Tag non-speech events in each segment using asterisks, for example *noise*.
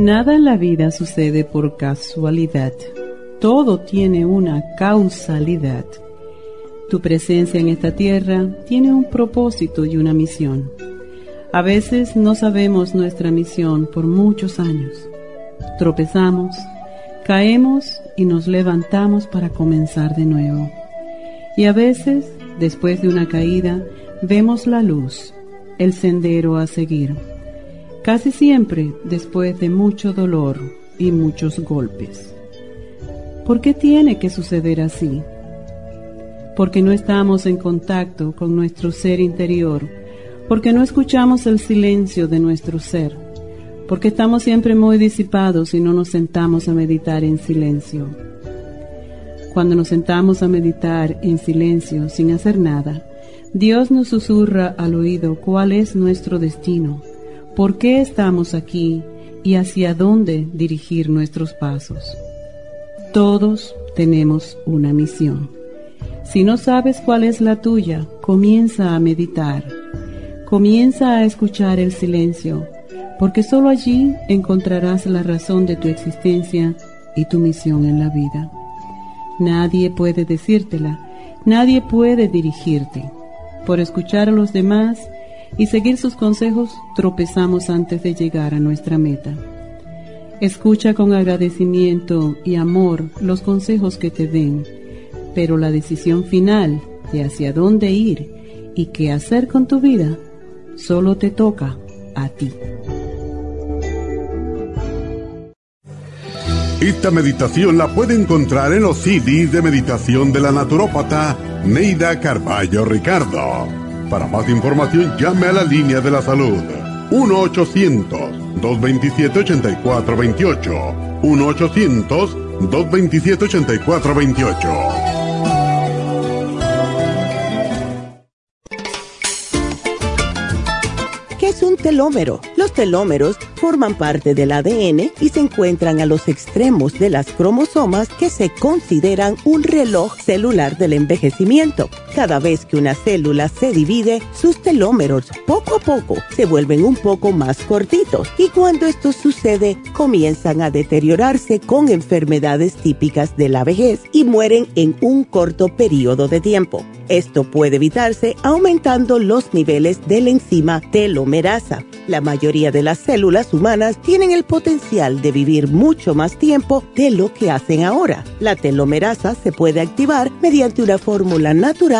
Nada en la vida sucede por casualidad. Todo tiene una causalidad. Tu presencia en esta tierra tiene un propósito y una misión. A veces no sabemos nuestra misión por muchos años. Tropezamos, caemos y nos levantamos para comenzar de nuevo. Y a veces, después de una caída, vemos la luz, el sendero a seguir casi siempre después de mucho dolor y muchos golpes. ¿Por qué tiene que suceder así? Porque no estamos en contacto con nuestro ser interior, porque no escuchamos el silencio de nuestro ser, porque estamos siempre muy disipados y no nos sentamos a meditar en silencio. Cuando nos sentamos a meditar en silencio sin hacer nada, Dios nos susurra al oído cuál es nuestro destino por qué estamos aquí y hacia dónde dirigir nuestros pasos. Todos tenemos una misión. Si no sabes cuál es la tuya, comienza a meditar. Comienza a escuchar el silencio, porque sólo allí encontrarás la razón de tu existencia y tu misión en la vida. Nadie puede decírtela, nadie puede dirigirte. Por escuchar a los demás, y seguir sus consejos, tropezamos antes de llegar a nuestra meta. Escucha con agradecimiento y amor los consejos que te den, pero la decisión final de hacia dónde ir y qué hacer con tu vida solo te toca a ti. Esta meditación la puede encontrar en los CDs de meditación de la naturópata Neida Carballo Ricardo. Para más información llame a la línea de la salud 1-800-227-8428. 1-800-227-8428. un telómero. Los telómeros forman parte del ADN y se encuentran a los extremos de las cromosomas que se consideran un reloj celular del envejecimiento. Cada vez que una célula se divide, sus telómeros poco a poco se vuelven un poco más cortitos y cuando esto sucede comienzan a deteriorarse con enfermedades típicas de la vejez y mueren en un corto periodo de tiempo. Esto puede evitarse aumentando los niveles de la enzima telomerasa. La mayoría de las células humanas tienen el potencial de vivir mucho más tiempo de lo que hacen ahora. La telomerasa se puede activar mediante una fórmula natural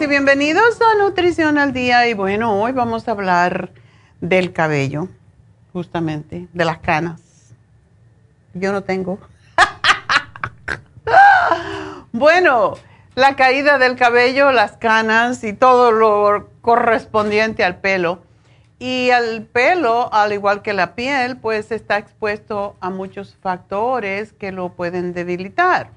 Y bienvenidos a Nutrición al Día. Y bueno, hoy vamos a hablar del cabello, justamente, de las canas. Yo no tengo. *laughs* bueno, la caída del cabello, las canas y todo lo correspondiente al pelo. Y el pelo, al igual que la piel, pues está expuesto a muchos factores que lo pueden debilitar.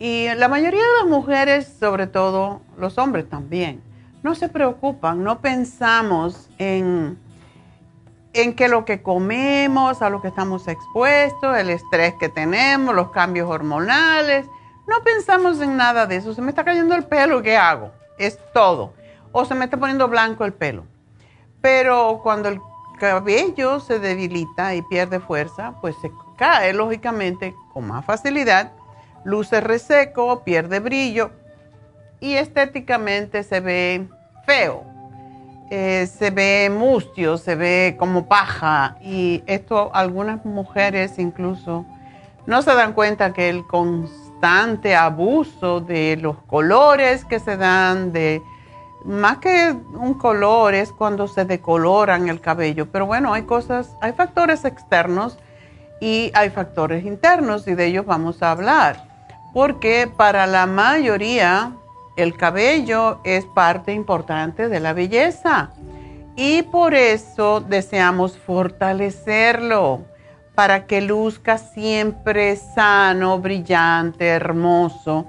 Y la mayoría de las mujeres, sobre todo los hombres también, no se preocupan, no pensamos en en que lo que comemos, a lo que estamos expuestos, el estrés que tenemos, los cambios hormonales. No pensamos en nada de eso. Se me está cayendo el pelo, ¿qué hago? Es todo. O se me está poniendo blanco el pelo. Pero cuando el cabello se debilita y pierde fuerza, pues se cae lógicamente con más facilidad, luce reseco, pierde brillo y estéticamente se ve feo. Eh, se ve mustio, se ve como paja y esto algunas mujeres incluso no se dan cuenta que el constante abuso de los colores que se dan, de más que un color es cuando se decoloran el cabello, pero bueno, hay cosas, hay factores externos y hay factores internos y de ellos vamos a hablar, porque para la mayoría el cabello es parte importante de la belleza y por eso deseamos fortalecerlo para que luzca siempre sano, brillante, hermoso.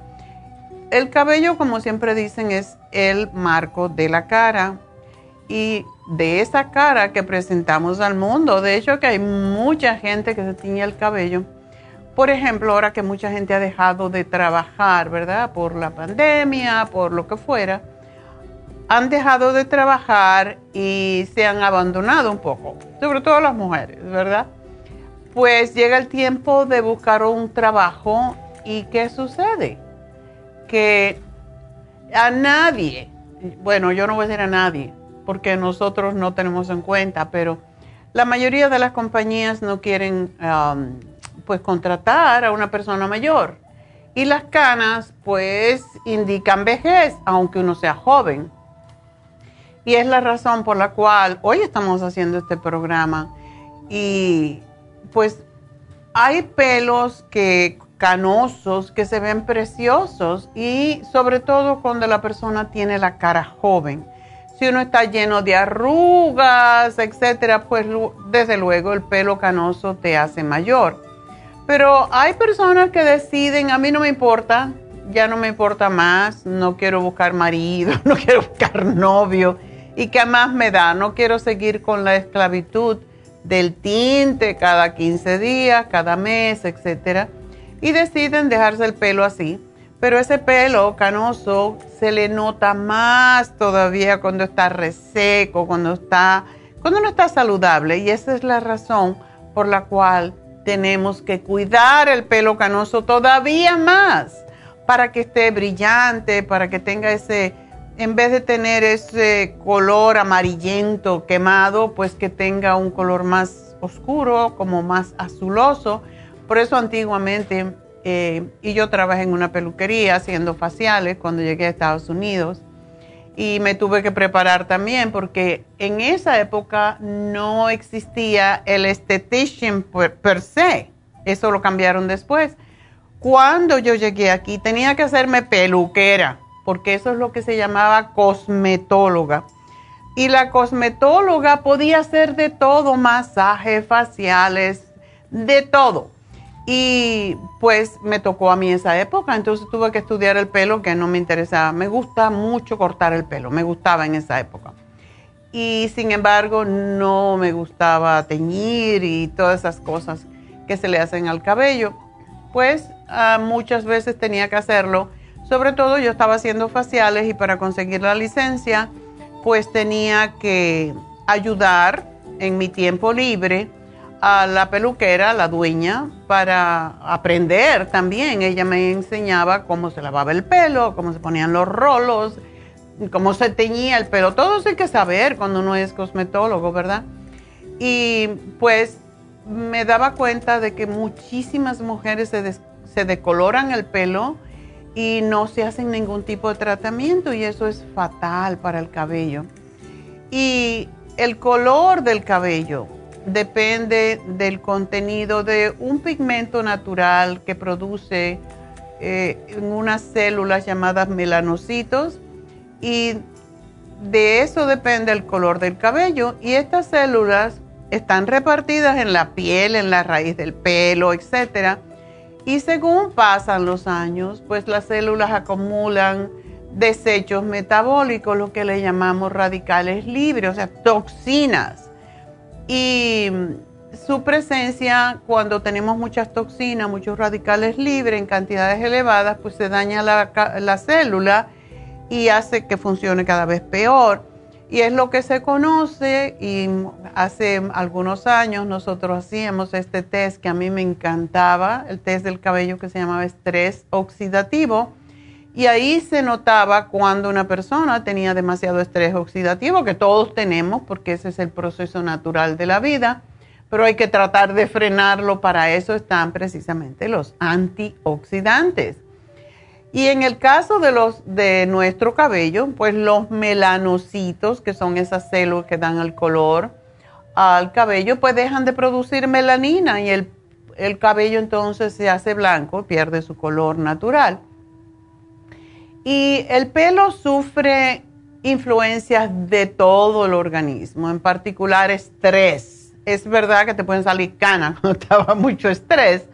El cabello, como siempre dicen, es el marco de la cara y de esa cara que presentamos al mundo. De hecho, que hay mucha gente que se tiñe el cabello por ejemplo, ahora que mucha gente ha dejado de trabajar, ¿verdad? Por la pandemia, por lo que fuera, han dejado de trabajar y se han abandonado un poco, sobre todo las mujeres, ¿verdad? Pues llega el tiempo de buscar un trabajo y ¿qué sucede? Que a nadie, bueno, yo no voy a decir a nadie, porque nosotros no tenemos en cuenta, pero la mayoría de las compañías no quieren um, pues contratar a una persona mayor. Y las canas pues indican vejez, aunque uno sea joven. Y es la razón por la cual hoy estamos haciendo este programa. Y pues hay pelos que canosos que se ven preciosos y sobre todo cuando la persona tiene la cara joven. Si uno está lleno de arrugas, etcétera, pues desde luego el pelo canoso te hace mayor. Pero hay personas que deciden, a mí no me importa, ya no me importa más, no quiero buscar marido, *laughs* no quiero buscar novio y que más me da, no quiero seguir con la esclavitud del tinte cada 15 días, cada mes, etc. Y deciden dejarse el pelo así. Pero ese pelo canoso se le nota más todavía cuando está reseco, cuando está, cuando no está saludable. Y esa es la razón por la cual tenemos que cuidar el pelo canoso todavía más para que esté brillante, para que tenga ese, en vez de tener ese color amarillento quemado, pues que tenga un color más oscuro, como más azuloso. Por eso antiguamente, eh, y yo trabajé en una peluquería haciendo faciales cuando llegué a Estados Unidos, y me tuve que preparar también porque en esa época no existía el estetician per, se. Eso lo cambiaron después. Cuando yo llegué aquí tenía que hacerme peluquera porque eso es lo que se llamaba cosmetóloga. Y la cosmetóloga podía hacer de todo, masajes faciales, de todo. Y pues me tocó a mí esa época, entonces tuve que estudiar el pelo que no me interesaba. Me gusta mucho cortar el pelo, me gustaba en esa época. Y sin embargo no me gustaba teñir y todas esas cosas que se le hacen al cabello. Pues ah, muchas veces tenía que hacerlo. Sobre todo yo estaba haciendo faciales y para conseguir la licencia pues tenía que ayudar en mi tiempo libre a la peluquera, la dueña, para aprender también. Ella me enseñaba cómo se lavaba el pelo, cómo se ponían los rolos, cómo se teñía el pelo. Todo eso hay que saber cuando uno es cosmetólogo, ¿verdad? Y pues me daba cuenta de que muchísimas mujeres se, se decoloran el pelo y no se hacen ningún tipo de tratamiento y eso es fatal para el cabello. Y el color del cabello depende del contenido de un pigmento natural que produce eh, en unas células llamadas melanocitos y de eso depende el color del cabello y estas células están repartidas en la piel, en la raíz del pelo, etc. Y según pasan los años, pues las células acumulan desechos metabólicos, lo que le llamamos radicales libres, o sea, toxinas Y su presencia, cuando tenemos muchas toxinas, muchos radicales libres en cantidades elevadas, pues se daña la, la célula y hace que funcione cada vez peor. Y es lo que se conoce y hace algunos años nosotros hacíamos este test que a mí me encantaba, el test del cabello que se llamaba estrés oxidativo. Y ahí se notaba cuando una persona tenía demasiado estrés oxidativo, que todos tenemos porque ese es el proceso natural de la vida, pero hay que tratar de frenarlo, para eso están precisamente los antioxidantes. Y en el caso de los de nuestro cabello, pues los melanocitos, que son esas células que dan el color al cabello, pues dejan de producir melanina y el, el cabello entonces se hace blanco, pierde su color natural. Y el pelo sufre influencias de todo el organismo, en particular estrés. Es verdad que te pueden salir canas cuando estaba mucho estrés,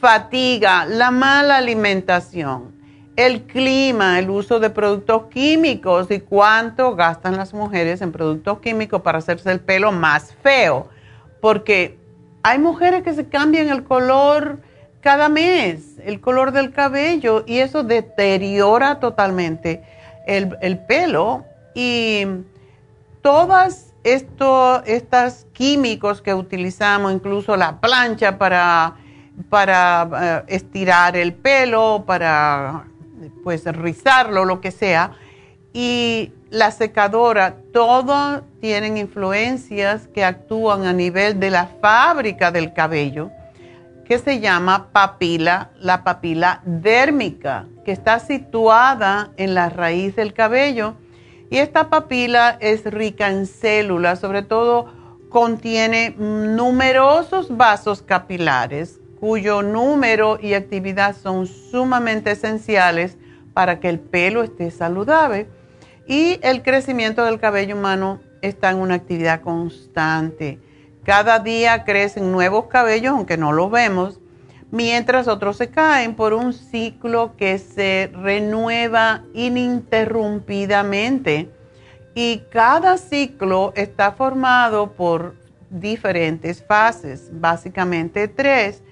fatiga, la mala alimentación el clima, el uso de productos químicos y cuánto gastan las mujeres en productos químicos para hacerse el pelo más feo. Porque hay mujeres que se cambian el color cada mes, el color del cabello, y eso deteriora totalmente el, pelo. Y todas estos químicos que utilizamos, incluso la plancha para, para eh, estirar el pelo, para pues rizarlo, lo que sea, y la secadora, todo tienen influencias que actúan a nivel de la fábrica del cabello, que se llama papila, la papila dérmica, que está situada en la raíz del cabello. Y esta papila es rica en células, sobre todo contiene numerosos vasos capilares cuyo número y actividad son sumamente esenciales para que el pelo esté saludable. Y el crecimiento del cabello humano está en una actividad constante. Cada día crecen nuevos cabellos, aunque no los vemos, mientras otros se caen por un ciclo que se renueva ininterrumpidamente. Y cada ciclo está formado por diferentes fases, básicamente tres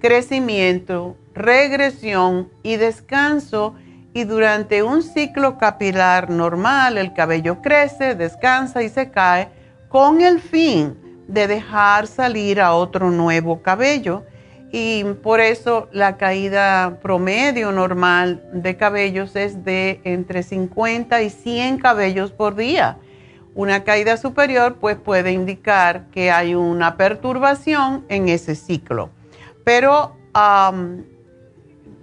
crecimiento, regresión y descanso. Y durante un ciclo capilar normal, el cabello crece, descansa y se cae con el fin de dejar salir a otro nuevo cabello. Y por eso la caída promedio normal de cabellos es de entre 50 y 100 cabellos por día. Una caída superior pues puede indicar que hay una perturbación en ese ciclo pero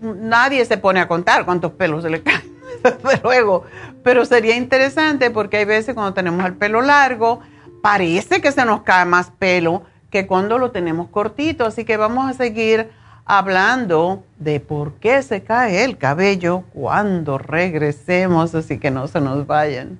nadie se pone a contar cuántos pelos se le caen, *laughs* desde luego, pero sería interesante porque hay veces cuando tenemos el pelo largo, parece que se nos cae más pelo que cuando lo tenemos cortito, así que vamos a seguir hablando de por qué se cae el cabello cuando regresemos, así que no se nos vayan.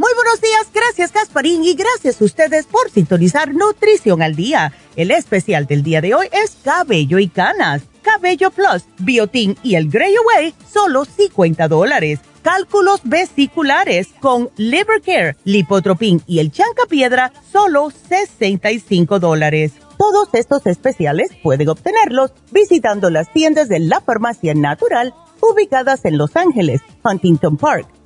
Buenos días, gracias Gasparín y gracias a ustedes por sintonizar Nutrición al Día. El especial del día de hoy es cabello y canas. Cabello Plus, Biotin y el Grey Away, solo 50 dólares cálculos vesiculares con Liver Care, Lipotropin y el Chancapiedra, solo 65 dólares. Todos estos especiales pueden obtenerlos visitando las tiendas de la Farmacia Natural ubicadas en Los Ángeles, Huntington Park,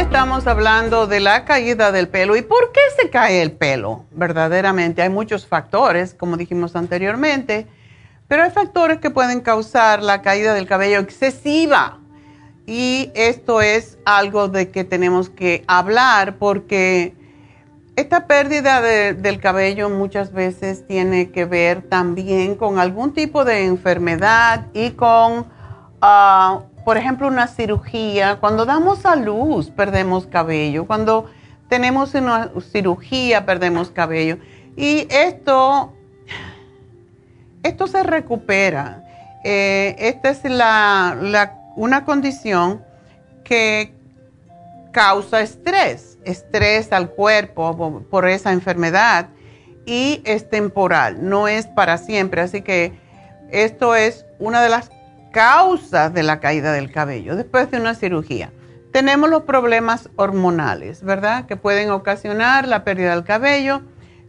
Estamos hablando de la caída del pelo y por qué se cae el pelo. Verdaderamente hay muchos factores, como dijimos anteriormente, pero hay factores que pueden causar la caída del cabello excesiva. Y esto es algo de que tenemos que hablar porque esta pérdida del cabello muchas veces tiene que ver también con algún tipo de enfermedad y con uh, por ejemplo, una cirugía, cuando damos a luz perdemos cabello, cuando tenemos una cirugía perdemos cabello. Y esto, esto se recupera. Eh, esta es la, una condición que causa estrés, estrés al cuerpo por esa enfermedad y es temporal, no es para siempre. Así que esto es una de las causas de la caída del cabello después de una cirugía. Tenemos los problemas hormonales, ¿verdad? Que pueden ocasionar la pérdida del cabello.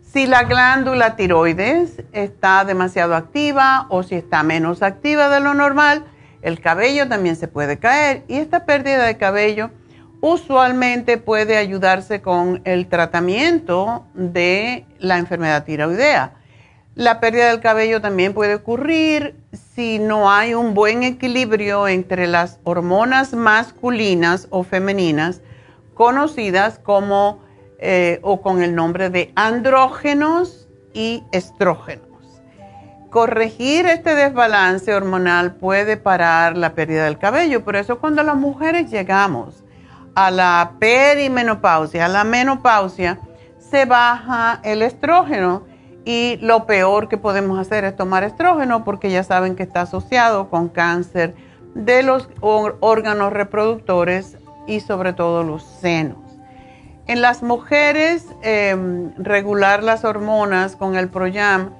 Si la glándula tiroides está demasiado activa o si está menos activa de lo normal, el cabello también se puede caer y esta pérdida de cabello usualmente puede ayudarse con el tratamiento de la enfermedad tiroidea. La pérdida del cabello también puede ocurrir si no hay un buen equilibrio entre las hormonas masculinas o femeninas, conocidas como eh, o con el nombre de andrógenos y estrógenos. Corregir este desbalance hormonal puede parar la pérdida del cabello, por eso cuando las mujeres llegamos a la perimenopausia, a la menopausia, se baja el estrógeno y lo peor que podemos hacer es tomar estrógeno porque ya saben que está asociado con cáncer de los órganos reproductores y sobre todo los senos. En las mujeres, em, regular las hormonas con el Proyam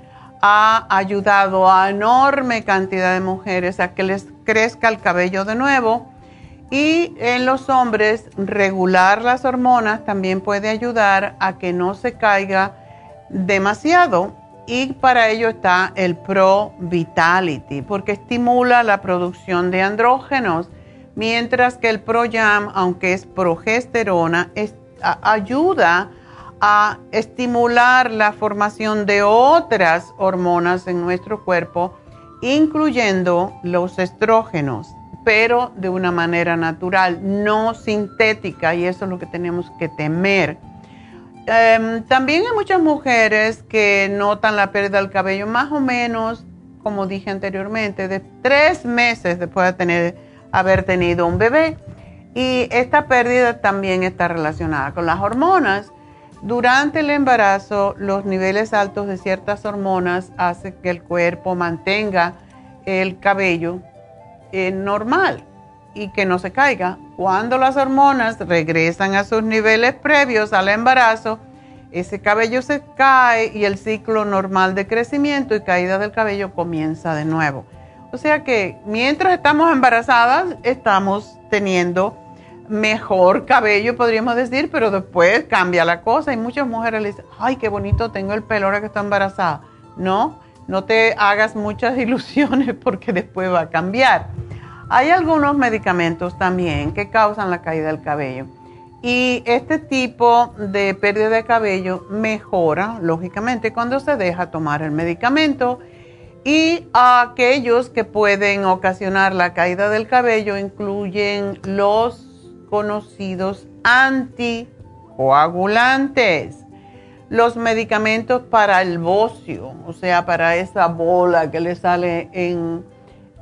ha ayudado a enorme cantidad de mujeres a que les crezca el cabello de nuevo. Y en los hombres, regular las hormonas también puede ayudar a que no se caiga demasiado y para ello está el Pro Vitality porque estimula la producción de andrógenos, mientras que el Pro Jam, aunque es progesterona, ayuda a estimular la formación de otras hormonas en nuestro cuerpo, incluyendo los estrógenos, pero de una manera natural, no sintética, y eso es lo que tenemos que temer Em, también hay muchas mujeres que notan la pérdida del cabello más o menos, como dije anteriormente, de tres meses después de tener, haber tenido un bebé. Y esta pérdida también está relacionada con las hormonas. Durante el embarazo, los niveles altos de ciertas hormonas hacen que el cuerpo mantenga el cabello eh, normal. Y que no se caiga. Cuando las hormonas regresan a sus niveles previos al embarazo, ese cabello se cae y el ciclo normal de crecimiento y caída del cabello comienza de nuevo. O sea que mientras estamos embarazadas, estamos teniendo mejor cabello, podríamos decir, pero después cambia la cosa y muchas mujeres le dicen, ay, qué bonito tengo el pelo ahora que estoy embarazada. No, no te hagas muchas *laughs* ilusiones porque después va a cambiar. Hay algunos medicamentos también que causan la caída del cabello. Y este tipo de pérdida de cabello mejora, lógicamente, cuando se deja tomar el medicamento. Y aquellos que pueden ocasionar la caída del cabello incluyen los conocidos anticoagulantes, los medicamentos para el bocio, o sea, para esa bola que le sale en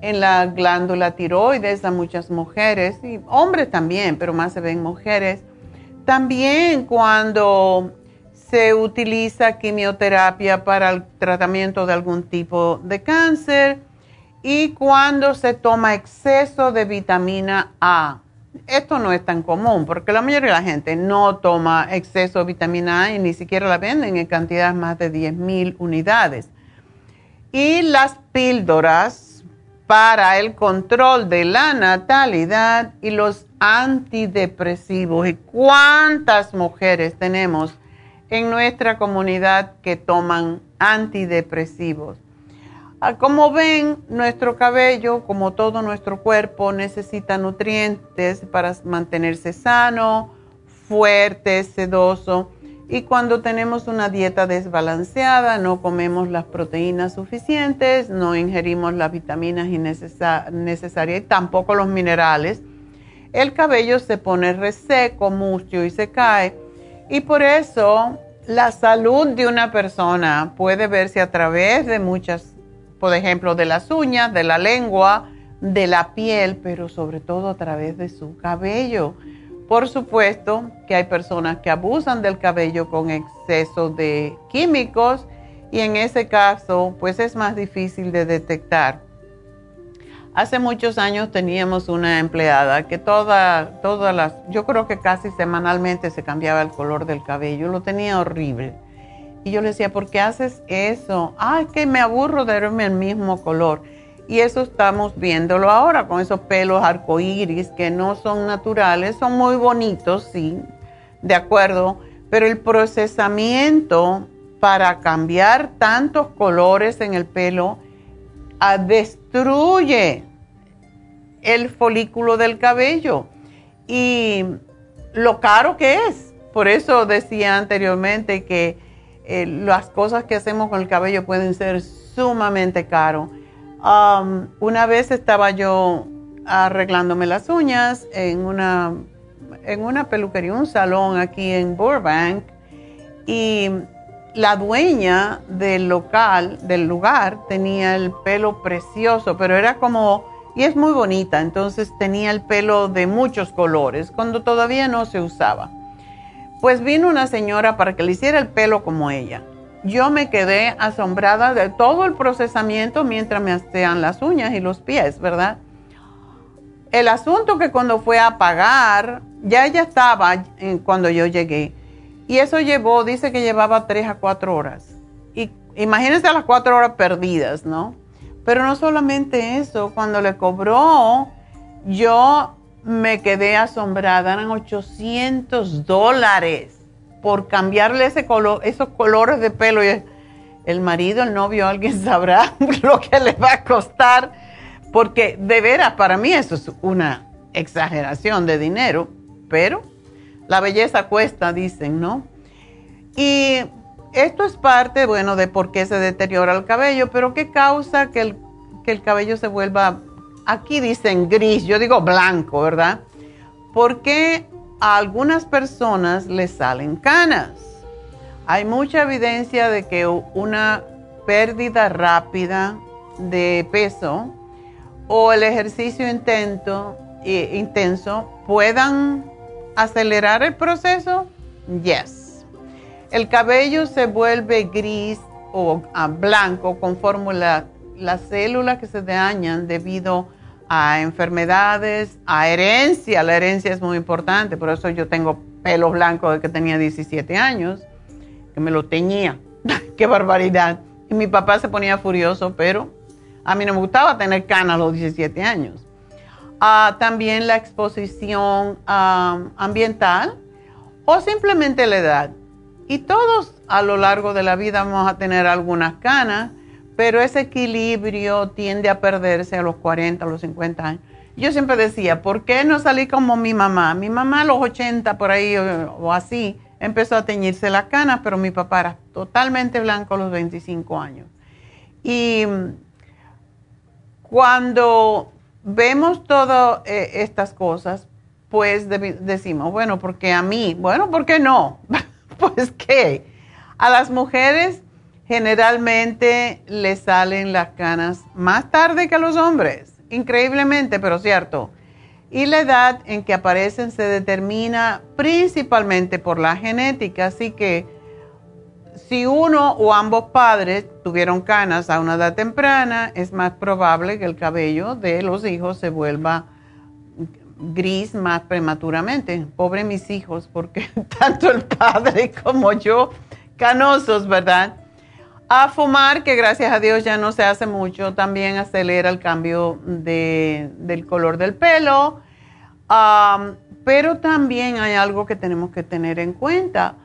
en la glándula tiroides a muchas mujeres y hombres también, pero más se ven mujeres. También cuando se utiliza quimioterapia para el tratamiento de algún tipo de cáncer y cuando se toma exceso de vitamina A. Esto no es tan común porque la mayoría de la gente no toma exceso de vitamina A y ni siquiera la venden en cantidades más de 10 mil unidades. Y las píldoras para el control de la natalidad y los antidepresivos. ¿Y cuántas mujeres tenemos en nuestra comunidad que toman antidepresivos? Ah, como ven, nuestro cabello, como todo nuestro cuerpo, necesita nutrientes para mantenerse sano, fuerte, sedoso y cuando tenemos una dieta desbalanceada, no comemos las proteínas suficientes, no ingerimos las vitaminas necesarias y tampoco los minerales, el cabello se pone reseco, mustio y se cae. Y por eso la salud de una persona puede verse a través de muchas, por ejemplo, de las uñas, de la lengua, de la piel, pero sobre todo a través de su cabello por supuesto que hay personas que abusan del cabello con exceso de químicos y en ese caso pues es más difícil de detectar. Hace muchos años teníamos una empleada que toda, todas las, yo creo que casi semanalmente se cambiaba el color del cabello, lo tenía horrible. Y yo le decía, ¿por qué haces eso? Ay, que me aburro de verme el mismo color. Y eso estamos viéndolo ahora con esos pelos arcoíris que no son naturales, son muy bonitos, sí, de acuerdo, pero el procesamiento para cambiar tantos colores en el pelo ah, destruye el folículo del cabello. Y lo caro que es. Por eso decía anteriormente que eh, las cosas que hacemos con el cabello pueden ser sumamente caros Una vez estaba yo arreglándome las uñas en una, en una peluquería, un salón aquí en Burbank, y la dueña del local, del lugar, tenía el pelo precioso, pero era como, y es muy bonita, entonces tenía el pelo de muchos colores, cuando todavía no se usaba. Pues vino una señora para que le hiciera el pelo como ella yo me quedé asombrada de todo el procesamiento mientras me hacían las uñas y los pies, ¿verdad? El asunto que cuando fue a pagar, ya ella estaba cuando yo llegué. Y eso llevó, dice que llevaba tres a cuatro horas. Y imagínense las cuatro horas perdidas, ¿no? Pero no solamente eso, cuando le cobró, yo me quedé asombrada, eran 800 dólares por cambiarle ese color, esos colores de pelo. El marido, el novio, alguien *laughs* sabrá *laughs* lo que le va a costar, porque de veras para mí eso es una exageración de dinero, pero la belleza cuesta, dicen, ¿no? Y esto es parte, bueno, de por qué se deteriora el cabello, pero ¿qué causa que el, que el cabello se vuelva, aquí dicen gris, yo digo blanco, ¿verdad? Porque a algunas personas les salen canas. Hay mucha evidencia de que una pérdida rápida de peso o el ejercicio intenso puedan acelerar el proceso. Yes. El cabello se vuelve gris o blanco conforme las células que se dañan debido a enfermedades, a herencia. La herencia es muy importante, por eso yo tengo pelo blanco de que tenía 17 años, que me lo teñía. *laughs* ¡Qué barbaridad! Y mi papá se ponía furioso, pero a mí no me gustaba tener canas a los 17 años. Ah, también la exposición ah, ambiental o simplemente la edad. Y todos a lo largo de la vida vamos a tener algunas canas, pero ese equilibrio tiende a perderse a los 40, a los 50 años. Yo siempre decía, ¿por qué no salí como mi mamá? Mi mamá a los 80 por ahí o, así empezó a teñirse las canas, pero mi papá era totalmente blanco a los 25 años. Y cuando vemos todas eh, estas cosas, pues decimos, bueno, ¿por qué a mí? Bueno, ¿por qué no? *laughs* pues que a las mujeres generalmente les salen las canas más tarde que a los hombres, increíblemente, pero cierto. Y la edad en que aparecen se determina principalmente por la genética, así que si uno o ambos padres tuvieron canas a una edad temprana, es más probable que el cabello de los hijos se vuelva gris más prematuramente. Pobre mis hijos, porque *laughs* tanto el padre como yo, canosos, ¿verdad? A fumar, que gracias a Dios ya no se hace mucho, también acelera el cambio de, del color del pelo. pero también hay algo que tenemos que tener en cuenta.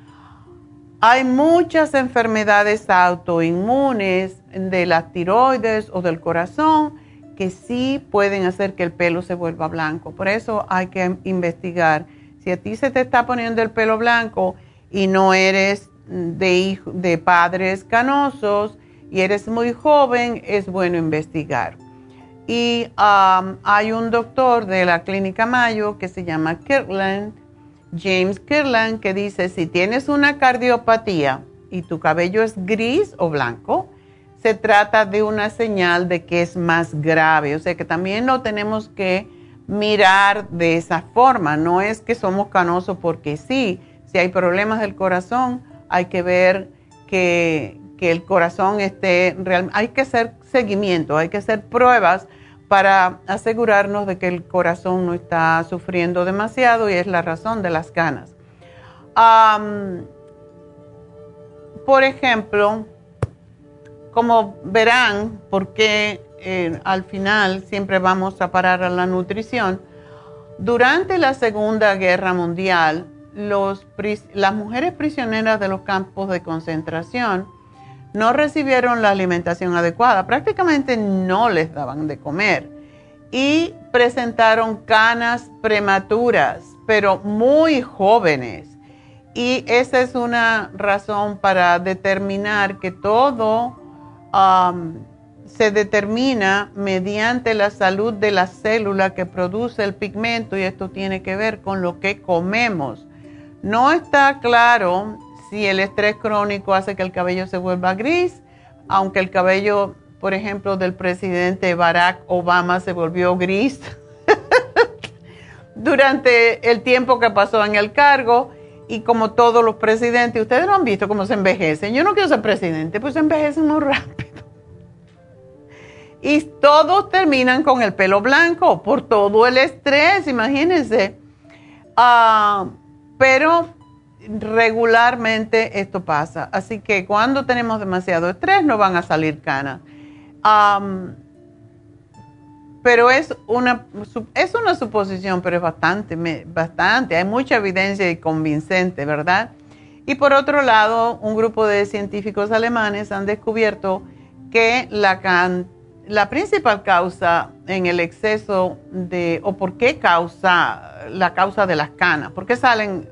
Hay muchas enfermedades autoinmunes de las tiroides o del corazón que sí pueden hacer que el pelo se vuelva blanco. Por eso hay que investigar. Si a ti se te está poniendo el pelo blanco y no eres de, de padres canosos y eres muy joven, es bueno investigar. Y um, hay un doctor de la clínica Mayo que se llama Kirtland, James Kirtland, que dice, si tienes una cardiopatía y tu cabello es gris o blanco, se trata de una señal de que es más grave. O sea que también lo tenemos que mirar de esa forma. No es que somos canosos porque sí. Si hay problemas del corazón, hay que ver que, el corazón esté real. Hay que hacer seguimiento, hay que hacer pruebas para asegurarnos de que el corazón no está sufriendo demasiado y es la razón de las canas. por ejemplo, como verán, porque eh, al final siempre vamos a parar a la nutrición, durante la Segunda Guerra Mundial, las mujeres prisioneras de los campos de concentración no recibieron la alimentación adecuada, prácticamente no les daban de comer y presentaron canas prematuras, pero muy jóvenes. Y esa es una razón para determinar que todo se determina mediante la salud de la célula que produce el pigmento y esto tiene que ver con lo que comemos. No está claro si el estrés crónico hace que el cabello se vuelva gris, aunque el cabello, por ejemplo, del presidente Barack Obama se volvió gris *laughs* durante el tiempo que pasó en el cargo y como todos los presidentes, ustedes no han visto cómo se envejecen. Yo no quiero ser presidente, pues se envejecen muy *laughs* rápido. Y todos terminan con el pelo blanco por todo el estrés, imagínense. Ah, pero regularmente esto pasa. Así que cuando tenemos demasiado estrés no van a salir canas pero es una, es una suposición, pero es bastante, bastante, hay mucha evidencia y convincente, ¿verdad? Y por otro lado, un grupo de científicos alemanes han descubierto que la, la principal causa en el exceso de, o por qué causa la causa de las canas, por qué salen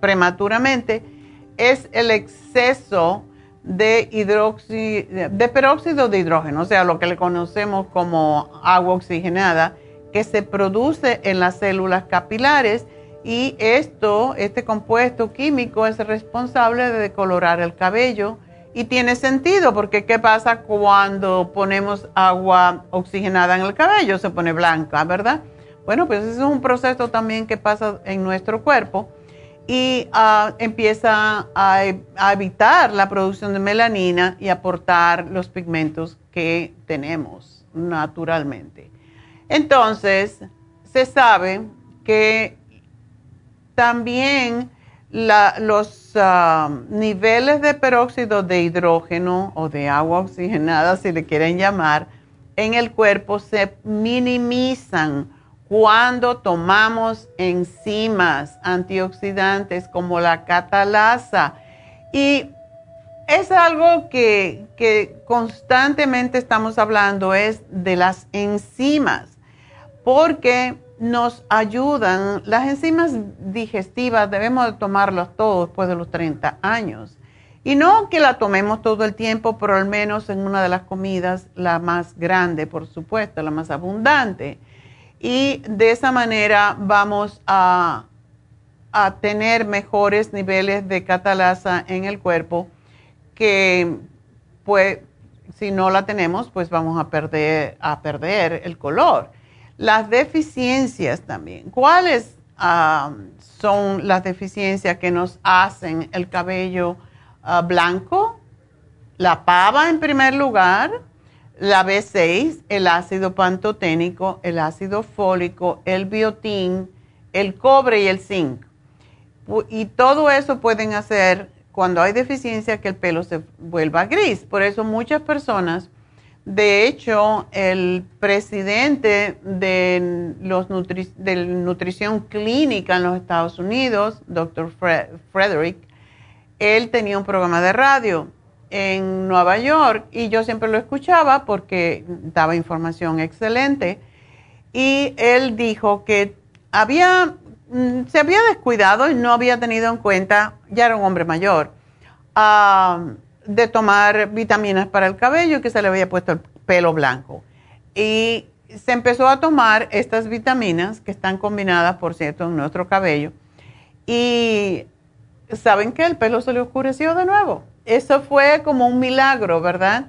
prematuramente, es el exceso de, de peróxido de hidrógeno, o sea, lo que le conocemos como agua oxigenada, que se produce en las células capilares y esto, este compuesto químico es responsable de decolorar el cabello y tiene sentido porque ¿qué pasa cuando ponemos agua oxigenada en el cabello? Se pone blanca, ¿verdad? Bueno, pues es un proceso también que pasa en nuestro cuerpo y ah, empieza a, evitar la producción de melanina y aportar los pigmentos que tenemos naturalmente. Entonces, se sabe que también los ah, niveles de peróxido de hidrógeno o de agua oxigenada, si le quieren llamar, en el cuerpo se minimizan cuando tomamos enzimas antioxidantes como la catalasa. Y es algo que, que constantemente estamos hablando, es de las enzimas, porque nos ayudan, las enzimas digestivas debemos de tomarlas todos después de los 30 años. Y no que la tomemos todo el tiempo, pero al menos en una de las comidas, la más grande, por supuesto, la más abundante. Y de esa manera vamos a, a tener mejores niveles de catalasa en el cuerpo que pues si no la tenemos, pues vamos a perder, a perder el color. Las deficiencias también. ¿Cuáles ah, son las deficiencias que nos hacen el cabello ah, blanco? La pava en primer lugar, la B6, el ácido pantoténico, el ácido fólico, el biotín, el cobre y el zinc. Y todo eso pueden hacer cuando hay deficiencia que el pelo se vuelva gris. Por eso muchas personas, de hecho, el presidente de, los de nutrición clínica en los Estados Unidos, Dr. Frederick, él tenía un programa de radio en Nueva York y yo siempre lo escuchaba porque daba información excelente. Y él dijo que había Mm, se había descuidado y no había tenido en cuenta, ya era un hombre mayor, de tomar vitaminas para el cabello que se le había puesto el pelo blanco. Y se empezó a tomar estas vitaminas que están combinadas, por cierto, en nuestro cabello. Y saben que el pelo se le oscureció de nuevo. Eso fue como un milagro, ¿verdad?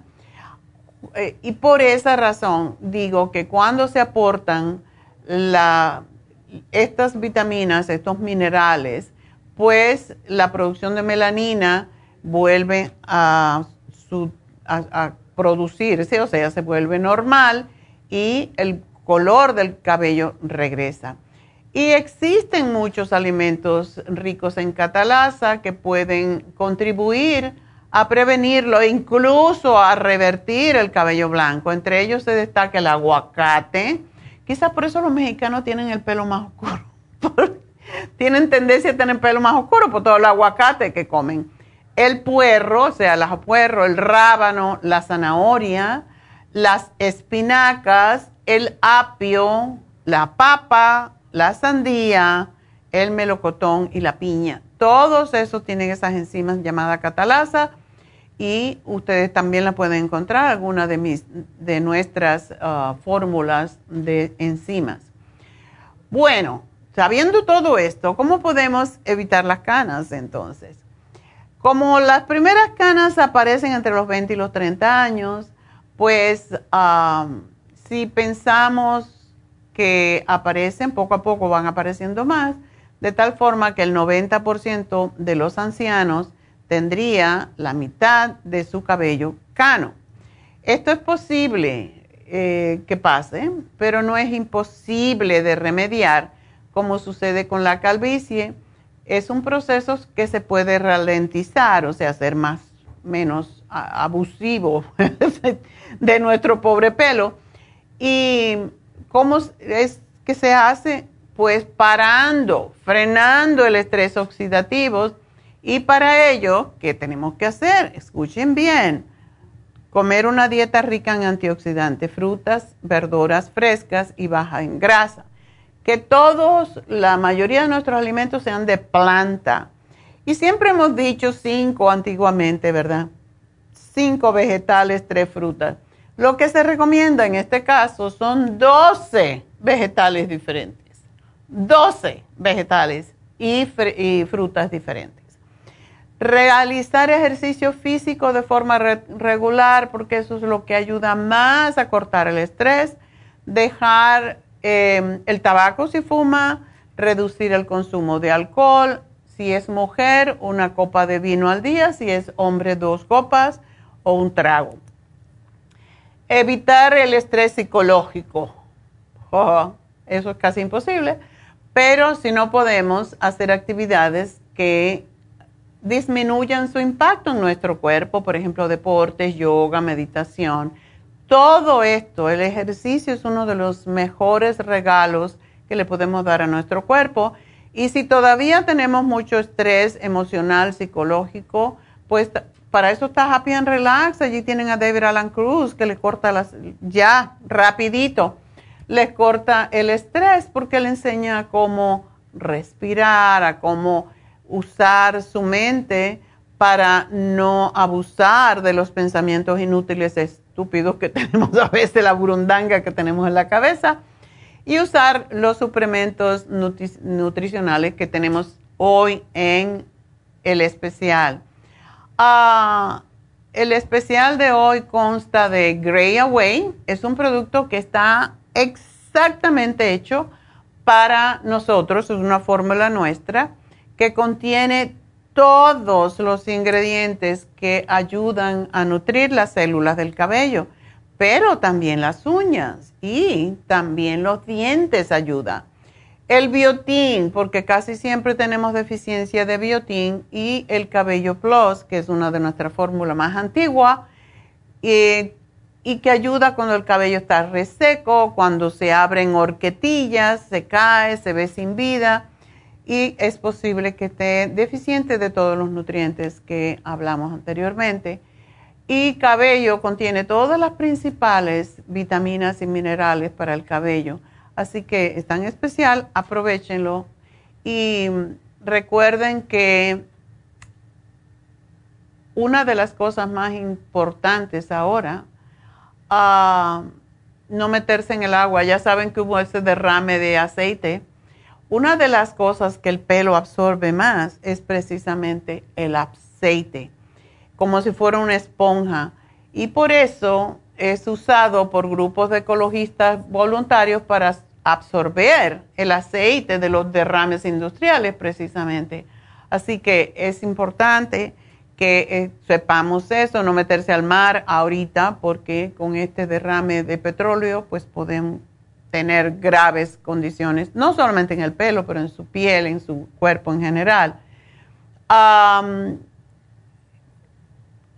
Eh, y por esa razón digo que cuando se aportan estas vitaminas, estos minerales, pues la producción de melanina vuelve a, producirse, o sea, se vuelve normal y el color del cabello regresa. Y existen muchos alimentos ricos en catalasa que pueden contribuir a prevenirlo, incluso a revertir el cabello blanco. Entre ellos se destaca el aguacate, Quizás por eso los mexicanos tienen el pelo más oscuro. *laughs* tienen tendencia a tener pelo más oscuro por todo el aguacate que comen. El puerro, o sea, el puerro, el rábano, la zanahoria, las espinacas, el apio, la papa, la sandía, el melocotón y la piña. Todos esos tienen esas enzimas llamadas catalasa y ustedes también la pueden encontrar alguna de mis de nuestras ah, fórmulas de enzimas. Bueno, sabiendo todo esto, ¿cómo podemos evitar las canas entonces? Como las primeras canas aparecen entre los 20 y los 30 años, pues si pensamos que aparecen, poco a poco van apareciendo más, de tal forma que el 90% de los ancianos tendría la mitad de su cabello cano. Esto es posible eh, que pase, pero no es imposible de remediar como sucede con la calvicie. Es un proceso que se puede ralentizar, o sea, ser más menos abusivo *laughs* de nuestro pobre pelo. ¿Y cómo es que se hace? Pues parando, frenando el estrés oxidativo y para ello, ¿qué tenemos que hacer? Escuchen bien. Comer una dieta rica en antioxidantes, frutas, verduras frescas y baja en grasa. Que todos, la mayoría de nuestros alimentos sean de planta. Y siempre hemos dicho cinco antiguamente, ¿verdad? Cinco vegetales, tres frutas. Lo que se recomienda en este caso son 12 vegetales diferentes. 12 vegetales y, y frutas diferentes. Realizar ejercicio físico de forma regular, porque eso es lo que ayuda más a cortar el estrés. Dejar em, el tabaco si fuma, reducir el consumo de alcohol. Si es mujer, una copa de vino al día. Si es hombre, dos copas o un trago. Evitar el estrés psicológico. eso es casi imposible. Pero si no podemos hacer actividades que disminuyan su impacto en nuestro cuerpo, por ejemplo, deportes, yoga, meditación, todo esto, el ejercicio es uno de los mejores regalos que le podemos dar a nuestro cuerpo. Y si todavía tenemos mucho estrés emocional, psicológico, pues para eso está Happy and Relax. Allí tienen a David Alan Cruz que le corta las, ya, rapidito, les corta el estrés porque le enseña cómo respirar, a cómo usar su mente para no abusar de los pensamientos inútiles estúpidos que *laughs* tenemos a veces, la burundanga que tenemos en la cabeza, y usar los suplementos nutricionales que tenemos hoy en el especial. Ah, el especial de hoy consta de Grey Away, es un producto que está exactamente hecho para nosotros, es una fórmula nuestra que contiene todos los ingredientes que ayudan a nutrir las células del cabello, pero también las uñas y también los dientes ayuda. El biotín, porque casi siempre tenemos deficiencia de biotín, y el cabello plus, que es una de nuestras fórmulas más antiguas, y, y, que ayuda cuando el cabello está reseco, cuando se abren horquetillas, se cae, se ve sin vida y es posible que esté deficiente de todos los nutrientes que hablamos anteriormente. Y cabello contiene todas las principales vitaminas y minerales para el cabello. Así que es tan especial, aprovechenlo. Y recuerden que una de las cosas más importantes ahora, uh, no meterse en el agua. Ya saben que hubo ese derrame de aceite una de las cosas que el pelo absorbe más es precisamente el aceite, como si fuera una esponja. Y por eso es usado por grupos de ecologistas voluntarios para absorber el aceite de los derrames industriales precisamente. Así que es importante que eh, sepamos eso, no meterse al mar ahorita, porque con este derrame de petróleo, pues podemos, tener graves condiciones, no solamente en el pelo, pero en su piel, en su cuerpo en general.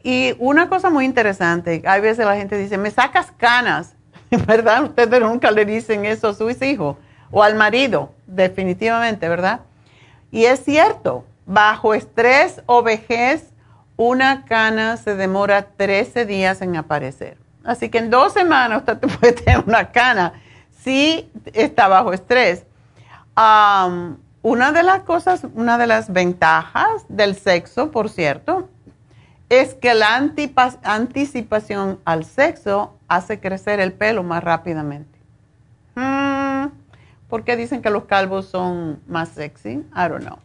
y una cosa muy interesante, hay veces la gente dice, me sacas canas, *laughs* ¿verdad? Ustedes nunca le dicen eso a sus hijos o al marido, definitivamente, ¿verdad? Y es cierto, bajo estrés o vejez, una cana se demora 13 días en aparecer. Así que en dos semanas usted *laughs* puede tener una cana sí está bajo estrés. una de las cosas, una de las ventajas del sexo, por cierto, es que la anticipación al sexo hace crecer el pelo más rápidamente. Mm, ¿Por qué dicen que los calvos son más sexy? I don't know.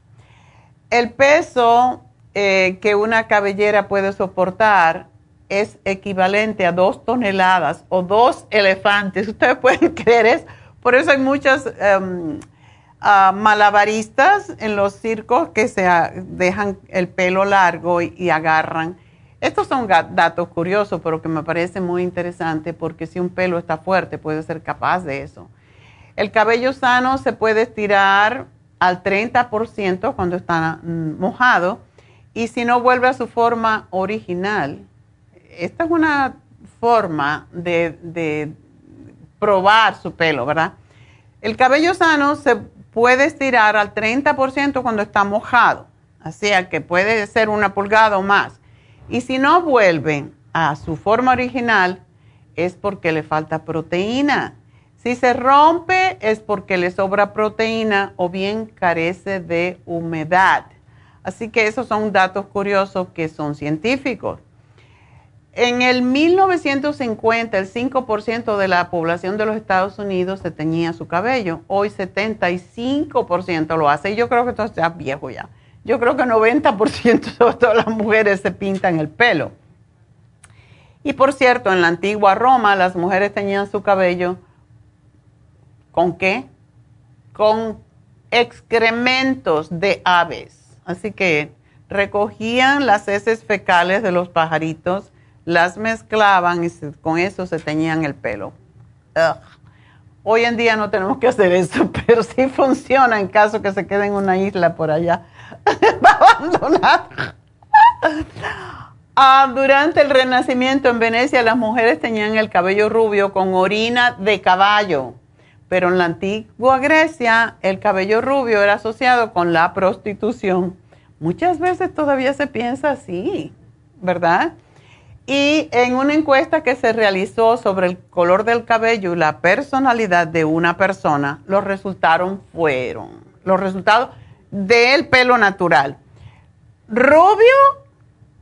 El peso eh, que una cabellera puede soportar es equivalente a dos toneladas o dos elefantes. *laughs* Ustedes pueden creer eso. Por eso hay muchas em, ah, malabaristas en los circos que se dejan el pelo largo y, agarran. Estos son datos curiosos, pero que me parece muy interesante porque si un pelo está fuerte puede ser capaz de eso. El cabello sano se puede estirar al 30% cuando está mm, mojado y si no vuelve a su forma original, esta es una forma de, probar su pelo, ¿verdad? El cabello sano se puede estirar al 30% cuando está mojado, así que puede ser una pulgada o más. Y si no vuelve a su forma original, es porque le falta proteína. Si se rompe, es porque le sobra proteína o bien carece de humedad. Así que esos son datos curiosos que son científicos. En el 1950, el 5% de la población de los Estados Unidos se teñía su cabello. Hoy 75% lo hace. Y yo creo que esto está viejo ya. Yo creo que 90% de todas las mujeres se pintan el pelo. Y por cierto, en la antigua Roma las mujeres teñían su cabello con qué? Con excrementos de aves. Así que recogían las heces fecales de los pajaritos las mezclaban y con eso se teñían el pelo. Hoy en día no tenemos que hacer eso, *laughs* pero sí funciona en caso que se quede en una isla por allá *laughs* abandonada. Ah, durante el Renacimiento en Venecia las mujeres tenían el cabello rubio con orina de caballo, pero en la antigua Grecia el cabello rubio era asociado con la prostitución. Muchas veces todavía se piensa así, ¿verdad? Y en una encuesta que se realizó sobre el color del cabello y la personalidad de una persona, los resultados fueron los resultados del pelo natural. Rubio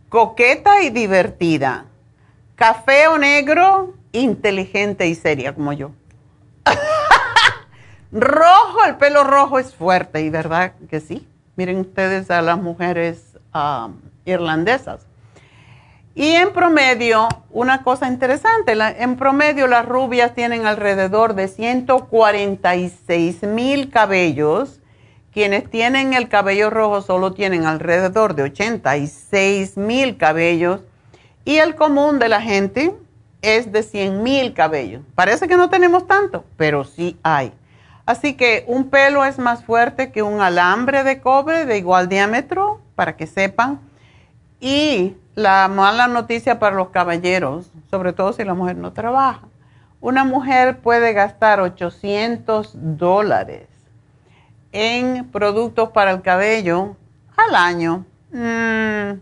coqueta y divertida. Café o negro, inteligente y seria como yo. *laughs* rojo, el pelo rojo es fuerte y verdad que sí. Miren ustedes a las mujeres um, irlandesas. Y en promedio, una cosa interesante, en promedio las rubias tienen alrededor de 146 mil cabellos quienes tienen el cabello rojo solo tienen alrededor de 86 mil cabellos y el común de la gente es de 100 mil cabellos. Parece que no tenemos tanto, pero sí hay. Así que un pelo es más fuerte que un alambre de cobre de igual diámetro, para que sepan. Y la mala noticia para los caballeros, sobre todo si la mujer no trabaja. Una mujer puede gastar 800 dólares en productos para el cabello al año. Mm,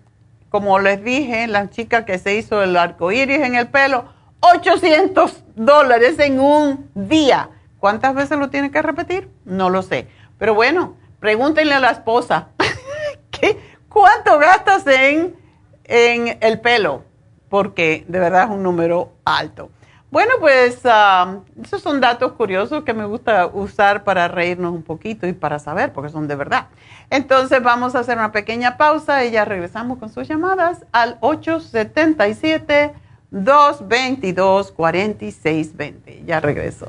como les dije, la chica que se hizo el arco iris en el pelo, 800 dólares en un día. ¿Cuántas veces lo tiene que repetir? No lo sé. Pero bueno, pregúntenle a la esposa, *laughs* ¿qué, ¿cuánto gastas en, en el pelo? Porque de verdad es un número alto. Bueno, pues ah, esos son datos curiosos que me gusta usar para reírnos un poquito y para saber, porque son de verdad. Entonces vamos a hacer una pequeña pausa y ya regresamos con sus llamadas al 877-222-4620. Ya regreso.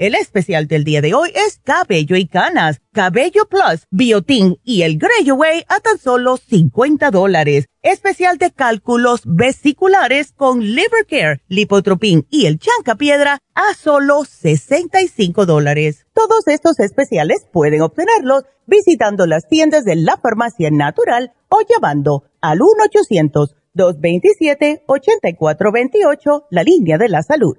El especial del día de hoy es cabello y canas, cabello plus, biotin y el Grey Away a tan solo 50 dólares. Especial de cálculos vesiculares con Liver Care, Lipotropin y el Chanca Piedra a solo 65 dólares. Todos estos especiales pueden obtenerlos visitando las tiendas de la farmacia natural o llamando al 1-800-227-8428, la línea de la salud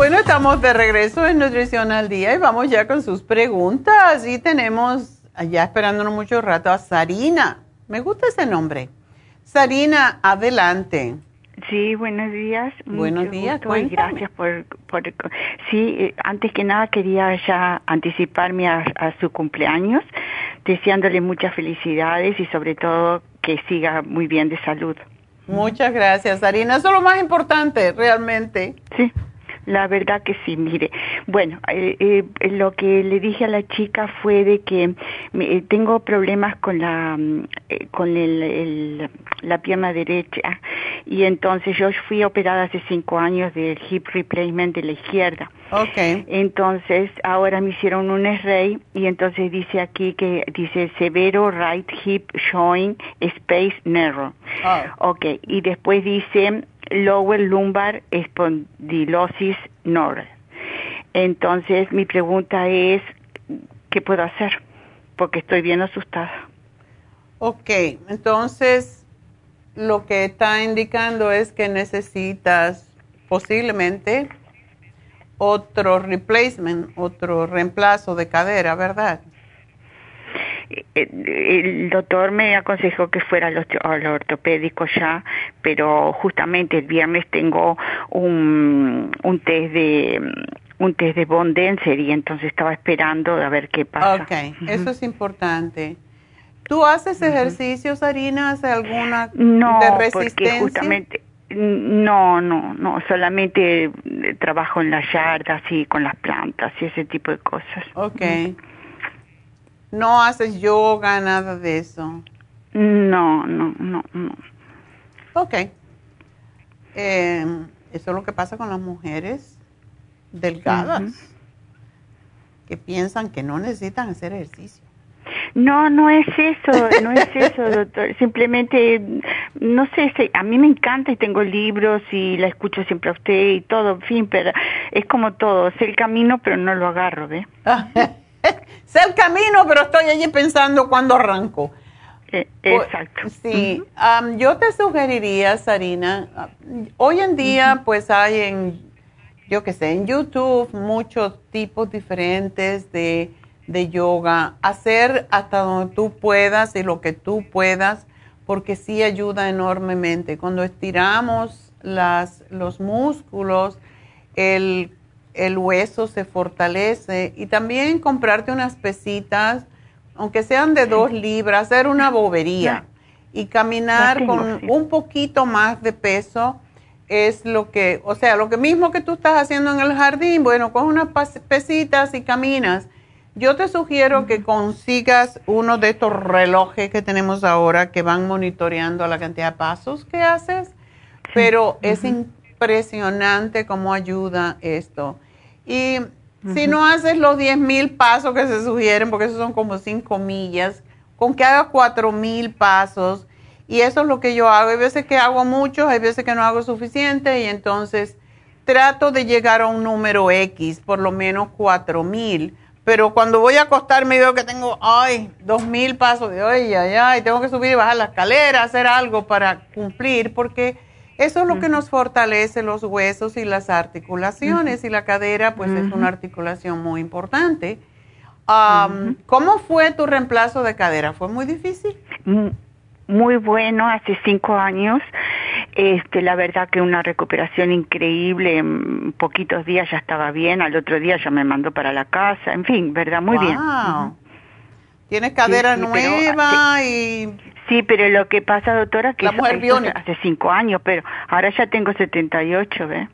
Bueno, estamos de regreso en Nutrición al Día y vamos ya con sus preguntas. Y tenemos, ya esperándonos mucho rato, a Sarina. Me gusta ese nombre. Sarina, adelante. Sí, buenos días. Buenos días, y gracias por, por... Sí, eh, antes que nada quería ya anticiparme a, a su cumpleaños, deseándole muchas felicidades y sobre todo que siga muy bien de salud. Muchas gracias, Arina. Eso es lo más importante, realmente. Sí. La verdad que sí, mire. Bueno, eh, eh, lo que le dije a la chica fue de que eh, tengo problemas con la mm, con el, la pierna derecha y entonces yo fui operada hace cinco años del hip replacement de la izquierda. Okay. Entonces ahora me hicieron un S-ray y entonces dice aquí que dice severo right hip showing space narrow. Oh. Okay. Y después dice lower lumbar espondilosis nor. Entonces mi pregunta es, ¿qué puedo hacer? Porque estoy bien asustada. Ok, entonces lo que está indicando es que necesitas posiblemente otro replacement, otro reemplazo de cadera, ¿verdad? el doctor me aconsejó que fuera al, ortopédico ya, pero justamente el viernes tengo un, un test de un test de bone density, y entonces estaba esperando a ver qué pasa. Ok, eso es importante. ¿Tú haces ejercicios, Harina? ¿Haces alguna de resistencia? Porque justamente no, no, no, solamente trabajo en las yardas y con las plantas y ese tipo de cosas. Ok. No haces yoga, nada de eso. No, no, no, no. Ok. Eh, eso es lo que pasa con las mujeres delgadas, que piensan que no necesitan hacer ejercicio. No, no es eso, no es eso, *laughs* doctor. Simplemente, no sé, a mí me encanta y tengo libros y la escucho siempre a usted y todo, en fin, pero es como todo, sé el camino, pero no lo agarro, ¿ve? *laughs* sé el camino, pero estoy allí pensando cuándo arranco. Eh, exacto. Sí, yo te sugeriría, Sarina, hoy en día pues hay en, yo qué sé, en YouTube muchos tipos diferentes de, de yoga, hacer hasta donde tú puedas y lo que tú puedas, porque sí ayuda enormemente. Cuando estiramos las, los músculos, el el hueso se fortalece. Y también comprarte unas pesitas, aunque sean de dos libras, hacer una bobería y caminar con un poquito más de peso es lo que, o sea, lo que mismo que tú estás haciendo en el jardín, bueno, con unas pesitas y caminas. Yo te sugiero que consigas uno de estos relojes que tenemos ahora que van monitoreando la cantidad de pasos que haces, pero es impresionante cómo ayuda esto. Y si no haces los 10 mil pasos que se sugieren, porque esos son como 5 millas, con que haga 4 mil pasos, y eso es lo que yo hago. Hay veces que hago muchos, hay veces que no hago suficiente, y entonces trato de llegar a un número X, por lo menos 4 mil. Pero cuando voy a acostarme veo que tengo, ay, 2 mil pasos de, ay, ay, ay, tengo que subir y bajar la escalera, hacer algo para cumplir, porque eso es lo que nos fortalece los huesos y las articulaciones y la cadera pues es una articulación muy importante. ¿Cómo fue tu reemplazo de cadera? ¿Fue muy difícil? Muy bueno, hace cinco años. Este, la verdad que una recuperación increíble, en poquitos días ya estaba bien, al otro día ya me mandó para la casa, en fin, ¿verdad? Muy bien. Tienes cadera nueva y Sí, pero lo que pasa, doctora, que hace cinco años, pero ahora ya tengo 78, ¿ves?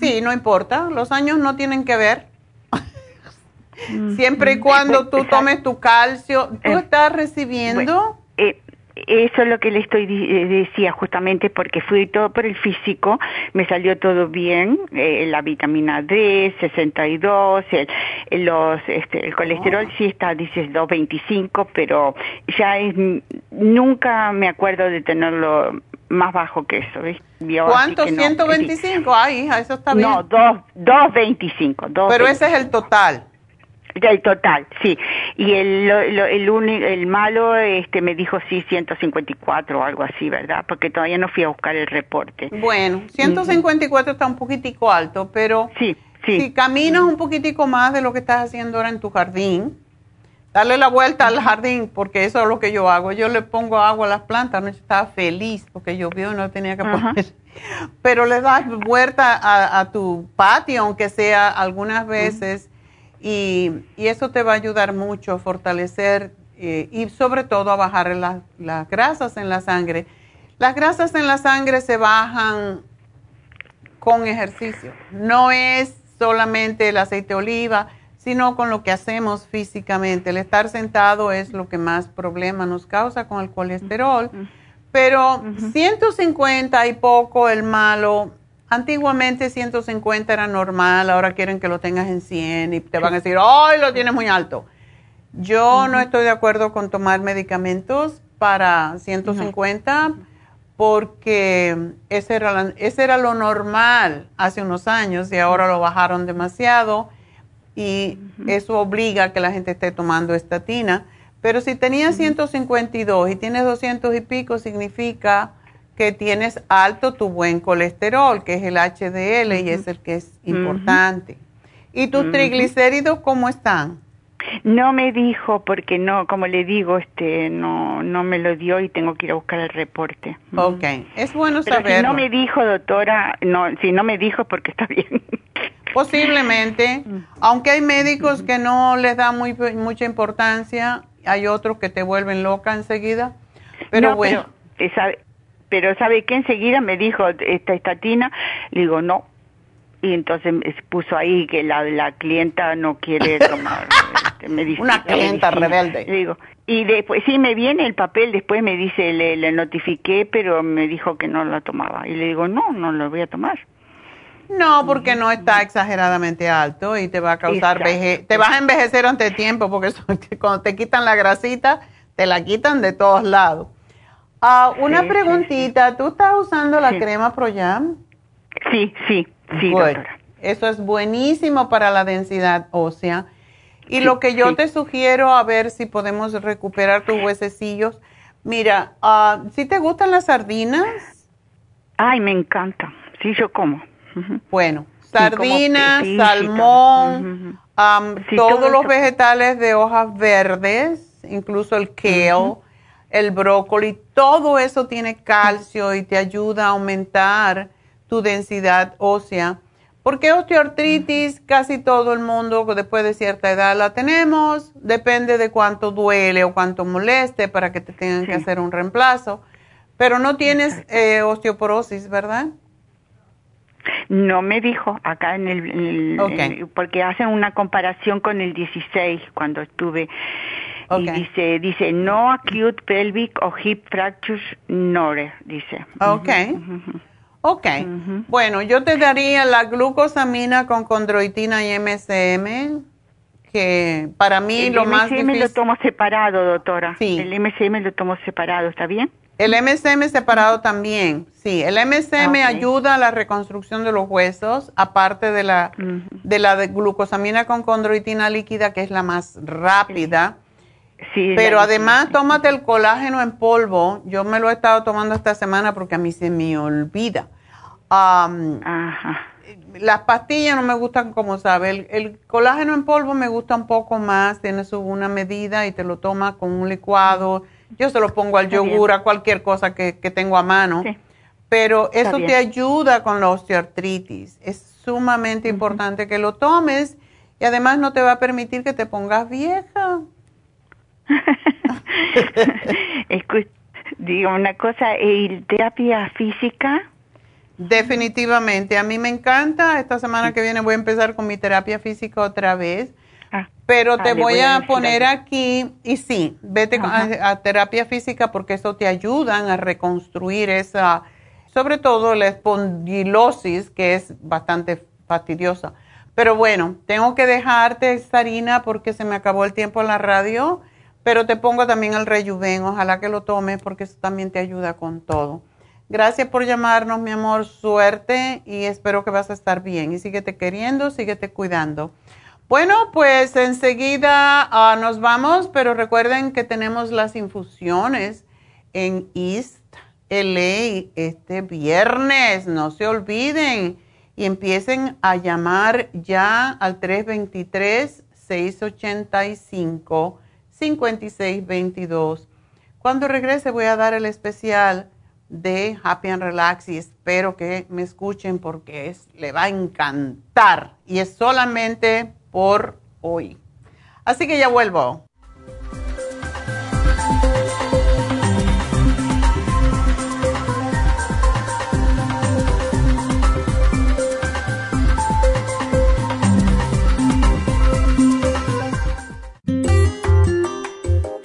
Sí, no importa, los años no tienen que ver. *laughs* Siempre y cuando *laughs* tú tomes tu calcio, ¿tú eh, estás recibiendo? Eh, eso es lo que le estoy eh, decía justamente porque fui todo por el físico, me salió todo bien, eh, la vitamina D, 62, el, los, este, el colesterol sí está, dices 225, pero ya es, nunca me acuerdo de tenerlo más bajo que eso, ¿ves? ¿Cuánto? 125, ay hija, eso está bien. No, 225. Pero ese es el total. El total, sí. Y el, el, el malo este, me dijo sí, 154 o algo así, ¿verdad? Porque todavía no fui a buscar el reporte. Bueno, 154 está un poquitico alto, pero sí, sí. si caminas un poquitico más de lo que estás haciendo ahora en tu jardín, darle la vuelta al jardín, porque eso es lo que yo hago. Yo le pongo agua a las plantas, no estaba feliz porque llovió y no tenía que poner. pero le das vuelta a, tu patio, aunque sea algunas veces, y, eso te va a ayudar mucho a fortalecer eh, y sobre todo a bajar las grasas en la sangre. Las grasas en la sangre se bajan con ejercicio. No es solamente el aceite de oliva, sino con lo que hacemos físicamente. El estar sentado es lo que más problema nos causa con el colesterol. Pero 150 y poco el malo. Antiguamente 150 era normal, ahora quieren que lo tengas en 100 y te van a decir, ¡ay, lo tienes muy alto! Yo no estoy de acuerdo con tomar medicamentos para 150 porque ese era, ese era lo normal hace unos años y ahora lo bajaron demasiado y eso obliga a que la gente esté tomando estatina. Pero si tenías 152 y tienes 200 y pico, significa que tienes alto tu buen colesterol, que es el HDL y es el que es importante. ¿Y tus triglicéridos cómo están? No me dijo porque no, como le digo, este, no, no me lo dio y tengo que ir a buscar el reporte. Ok, es bueno saber. Si no me dijo, doctora, no, si no me dijo porque está bien. *laughs* Posiblemente, aunque hay médicos que no les da muy, mucha importancia, hay otros que te vuelven loca enseguida. Pero bueno. Pero pero sabe que enseguida me dijo esta estatina, le digo no. Y entonces puso ahí que la, la clienta no quiere *laughs* tomar este, medicina. Una clienta rebelde. digo, y después, sí, me viene el papel, después me dice, le, le notifiqué, pero me dijo que no la tomaba. Y le digo, no, no lo voy a tomar. No, porque no está exageradamente alto y te va a causar veje te vas a envejecer ante tiempo porque *laughs* cuando te quitan la grasita, te la quitan de todos lados. Ah, una preguntita, ¿tú estás usando la crema ProYam? Sí, sí, sí, doctora. Eso es buenísimo para la densidad ósea. Y lo que yo te sugiero, a ver si podemos recuperar tus huesecillos. Mira, uh, ¿si te gustan las sardinas? Ay, me encanta. Sí, yo como. Bueno, sardinas, salmón, todos los vegetales de hojas verdes, incluso el kale, el brócoli, todo eso tiene calcio y te ayuda a aumentar tu densidad ósea. Porque osteoartritis casi todo el mundo después de cierta edad la tenemos, depende de cuánto duele o cuánto moleste para que te tengan que hacer un reemplazo. Pero no tienes eh, osteoporosis, ¿verdad? No me dijo acá en el, porque hacen una comparación con el 16 cuando estuve y dice dice no acute pelvic o hip fractures nore dice. Okay. Ok. Bueno, yo te daría la glucosamina con condroitina y MSM, que para mí lo más difícil... El MSM lo tomo separado, doctora. Sí. El MSM lo tomo separado, ¿está bien? El MSM separado también, sí. El MSM ayuda a la reconstrucción de los huesos, aparte de la, de la glucosamina con condroitina líquida, que es la más rápida. Sí, Pero además, tómate el colágeno en polvo. Yo me lo he estado tomando esta semana porque a mí se me olvida. Ajá. Las pastillas no me gustan como sabe. El, el, colágeno en polvo me gusta un poco más. Tienes una medida y te lo tomas con un licuado yo se lo pongo al yogur, a cualquier cosa que, tengo a mano. Pero eso te ayuda con la osteoartritis. Es sumamente importante que lo tomes y además no te va a permitir que te pongas vieja. *laughs* Digo una cosa, ¿y terapia física? Definitivamente, a mí me encanta. Esta semana que viene voy a empezar con mi terapia física otra vez. Ah, Pero te voy, a, poner aquí, y sí, vete a, terapia física porque eso te ayudan a reconstruir esa, sobre todo la espondilosis, que es bastante fastidiosa. Pero bueno, tengo que dejarte, Sarina, porque se me acabó el tiempo en la radio, pero te pongo también el rejuven, ojalá que lo tomes porque eso también te ayuda con todo. Gracias por llamarnos, mi amor, suerte y espero que vas a estar bien. Y síguete queriendo, síguete cuidando. Bueno, pues enseguida ah, nos vamos, pero recuerden que tenemos las infusiones en East LA este viernes, no se olviden y empiecen a llamar ya al 323-685-5622. Cuando regrese voy a dar el especial de Happy and Relax y espero que me escuchen porque es, le va a encantar y es solamente por hoy. Así que ya vuelvo.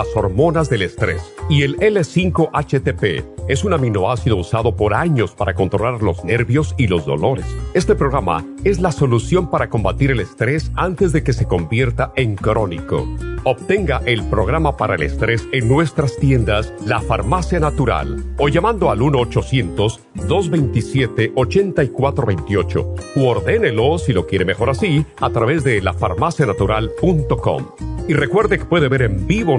las hormonas del estrés. Y el L5-HTP es un aminoácido usado por años para controlar los nervios y los dolores. Este programa es la solución para combatir el estrés antes de que se convierta en crónico. Obtenga el programa para el estrés en nuestras tiendas La Farmacia Natural o llamando al 1-800-227-8428 o ordénelo si lo quiere mejor así a través de lafarmacianatural.com. Y recuerde que puede ver en vivo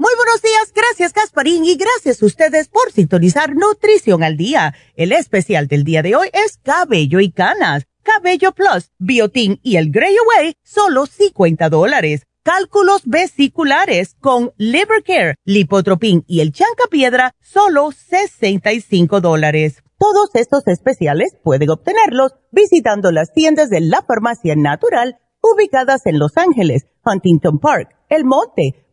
Muy buenos días, gracias Gasparín y gracias a ustedes por sintonizar Nutrición al Día. El especial del día de hoy es cabello y canas, cabello plus, biotín y el Grey Away, solo 50 dólares cálculos vesiculares con Liver Care, Lipotropin y el Piedra, solo 65 dólares. Todos estos especiales pueden obtenerlos visitando las tiendas de la Farmacia Natural ubicadas en Los Ángeles, Huntington Park, El Monte,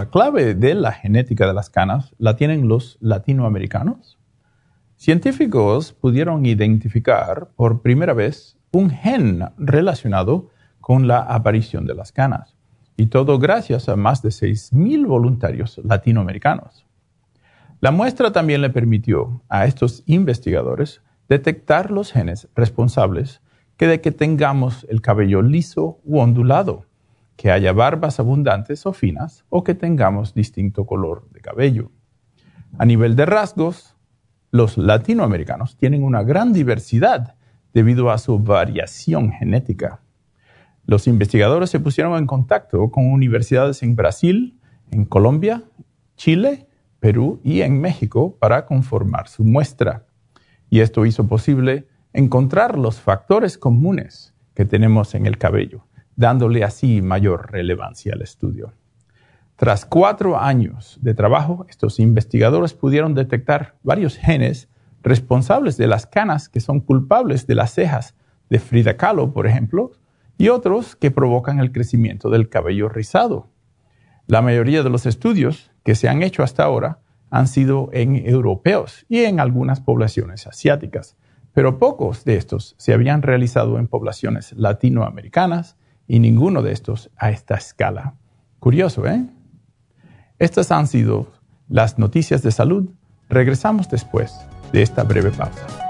La clave de la genética de las canas la tienen los latinoamericanos. Científicos pudieron identificar por primera vez un gen relacionado con la aparición de las canas, y todo gracias a más de 6.000 voluntarios latinoamericanos. La muestra también le permitió a estos investigadores detectar los genes responsables que de que tengamos el cabello liso u ondulado que haya barbas abundantes o finas o que tengamos distinto color de cabello. A nivel de rasgos, los latinoamericanos tienen una gran diversidad debido a su variación genética. Los investigadores se pusieron en contacto con universidades en Brasil, en Colombia, Chile, Perú y en México para conformar su muestra. Y esto hizo posible encontrar los factores comunes que tenemos en el cabello dándole así mayor relevancia al estudio. Tras cuatro años de trabajo, estos investigadores pudieron detectar varios genes responsables de las canas que son culpables de las cejas de Frida Kahlo, por ejemplo, y otros que provocan el crecimiento del cabello rizado. La mayoría de los estudios que se han hecho hasta ahora han sido en europeos y en algunas poblaciones asiáticas, pero pocos de estos se habían realizado en poblaciones latinoamericanas y ninguno de estos a esta escala. Curioso, ¿eh? Estas han sido las noticias de salud. Regresamos después de esta breve pausa.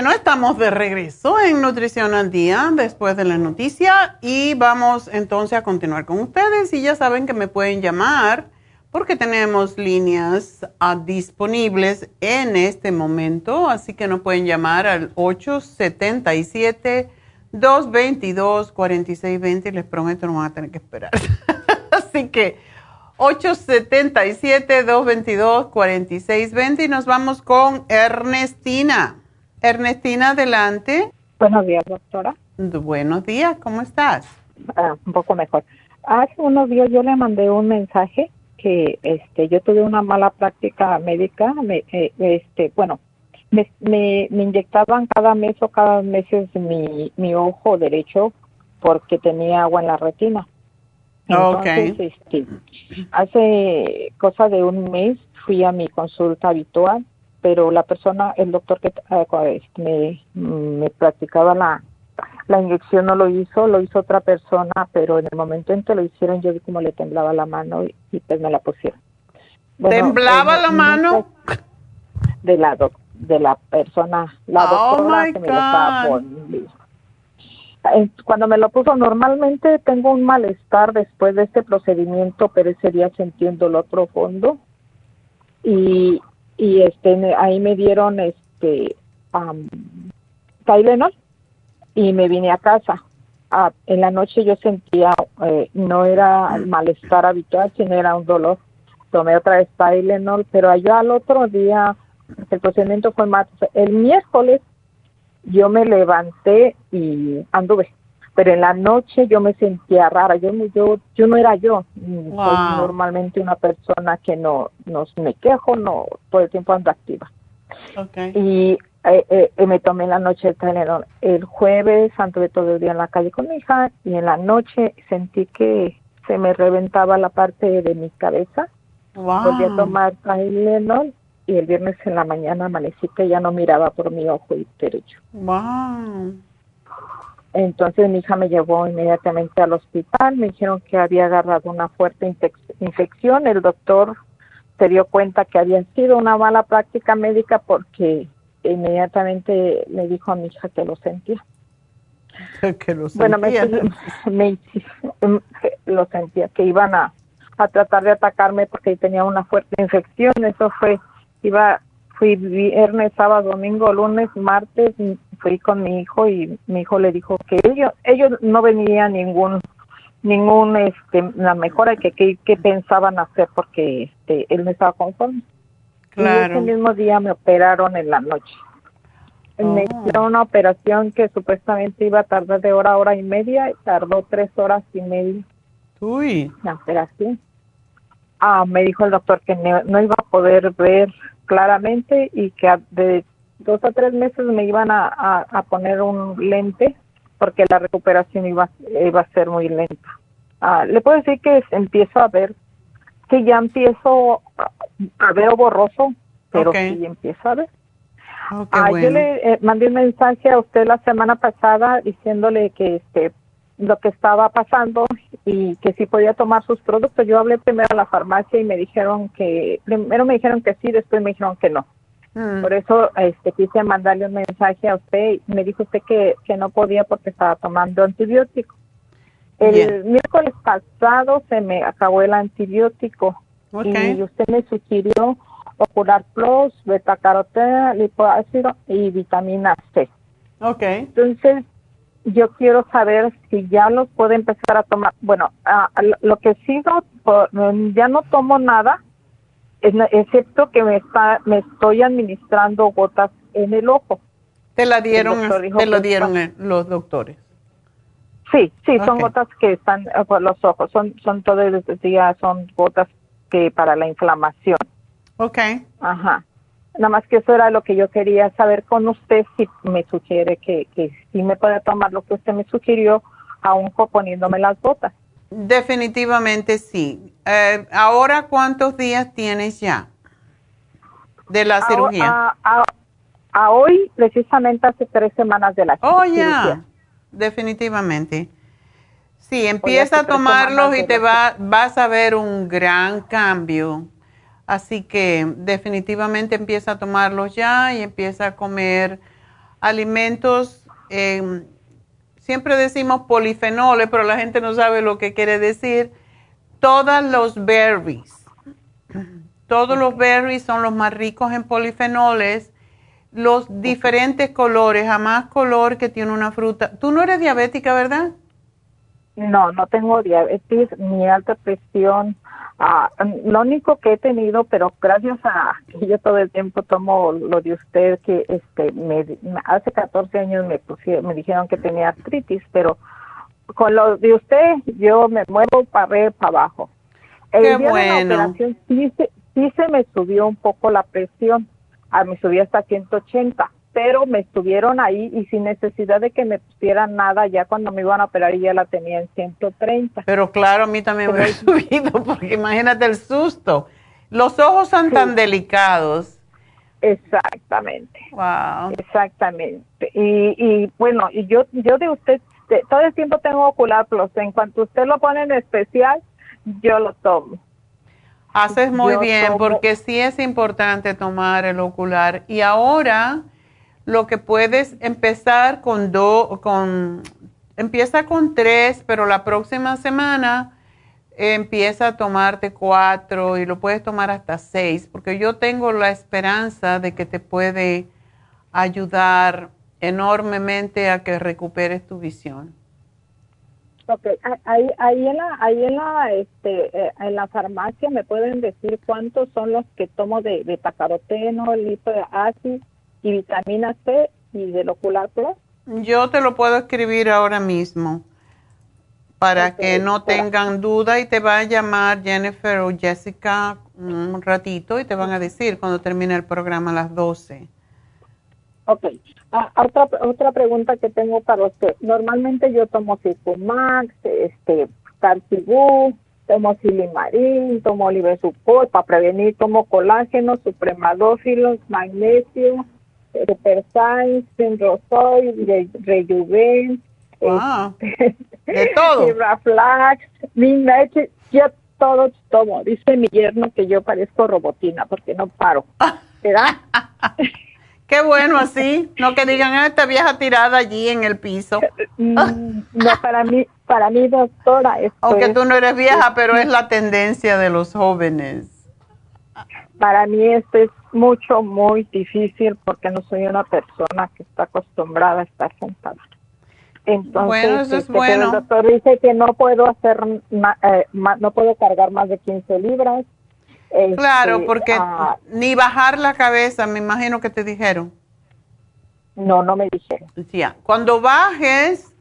Bueno, estamos de regreso en Nutrición al Día después de la noticia y vamos entonces a continuar con ustedes y ya saben que me pueden llamar porque tenemos líneas ah, disponibles en este momento, así que nos pueden llamar al 877-222-4620 y les prometo no van a tener que esperar. *laughs* así que 877-222-4620 y nos vamos con Ernestina. Ernestina, adelante. Buenos días, doctora. Buenos días, ¿cómo estás? Ah, un poco mejor. Hace unos días yo le mandé un mensaje que este yo tuve una mala práctica médica, me, eh, este, bueno, me, me, inyectaban cada mes o cada meses mi, mi ojo derecho porque tenía agua en la retina. Entonces, este, hace cosa de un mes fui a mi consulta habitual pero la persona, el doctor que eh, me, me practicaba la, la inyección no lo hizo, lo hizo otra persona, pero en el momento en que lo hicieron yo vi como le temblaba la mano y, pues me la pusieron. ¿Temblaba la mano? De la, de la persona, la oh doctora que me lo estaba poniendo. Cuando me lo puso, normalmente tengo un malestar después de este procedimiento, pero ese día sentí un dolor profundo y, y este ahí me dieron este Tylenol y me vine a casa. Ah, en la noche yo sentía, eh, no era el malestar habitual, sino era un dolor. Tomé otra vez Tylenol, pero allá al otro día, el procedimiento fue más. El miércoles yo me levanté y anduve pero en la noche yo me sentía rara, yo yo yo no era yo, soy normalmente una persona que no no me quejo, no todo el tiempo ando activa. Y eh, eh, me tomé en la noche el Tylenol. El jueves anduve todo el día en la calle con mi hija y en la noche sentí que se me reventaba la parte de mi cabeza. Volví a tomar Tylenol y el viernes en la mañana amanecí que ya no miraba por mi ojo derecho. Wow. Entonces mi hija me llevó inmediatamente al hospital, me dijeron que había agarrado una fuerte infección, el doctor se dio cuenta que había sido una mala práctica médica porque inmediatamente le dijo a mi hija que lo sentía. *laughs* que lo sentía. Bueno, me, *laughs* *laughs* lo sentía, que iban a, a tratar de atacarme porque tenía una fuerte infección, eso fue, iba, fui viernes, sábado, domingo, lunes, martes, fui con mi hijo y mi hijo le dijo que ellos ellos no venía ningún ningún este la mejora que, que, pensaban hacer porque este él no estaba conforme. Claro. y ese mismo día me operaron en la noche. Me oh. hicieron una operación que supuestamente iba a tardar de hora a hora y media y tardó tres horas y media. Uy. La operación. Ah me dijo el doctor que no, iba a poder ver claramente y que de dos a tres meses me iban a, a poner un lente porque la recuperación iba, iba a ser muy lenta. Ah, le puedo decir que empiezo a ver, que ya empiezo a ver borroso, pero sí empiezo a ver. ah, Yo le eh, mandé un mensaje a usted la semana pasada diciéndole que este lo que estaba pasando y que si podía tomar sus productos. Yo hablé primero a la farmacia y me dijeron que, primero me dijeron que sí, después me dijeron que no. Mm. Por eso este, quise mandarle un mensaje a usted y me dijo usted que, que no podía porque estaba tomando antibiótico. El miércoles pasado se me acabó el antibiótico y usted me sugirió Ocular Plus, beta caroteno, lipoácido y vitamina C. Ok. Entonces, yo quiero saber si ya los puedo empezar a tomar. Bueno, lo que sigo, ya no tomo nada, excepto que me está me estoy administrando gotas en el ojo. Te la dieron, te lo dieron los doctores. Sí, sí, son gotas que están eh, por los ojos, son son todos los días son gotas que para la inflamación. Okay. Ajá. Nada más que eso era lo que yo quería saber con usted si me sugiere que que sí me puede tomar lo que usted me sugirió aún poniéndome las gotas. Definitivamente sí. Eh, ahora, ¿cuántos días tienes ya de la cirugía? A, hoy, precisamente hace tres semanas de la oh, ya. Definitivamente. Sí, empieza a tomarlos y te va, vas a ver un gran cambio. Así que definitivamente empieza a tomarlos ya y empieza a comer alimentos. Eh, siempre decimos polifenoles, pero la gente no sabe lo que quiere decir. Todos los berries, todos los berries son los más ricos en polifenoles, los diferentes colores, a más color que tiene una fruta. Tú no eres diabética, ¿verdad? No, no tengo diabetes ni alta presión Ah, lo único que he tenido, pero gracias a que yo todo el tiempo tomo lo de usted, que este me, hace 14 años me pusieron, me dijeron que tenía artritis, pero con lo de usted yo me muevo para arriba para abajo. El Qué día bueno. de la operación sí, sí se me subió un poco la presión, a ah, me subió hasta 180 pero me estuvieron ahí y sin necesidad de que me pusieran nada, ya cuando me iban a operar ya la tenía en 130. Pero claro, a mí también me ha *laughs* subido, porque imagínate el susto. Los ojos son tan delicados. Exactamente. Wow. Exactamente. Y, y bueno, y yo, yo de usted, todo el tiempo tengo ocular plus. En cuanto usted lo pone en especial, yo lo tomo. Haces muy bien, porque sí es importante tomar el ocular. Y ahora lo que puedes empezar con dos, con, empieza con tres, pero la próxima semana empieza a tomarte cuatro y lo puedes tomar hasta seis, porque yo tengo la esperanza de que te puede ayudar enormemente a que recuperes tu visión. Ok, ahí, ahí en la, ahí en la, este, eh, en la farmacia me pueden decir cuántos son los que tomo de, de tacaroteno, ácido y vitamina C y del ocular plus? Yo te lo puedo escribir ahora mismo para que no tengan duda y te va a llamar Jennifer o Jessica un ratito y te van a decir cuando termine el programa a las 12. Ok. Ah, otra, otra pregunta que tengo para usted. Normalmente yo tomo Circumax, este, Cartibú, tomo Silimarín, tomo Olivesupport para prevenir, tomo colágeno, supremadófilos, magnesio, Super Science, Rosoy, Rejuven, wow. Este, de todo. *laughs* Raflax, Midnight, yo todo tomo. Dice mi yerno que yo parezco robotina porque no paro. *laughs* ¿Verdad? Qué bueno así, no que digan, ah, esta vieja tirada allí en el piso. *laughs* Mm, no, para mí, para mí, doctora. Aunque tú no eres vieja, pero es la tendencia de los jóvenes. Para mí esto es mucho, muy difícil porque no soy una persona que está acostumbrada a estar sentada. Entonces, bueno, eso es este, bueno. el doctor dice que no puedo hacer, eh, no puedo cargar más de 15 libras. claro, este, porque ah, ni bajar la cabeza, me imagino que te dijeron. No, no me dijeron. Ya, cuando bajes,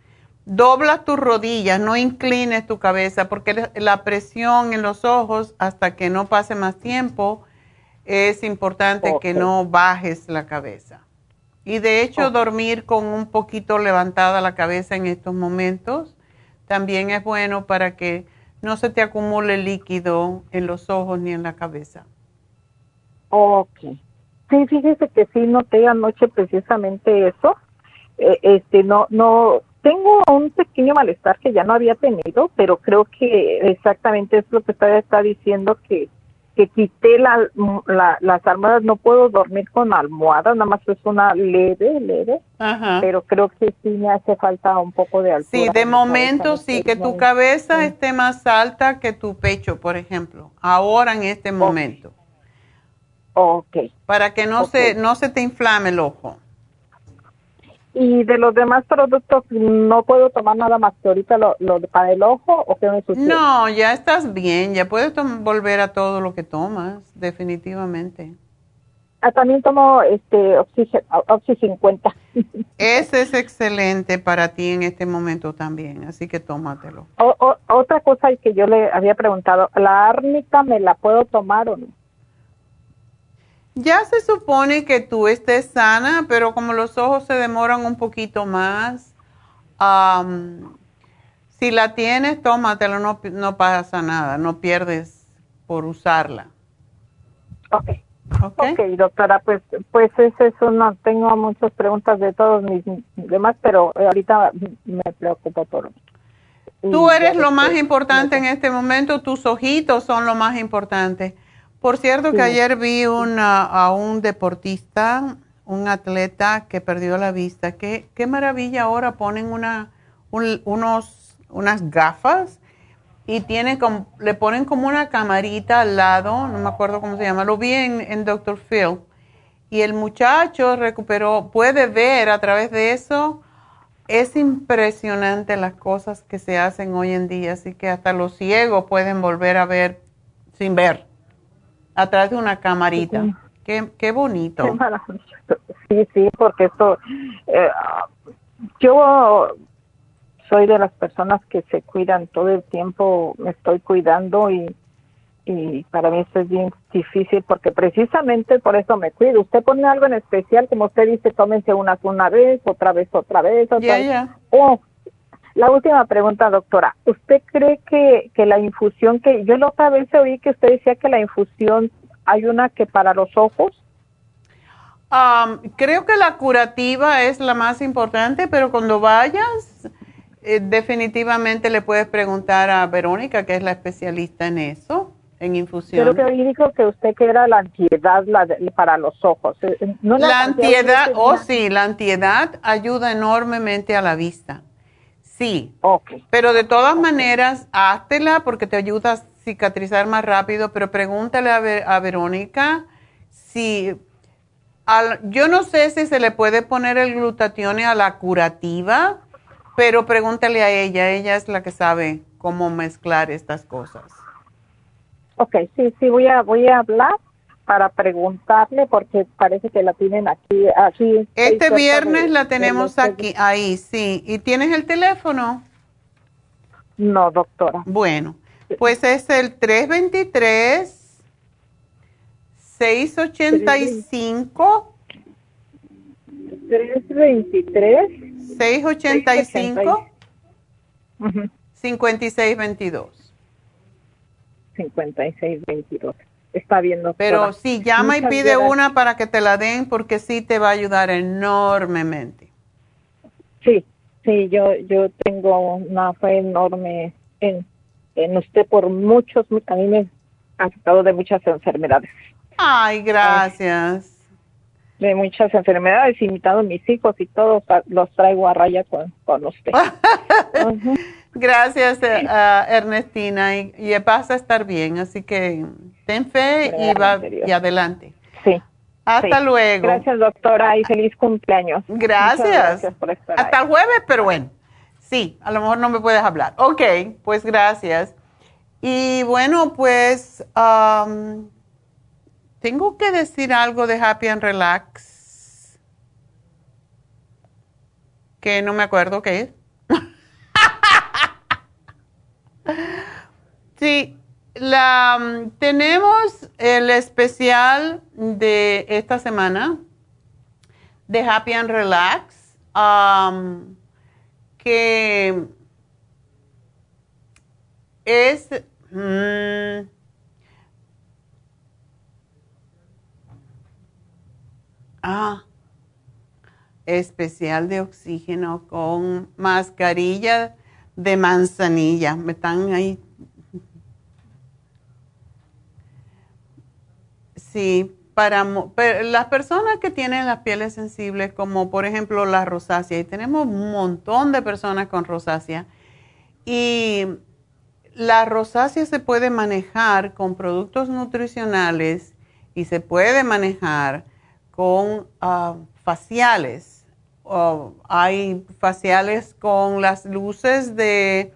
dobla tus rodillas, no inclines tu cabeza, porque la presión en los ojos, hasta que no pase más tiempo, es importante que no bajes la cabeza. Y de hecho, dormir con un poquito levantada la cabeza en estos momentos también es bueno para que no se te acumule líquido en los ojos ni en la cabeza. Ok. Sí, fíjese que sí noté anoche precisamente eso. Eh, este, no, no, tengo un pequeño malestar que ya no había tenido, pero creo que exactamente es lo que está, está diciendo que que quité la, las almohadas, no puedo dormir con almohadas, nada más es una leve, leve, pero creo que sí me hace falta un poco de altura. Sí, de momento sí, que tu cabeza esté más alta que tu pecho, por ejemplo, ahora en este momento. Ok. Para que no, se, no se te inflame el ojo. Y de los demás productos, ¿no puedo tomar nada más que ahorita lo, lo para el ojo o qué me sucede? No, ya estás bien, ya puedes volver a todo lo que tomas, definitivamente. Ah, también tomo este Oxy, 50. *laughs* Ese es excelente para ti en este momento también, así que tómatelo. otra cosa que yo le había preguntado, ¿la árnica me la puedo tomar o no? Ya se supone que tú estés sana, pero como los ojos se demoran un poquito más, si la tienes, tómatelo, no, no pasa nada, no pierdes por usarla. Okay. ok. doctora, pues, pues es eso, no tengo muchas preguntas de todos mis demás, pero ahorita me preocupa todo. Tú eres lo más importante en este momento, tus ojitos son lo más importante. Por cierto, que ayer vi una, a un deportista, un atleta que perdió la vista. Qué, qué maravilla ahora ponen una, unos, unas gafas y tiene como, le ponen como una camarita al lado, no me acuerdo cómo se llama, lo vi en, en Dr. Phil. Y el muchacho recuperó, puede ver a través de eso. Es impresionante las cosas que se hacen hoy en día, así que hasta los ciegos pueden volver a ver sin ver a través de una camarita. Qué, qué bonito. sí, sí, porque esto, eh, yo soy de las personas que se cuidan todo el tiempo, me estoy cuidando y, y para mí esto es bien difícil porque precisamente por eso me cuido. Usted pone algo en especial, como usted dice, tómense una una vez, otra vez, otra vez, otra vez. Oh, la última pregunta, doctora. ¿Usted cree que, que la infusión que yo la otra vez oí que usted decía que la infusión hay una que para los ojos? creo que la curativa es la más importante, pero cuando vayas, eh, definitivamente le puedes preguntar a Verónica, que es la especialista en eso, en infusión. Creo que hoy dijo que usted que era la antiedad la para los ojos. Eh, eh, la, antiedad, oh sí, la antiedad ayuda enormemente a la vista. Sí. Pero de todas maneras, háztela porque te ayuda a cicatrizar más rápido, pero pregúntale a, Verónica si... yo no sé si se le puede poner el glutatión a la curativa, pero pregúntale a ella, ella es la que sabe cómo mezclar estas cosas. Ok, sí, sí, voy a, voy a hablar para preguntarle porque parece que la tienen aquí. aquí este viernes la tenemos aquí, ahí, sí. ¿Y tienes el teléfono? No, doctora. Bueno, pues es el 323 685 323 685 5622 5622 está viendo. Pero sí, llama y pide una para que te la den porque sí te va a ayudar enormemente. Sí, sí, yo yo tengo una fe enorme en, en usted por muchos, a mí me ha quitado de muchas enfermedades. Ay, gracias. De muchas enfermedades, invitado a mis hijos y todos los traigo a raya con, con usted. *laughs* Gracias, eh, Ernestina, y, y, vas a estar bien, así que ten fe y, va, y adelante. Sí. Hasta luego. Gracias, doctora, y feliz cumpleaños. Gracias. gracias por estar Hasta el jueves, pero bueno. Sí, a lo mejor no me puedes hablar. Ok, pues gracias. Y bueno, pues tengo que decir algo de Happy and Relax que no me acuerdo qué es. Sí, la, tenemos el especial de esta semana de Happy and Relax, que es... Mm, ah, especial de oxígeno con mascarilla de manzanilla. Me están ahí Sí, para las personas que tienen las pieles sensibles, como por ejemplo la rosácea, y tenemos un montón de personas con rosácea, y la rosácea se puede manejar con productos nutricionales y se puede manejar con ah, faciales. hay faciales con las luces de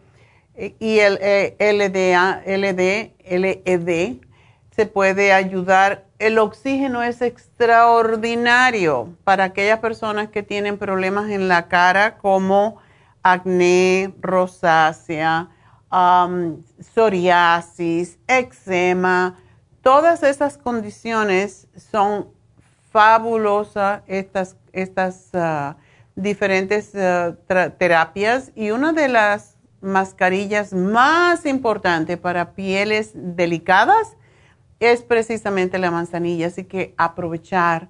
eh, y el eh, LDA, LD, LED se puede ayudar. El oxígeno es extraordinario para aquellas personas que tienen problemas en la cara como acné, rosácea, psoriasis, eczema. Todas esas condiciones son fabulosas, estas, estas ah, diferentes ah, terapias. Y una de las mascarillas más importantes para pieles delicadas es precisamente la manzanilla, así que aprovechar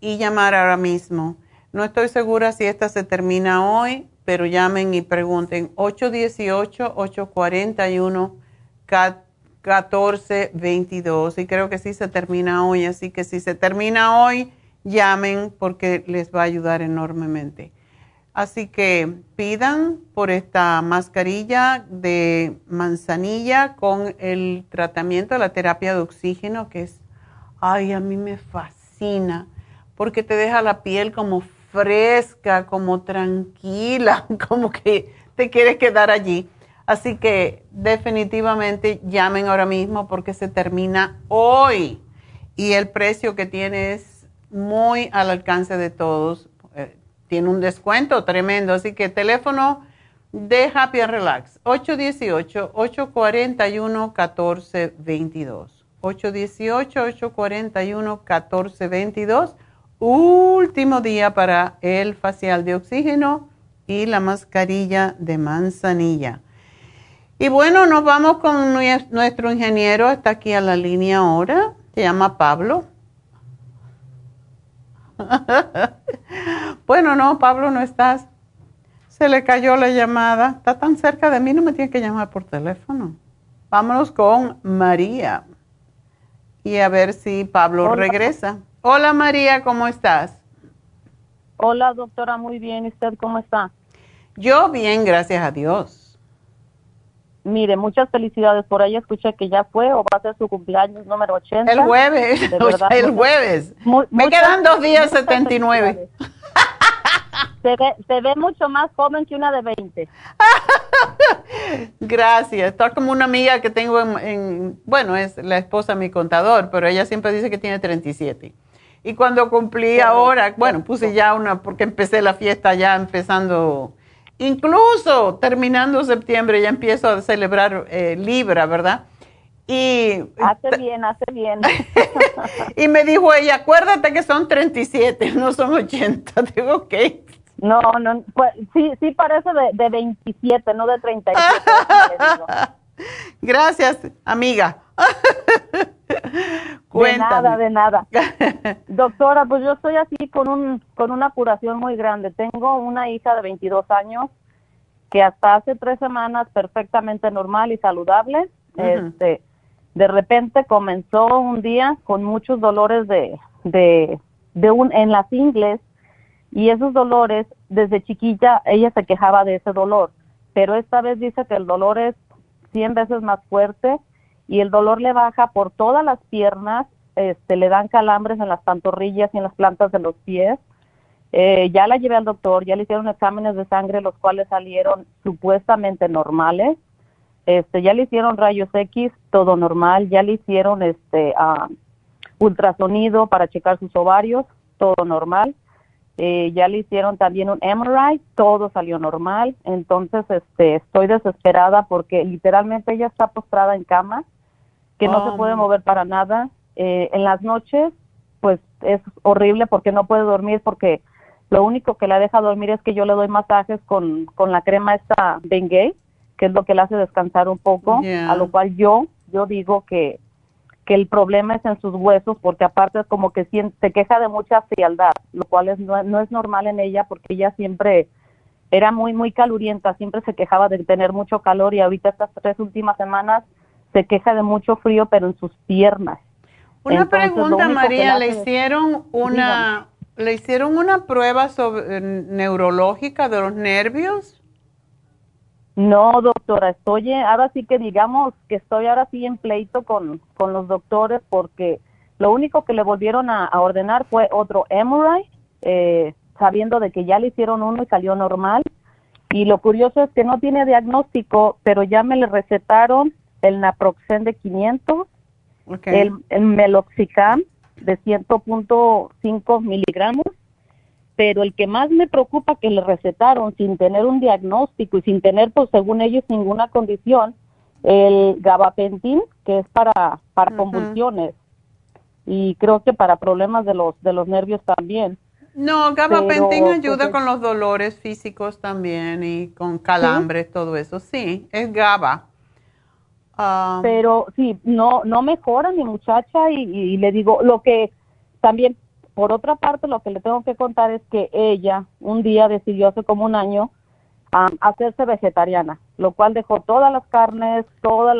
y llamar ahora mismo. No estoy segura si esta se termina hoy, pero llamen y pregunten 818-841-1422 y creo que sí se termina hoy, así que si se termina hoy, llamen porque les va a ayudar enormemente. Así que pidan por esta mascarilla de manzanilla con el tratamiento la terapia de oxígeno, que es, ay, a mí me fascina, porque te deja la piel como fresca, como tranquila, *laughs* como que te quieres quedar allí. Así que definitivamente llamen ahora mismo porque se termina hoy y el precio que tiene es muy al alcance de todos tiene un descuento tremendo. Así que teléfono de Happy and Relax, 818-841-1422. 818-841-1422. Último día para el facial de oxígeno y la mascarilla de manzanilla. Y bueno, nos vamos con nuestro ingeniero, está aquí a la línea ahora, se llama Pablo. *laughs* bueno, no, Pablo, no estás. Se le cayó la llamada. Está tan cerca de mí, no me tiene que llamar por teléfono. Vámonos con María. Y a ver si Pablo regresa. Hola María, ¿cómo estás? Hola doctora, muy bien. ¿Y usted cómo está? Yo bien, gracias a Dios. Mire, muchas felicidades. Por ahí escuché que ya fue o va a ser su cumpleaños número 80. El jueves, *laughs* el jueves. Me quedan dos días 79. Se ve, se ve mucho más joven que una de 20. *laughs* Gracias. Está como una amiga que tengo en, bueno, es la esposa de mi contador, pero ella siempre dice que tiene 37. Y cuando cumplí ahora, bueno, puse ya una, porque empecé la fiesta ya empezando Incluso terminando septiembre ya empiezo a celebrar eh, Libra, ¿verdad? Y hace bien, hace bien. *laughs* y me dijo ella, acuérdate que son 37, no son 80. *laughs* Digo, ok. No, no, pues, sí, sí parece de, de 27, no de 37. *laughs* Gracias, amiga. *laughs* de nada, de nada. *laughs* Doctora, pues yo estoy así con, un, con una curación muy grande. Tengo una hija de 22 años que hasta hace tres semanas perfectamente normal y saludable. Este, de repente comenzó un día con muchos dolores de, de, de un, en las ingles y esos dolores, desde chiquilla, ella se quejaba de ese dolor, pero esta vez dice que el dolor es 100 veces más fuerte y el dolor le baja por todas las piernas este, le dan calambres en las pantorrillas y en las plantas de los pies. Eh, ya la llevé al doctor, ya le hicieron exámenes de sangre, los cuales salieron supuestamente normales. Este, ya le hicieron rayos X, todo normal. Ya le hicieron este uh, ultrasonido para checar sus ovarios, todo normal. Eh, ya le hicieron también un MRI, todo salió normal. Entonces, este, estoy desesperada porque literalmente ella está postrada en cama, que no se oh. puede mover para nada. Eh, en las noches, pues es horrible porque no puede dormir porque lo único que la deja dormir es que yo le doy masajes con, con la crema esta Bengay, que es lo que le hace descansar un poco, a lo cual yo, yo digo que que el problema es en sus huesos, porque aparte es como que se queja de mucha frialdad, lo cual es, no, es normal en ella, porque ella siempre era muy, muy calurienta, siempre se quejaba de tener mucho calor y ahorita estas tres últimas semanas se queja de mucho frío, pero en sus piernas. Una pregunta, María, ¿le hicieron una, ¿le hicieron una prueba sobre, neurológica de los nervios? No, doctora, estoy, ahora sí que digamos que estoy ahora sí en pleito con, con los doctores porque lo único que le volvieron a, ordenar fue otro MRI, eh, sabiendo de que ya le hicieron uno y salió normal. Y lo curioso es que no tiene diagnóstico, pero ya me le recetaron el naproxen de 500, el, el meloxicam de 100.5 miligramos pero el que más me preocupa que le recetaron sin tener un diagnóstico y sin tener, pues según ellos, ninguna condición, el gabapentin, que es para, para convulsiones y creo que para problemas de los, de los nervios también. No, gabapentin ayuda con los dolores físicos también y con calambres, todo eso. Sí, es GABA. Ah. pero sí, no, no mejora mi muchacha y, y le digo, lo que también por otra parte, lo que le tengo que contar es que ella un día decidió hace como un año hacerse vegetariana, lo cual dejó todas las carnes, todos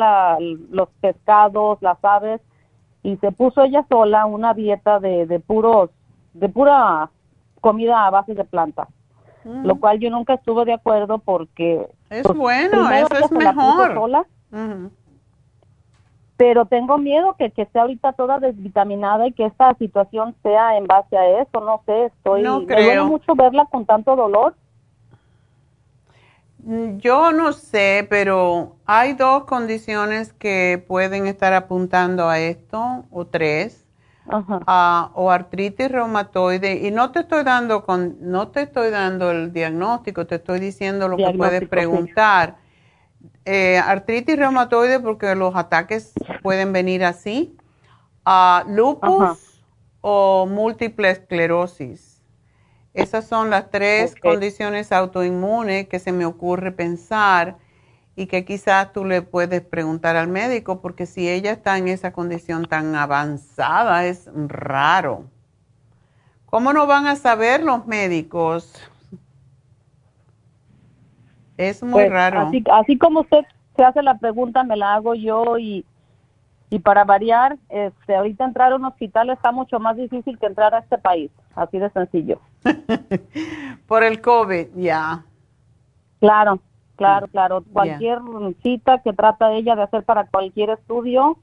los pescados, las aves y se puso ella sola una dieta de, de puros, de pura comida a base de plantas. Lo mm. cual yo nunca estuve de acuerdo porque... Es pues, bueno, eso es mejor. Sola, pero tengo miedo que, que esté ahorita toda desvitaminada y que esta situación sea en base a eso, no sé, estoy no me duele mucho verla con tanto dolor. Mm, yo no sé, pero hay dos condiciones que pueden estar apuntando a esto, o tres, Ajá. o artritis reumatoide, y no te estoy dando con, no te estoy dando el diagnóstico, te estoy diciendo lo que puedes preguntar. Eh, artritis reumatoide porque los ataques pueden venir así, lupus o múltiple esclerosis. Esas son las tres condiciones autoinmunes que se me ocurre pensar y que quizás tú le puedes preguntar al médico porque si ella está en esa condición tan avanzada es raro. ¿Cómo no van a saber los médicos? Es muy pues, raro. Así, así como usted se hace la pregunta, me la hago yo y, y para variar, este, ahorita entrar a un hospital está mucho más difícil que entrar a este país, así de sencillo. *laughs* Por el COVID, ya. Claro, claro, claro. Cualquier cita que trata ella de hacer para cualquier estudio,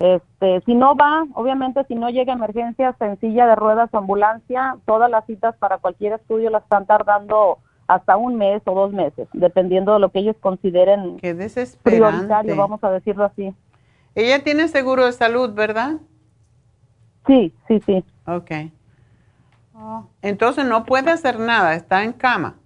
este, si no va, obviamente si no llega emergencia sencilla de ruedas o ambulancia, todas las citas para cualquier estudio las están tardando hasta un mes o dos meses, dependiendo de lo que ellos consideren Qué prioritario, vamos a decirlo así. Ella tiene seguro de salud, ¿verdad? Sí, sí, sí. Ok. Oh, entonces no puede hacer nada, está en cama.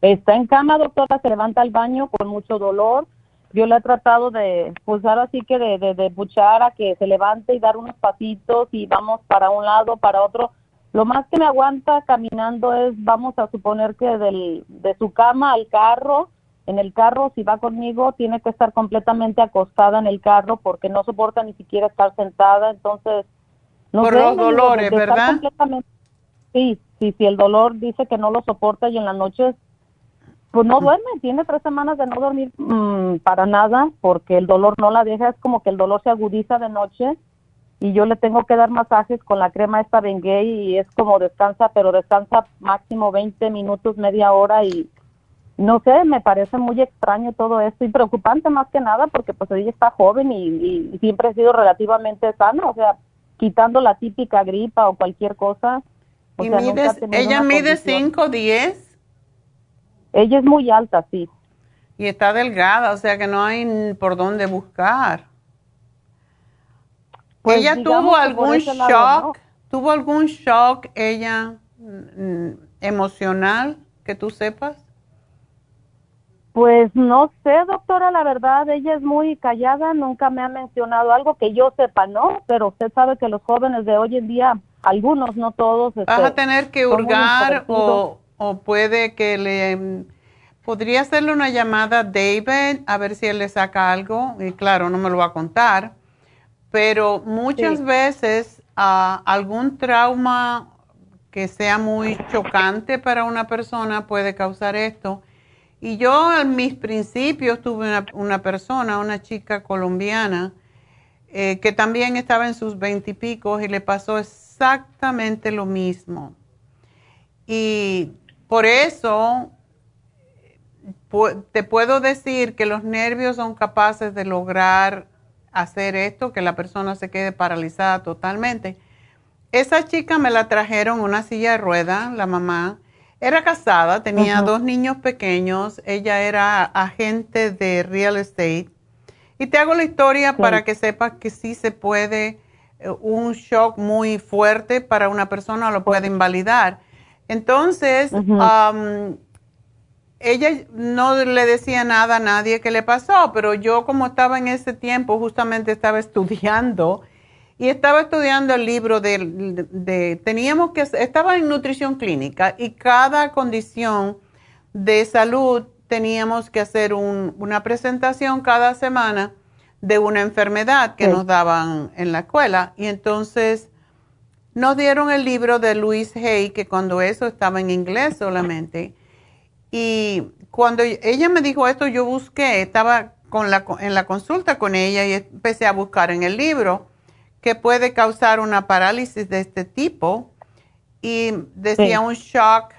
Está en cama, doctora, se levanta al baño con mucho dolor. Yo le he tratado de pulsar así que de, de, de buchar a que se levante y dar unos pasitos y vamos para un lado, para otro lo más que me aguanta caminando es, vamos a suponer que del, de su cama al carro, en el carro, si va conmigo, tiene que estar completamente acostada en el carro porque no soporta ni siquiera estar sentada, entonces... No Por los dolores, ¿verdad? Sí, sí, sí, el dolor dice que no lo soporta y en la noche, pues no duerme, tiene tres semanas de no dormir mm, para nada porque el dolor no la deja, es como que el dolor se agudiza de noche y yo le tengo que dar masajes con la crema esta Bengay y es como descansa, pero descansa máximo 20 minutos, media hora y no sé, me parece muy extraño todo esto y preocupante más que nada porque pues ella está joven y, siempre ha sido relativamente sana, o sea, quitando la típica gripa o cualquier cosa. ¿Y ella mide 5, 10? Ella es muy alta, sí. Y está delgada, o sea que no hay por dónde buscar. Pues ¿Ella tuvo algún shock? ¿Tuvo algún shock ella mm, emocional que tú sepas? Pues no sé, doctora, la verdad, ella es muy callada, nunca me ha mencionado algo que yo sepa, ¿no? Pero usted sabe que los jóvenes de hoy en día, algunos, no todos. Vas a este, tener que hurgar o, o puede que le... Podría hacerle una llamada a David a ver si él le saca algo, y claro, no me lo va a contar, pero muchas veces ah, algún trauma que sea muy chocante para una persona puede causar esto y yo en mis principios tuve una, persona, una chica colombiana, eh, que también estaba en sus veintipicos y, y le pasó exactamente lo mismo. Y por eso te puedo decir que los nervios son capaces de lograr hacer esto, que la persona se quede paralizada totalmente. Esa chica me la trajeron una silla de rueda, la mamá, era casada, tenía dos niños pequeños, ella era agente de real estate. Y te hago la historia para que sepas que sí se puede, eh, un shock muy fuerte para una persona lo puede invalidar. Entonces, ella no le decía nada a nadie que le pasó, pero yo como estaba en ese tiempo, justamente estaba estudiando y estaba estudiando el libro de, teníamos que, estaba en nutrición clínica y cada condición de salud teníamos que hacer una presentación cada semana de una enfermedad que nos daban en la escuela. Y entonces nos dieron el libro de Louise Hay, que cuando eso estaba en inglés solamente. Y cuando ella me dijo esto, yo busqué, estaba con la, en la consulta con ella y empecé a buscar en el libro que puede causar una parálisis de este tipo y decía un shock,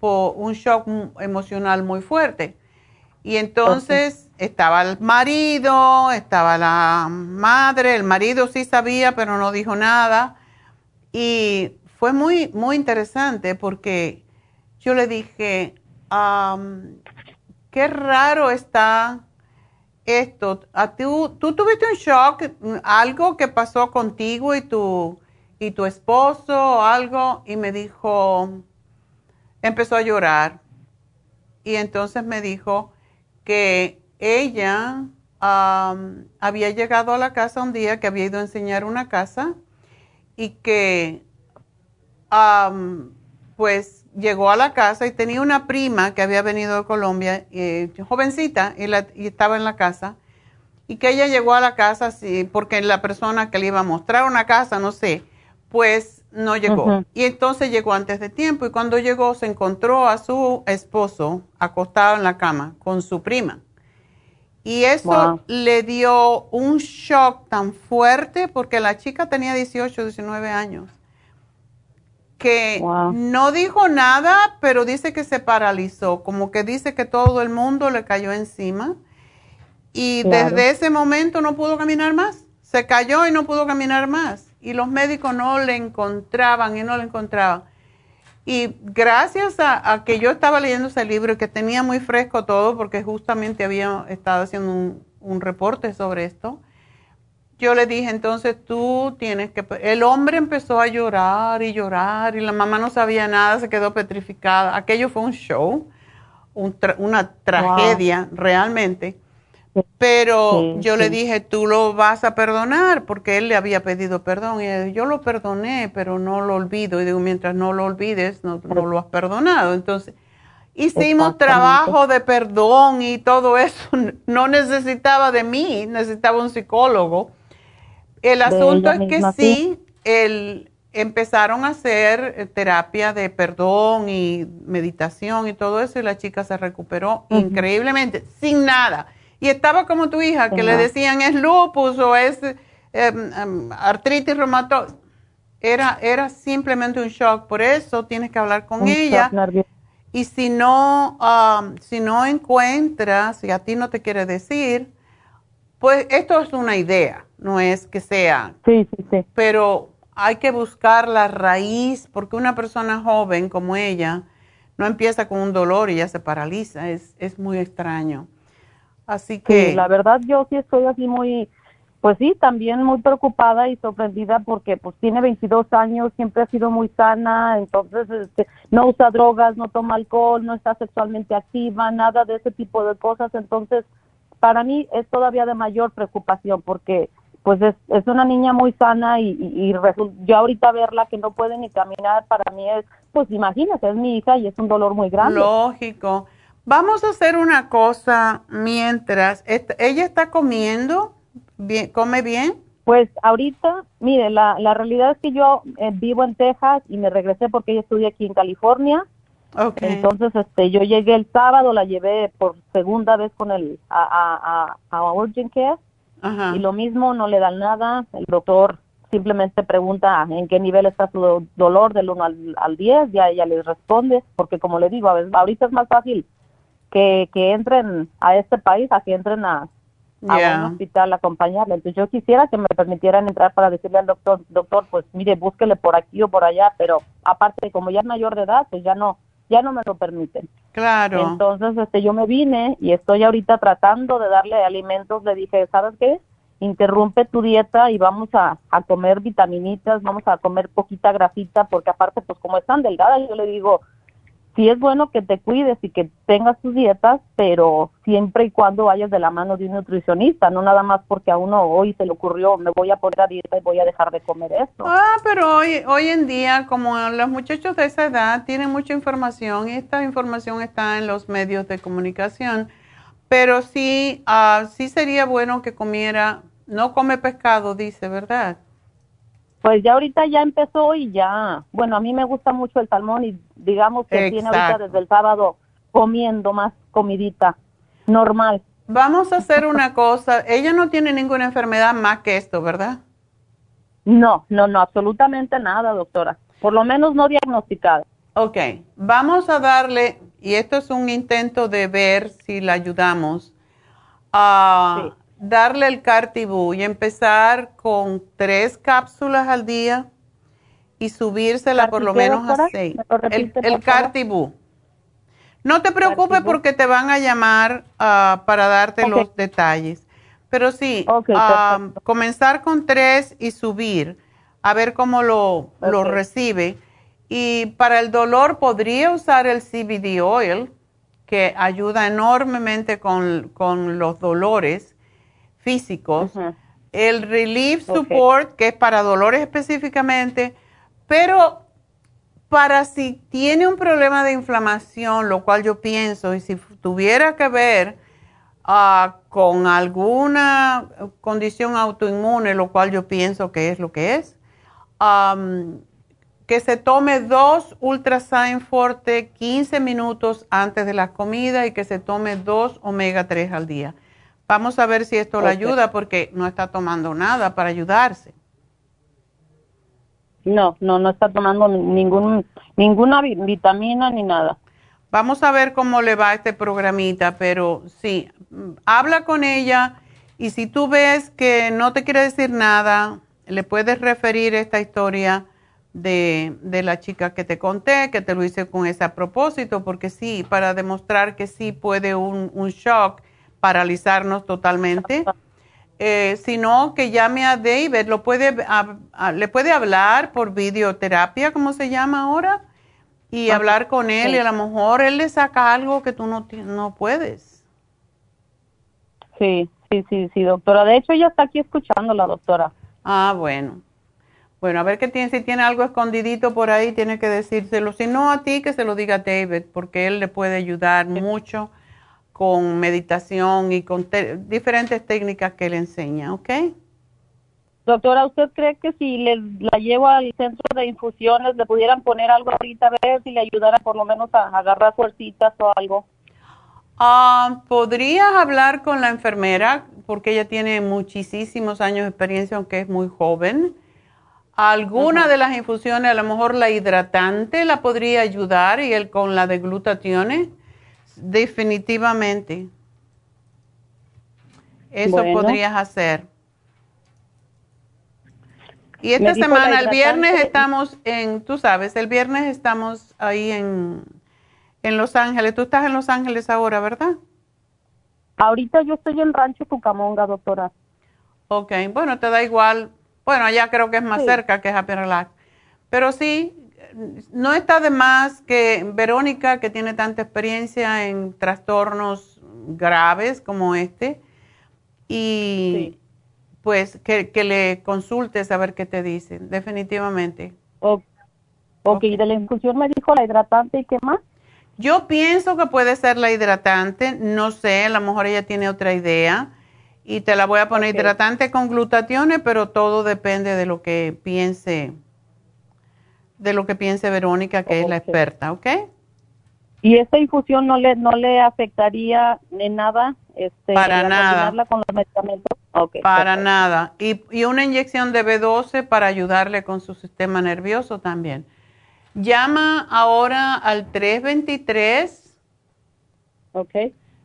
un shock emocional muy fuerte. Y entonces estaba el marido, estaba la madre, el marido sí sabía, pero no dijo nada. Y fue muy, muy interesante porque yo le dije, qué raro está esto, ¿a tú, tú tuviste un shock, algo que pasó contigo y tu, y tu esposo o algo? Y me dijo, empezó a llorar. Y entonces me dijo que ella había llegado a la casa un día, que había ido a enseñar una casa y que pues llegó a la casa y tenía una prima que había venido de Colombia, eh, jovencita, y, estaba en la casa, y que ella llegó a la casa porque la persona que le iba a mostrar una casa, no sé, pues no llegó. Y entonces llegó antes de tiempo y cuando llegó se encontró a su esposo acostado en la cama con su prima. Y eso le dio un shock tan fuerte porque la chica tenía 18, 19 años que no dijo nada, pero dice que se paralizó, como que dice que todo el mundo le cayó encima y desde ese momento no pudo caminar más. Se cayó y no pudo caminar más. Y los médicos no le encontraban y no le encontraban. Y gracias a, que yo estaba leyendo ese libro y que tenía muy fresco todo, porque justamente había estado haciendo un, un reporte sobre esto, yo le dije, entonces tú tienes que... El hombre empezó a llorar y llorar y la mamá no sabía nada, se quedó petrificada. Aquello fue un show, una tragedia realmente. Pero yo le dije, tú lo vas a perdonar porque él le había pedido perdón. Y yo lo perdoné, pero no lo olvido. Y digo, mientras no lo olvides, no, no lo has perdonado. Entonces, hicimos trabajo de perdón y todo eso. *laughs* No necesitaba de mí, necesitaba un psicólogo el asunto es que sí, el, empezaron a hacer eh, terapia de perdón y meditación y todo eso y la chica se recuperó increíblemente, sin nada. Y estaba como tu hija, que le decían es lupus o es em, em, artritis reumatoide. Era, era simplemente un shock. Por eso tienes que hablar con ella Y si no, um, si no encuentras, si a ti no te quiere decir, pues esto es una idea, no es que sea. Sí, sí, sí. Pero hay que buscar la raíz, porque una persona joven como ella no empieza con un dolor y ya se paraliza, es, es muy extraño. Así que... Sí, la verdad yo sí estoy así muy, pues sí, también muy preocupada y sorprendida porque pues tiene 22 años, siempre ha sido muy sana, entonces este, no usa drogas, no toma alcohol, no está sexualmente activa, nada de ese tipo de cosas, entonces para mí es todavía de mayor preocupación porque pues es, es una niña muy sana y, y, yo ahorita verla que no puede ni caminar, para mí es, pues imagínate, es mi hija y es un dolor muy grande. Lógico. Vamos a hacer una cosa mientras, ¿ella está comiendo? Bien, ¿Come bien? Pues ahorita, mire, la, la realidad es que yo eh, vivo en Texas y me regresé porque ella estudia aquí en California. Okay. Entonces, este, yo llegué el sábado, la llevé por segunda vez con el a, a, a, a Urgent Care y lo mismo, no le dan nada. El doctor simplemente pregunta en qué nivel está su dolor del 1 al, al 10, ya ella les responde, porque como le digo, a veces, ahorita es más fácil que, que entren a este país a que entren a, a un hospital a acompañarle. Entonces yo quisiera que me permitieran entrar para decirle al doctor, doctor, pues mire, búsquele por aquí o por allá, pero aparte, como ya es mayor de edad, pues ya no, ya no me lo permiten. Claro. Entonces, este, yo me vine y estoy ahorita tratando de darle alimentos. Le dije, ¿sabes qué? Interrumpe tu dieta y vamos a, a comer vitaminitas, vamos a comer poquita grasita, porque aparte, pues como es tan delgada, yo le digo, sí es bueno que te cuides y que tengas tus dietas, pero siempre y cuando vayas de la mano de un nutricionista, no nada más porque a uno hoy se le ocurrió, me voy a poner a dieta y voy a dejar de comer esto. Ah, pero hoy, hoy en día, como los muchachos de esa edad tienen mucha información, y esta información está en los medios de comunicación, pero sí, uh, sí sería bueno que comiera, no come pescado, dice, ¿verdad? Pues ya ahorita ya empezó y ya, bueno, a mí me gusta mucho el salmón y digamos que tiene ahorita desde el sábado comiendo más comidita normal. Vamos a hacer una cosa, ella no tiene ninguna enfermedad más que esto, ¿verdad? No, no, no, absolutamente nada, doctora. Por lo menos no diagnosticada. Ok, vamos a darle, y esto es un intento de ver si la ayudamos, a darle el Cartibú y empezar con tres cápsulas al día y subírsela por lo menos a seis. El, el Cartibú. No te preocupes porque te van a llamar uh, para darte los detalles. Pero sí, uh, comenzar con tres y subir, a ver cómo lo, lo recibe. Y para el dolor podría usar el CBD oil, que ayuda enormemente con, con los dolores físicos. El Relief Support, que es para dolores específicamente, pero para si tiene un problema de inflamación, lo cual yo pienso, y si tuviera que ver ah, con alguna condición autoinmune, lo cual yo pienso que es lo que es, que se tome dos Ultrasign Forte 15 minutos antes de la comida y que se tome dos omega 3 al día. Vamos a ver si esto le ayuda porque no está tomando nada para ayudarse. No, no, no está tomando ningún, ninguna vitamina ni nada. Vamos a ver cómo le va este programita, pero sí, habla con ella y si tú ves que no te quiere decir nada, le puedes referir esta historia de, de la chica que te conté, que te lo hice con ese propósito, porque sí, para demostrar que sí puede un, un shock paralizarnos totalmente. Eh, sino que llame a David, lo puede, le puede hablar por videoterapia, como se llama ahora, y hablar con él y a lo mejor él le saca algo que tú no, no puedes. Sí, sí, sí, sí, doctora. De hecho, ella está aquí escuchando la doctora. Ah, bueno. Bueno, a ver qué tiene, si tiene algo escondidito por ahí, tiene que decírselo. Si no a ti, que se lo diga a David, porque él le puede ayudar mucho con meditación y con diferentes técnicas que le enseña, ¿ok? Doctora, ¿usted cree que si le, la llevo al centro de infusiones le pudieran poner algo ahorita a ver si le ayudara por lo menos a, agarrar fuercitas o algo? Ah, Podrías hablar con la enfermera porque ella tiene muchísimos años de experiencia, aunque es muy joven. Alguna de las infusiones, a lo mejor la hidratante la podría ayudar y el con la de glutatione, definitivamente. Eso podrías hacer. Y esta semana, el viernes estamos en, tú sabes, el viernes estamos ahí en, en Los Ángeles. Tú estás en Los Ángeles ahora, ¿verdad? Ahorita yo estoy en Rancho Cucamonga, doctora. Ok, bueno, te da igual. Bueno, allá creo que es más cerca que Happy Relax. Pero sí, no está de más que Verónica, que tiene tanta experiencia en trastornos graves como este, y pues que, le consultes a ver qué te dicen, definitivamente. ok, okay. de la infusión me dijo la hidratante y qué más. Yo pienso que puede ser la hidratante, no sé, a lo mejor ella tiene otra idea y te la voy a poner hidratante con glutatione, pero todo depende de lo que piense, de lo que piense Verónica, que es la experta, ¿ok? ¿Y esta infusión no le no le afectaría en nada? Este, para nada. con los medicamentos? para nada. Y, y una inyección de B12 para ayudarle con su sistema nervioso también. Llama ahora al 323 ok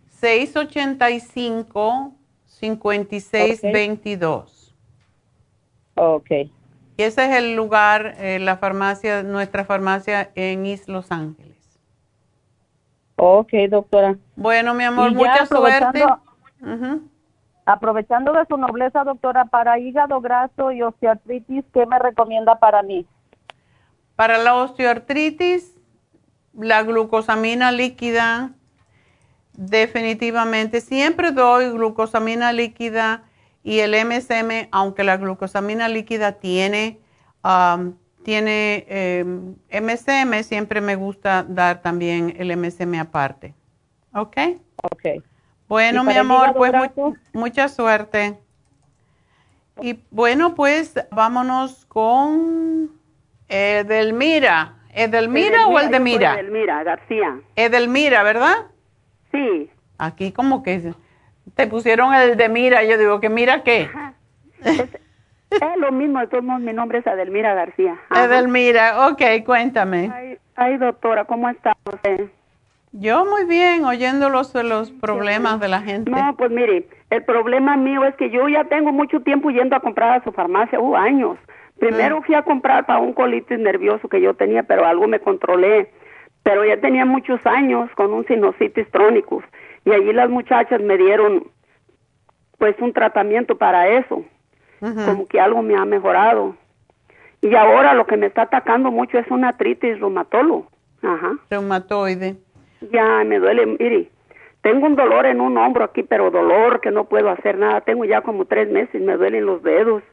685 5622. Ok. Y ese es el lugar, eh, la farmacia, nuestra farmacia en East Los Ángeles. Ok, doctora. Bueno, mi amor, mucha suerte. Aprovechando de su nobleza, doctora, para hígado graso y osteoartritis, ¿qué me recomienda para mí? Para la osteoartritis, la glucosamina líquida, definitivamente. Siempre doy glucosamina líquida y el MSM, aunque la glucosamina líquida tiene, um, tiene MSM, em, siempre me gusta dar también el MSM aparte. ¿Ok? Ok. Bueno, mi amor, pues mucha suerte. Y bueno, pues vámonos con Edelmira. ¿Edelmira, o Edelmira? Edelmira García. Edelmira, ¿verdad? Sí. Aquí como que te pusieron el de Mira, yo digo que mira qué. Es, lo mismo, de todos modos mi nombre es Edelmira García. Edelmira, ok, cuéntame. Ay, doctora, ¿cómo está usted? Yo muy bien, oyendo los, los problemas de la gente. No, pues mire, el problema mío es que yo ya tengo mucho tiempo yendo a comprar a su farmacia, uh, años. Primero fui a comprar para un colitis nervioso que yo tenía, pero algo me controlé. Pero ya tenía muchos años con un sinusitis trónicus y allí las muchachas me dieron pues un tratamiento para eso. Como que algo me ha mejorado. Y ahora lo que me está atacando mucho es una artritis reumatólogo. Ajá. Reumatoide. Ya me duele, mire, tengo un dolor en un hombro aquí, pero dolor que no puedo hacer nada. Tengo ya como tres meses, me duelen los dedos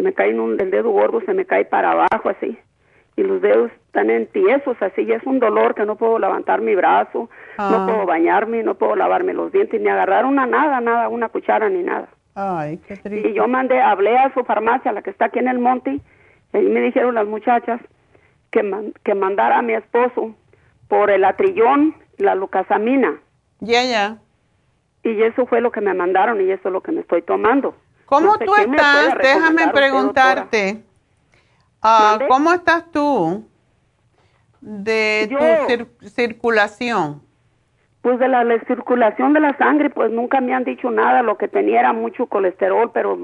se me cae un, el dedo gordo, se me cae para abajo así. Y los dedos están en tiesos así, y es un dolor que no puedo levantar mi brazo, no ah. puedo bañarme, no puedo lavarme los dientes, ni agarrar una nada, nada, una cuchara ni nada. Ay, qué triste. Y yo mandé, hablé a su farmacia, la que está aquí en el monte, y ahí me dijeron las muchachas que, que mandara a mi esposo por el atrillón, la lucasamina. Ya, ya. Y eso fue lo que me mandaron y eso es lo que me estoy tomando. ¿Cómo tú estás? Déjame preguntarte. Ah, ¿Cómo estás tú de tu circulación? Pues de la, circulación de la sangre, pues nunca me han dicho nada. Lo que tenía era mucho colesterol, pero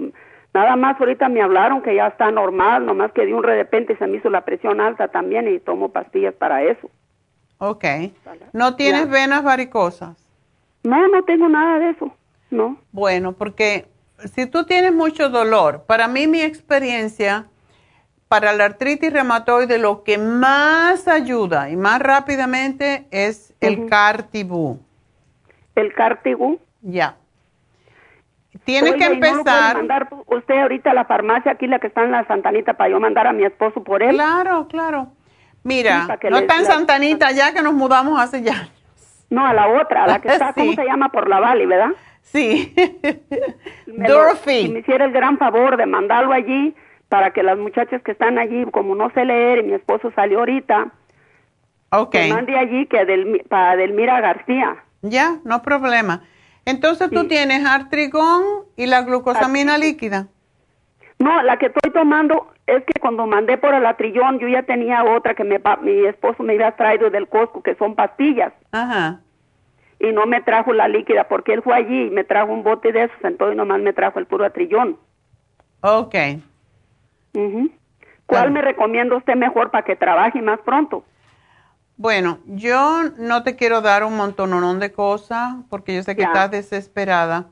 nada más ahorita me hablaron que ya está normal, nomás que de un de repente se me hizo la presión alta también y tomo pastillas para eso. Ok. ¿No tienes venas varicosas? No, no tengo nada de eso, no. Bueno, porque si tú tienes mucho dolor, para mí mi experiencia, para la artritis reumatoide, lo que más ayuda y más rápidamente es el Cartibú. ¿El Cartibú? Ya. Tienes que empezar. ¿no mandar usted ahorita a la farmacia aquí, la que está en la Santanita, para yo mandar a mi esposo por él? Claro, claro. Mira, no está en Santanita, ya que nos mudamos hace ya. No, a la otra, a la que *laughs* está, ¿cómo se llama? Por la Valley, ¿verdad? Sí. *laughs* Dorothy. me hiciera el gran favor de mandarlo allí para que las muchachas que están allí, como no sé leer y mi esposo salió ahorita, okay. mande allí que para Delmira García. Ya, no problema. Entonces tú tienes artrigón y la glucosamina líquida. No, la que estoy tomando es que cuando mandé por el atrillón, yo ya tenía otra que me, mi esposo me había traído del Costco, que son pastillas. Ajá. Y no me trajo la líquida, porque él fue allí y me trajo un bote de esos, entonces nomás me trajo el puro atrillón. Ok. ¿Cuál me recomienda usted mejor para que trabaje más pronto? Bueno, yo no te quiero dar un montón de cosas, porque yo sé que estás desesperada,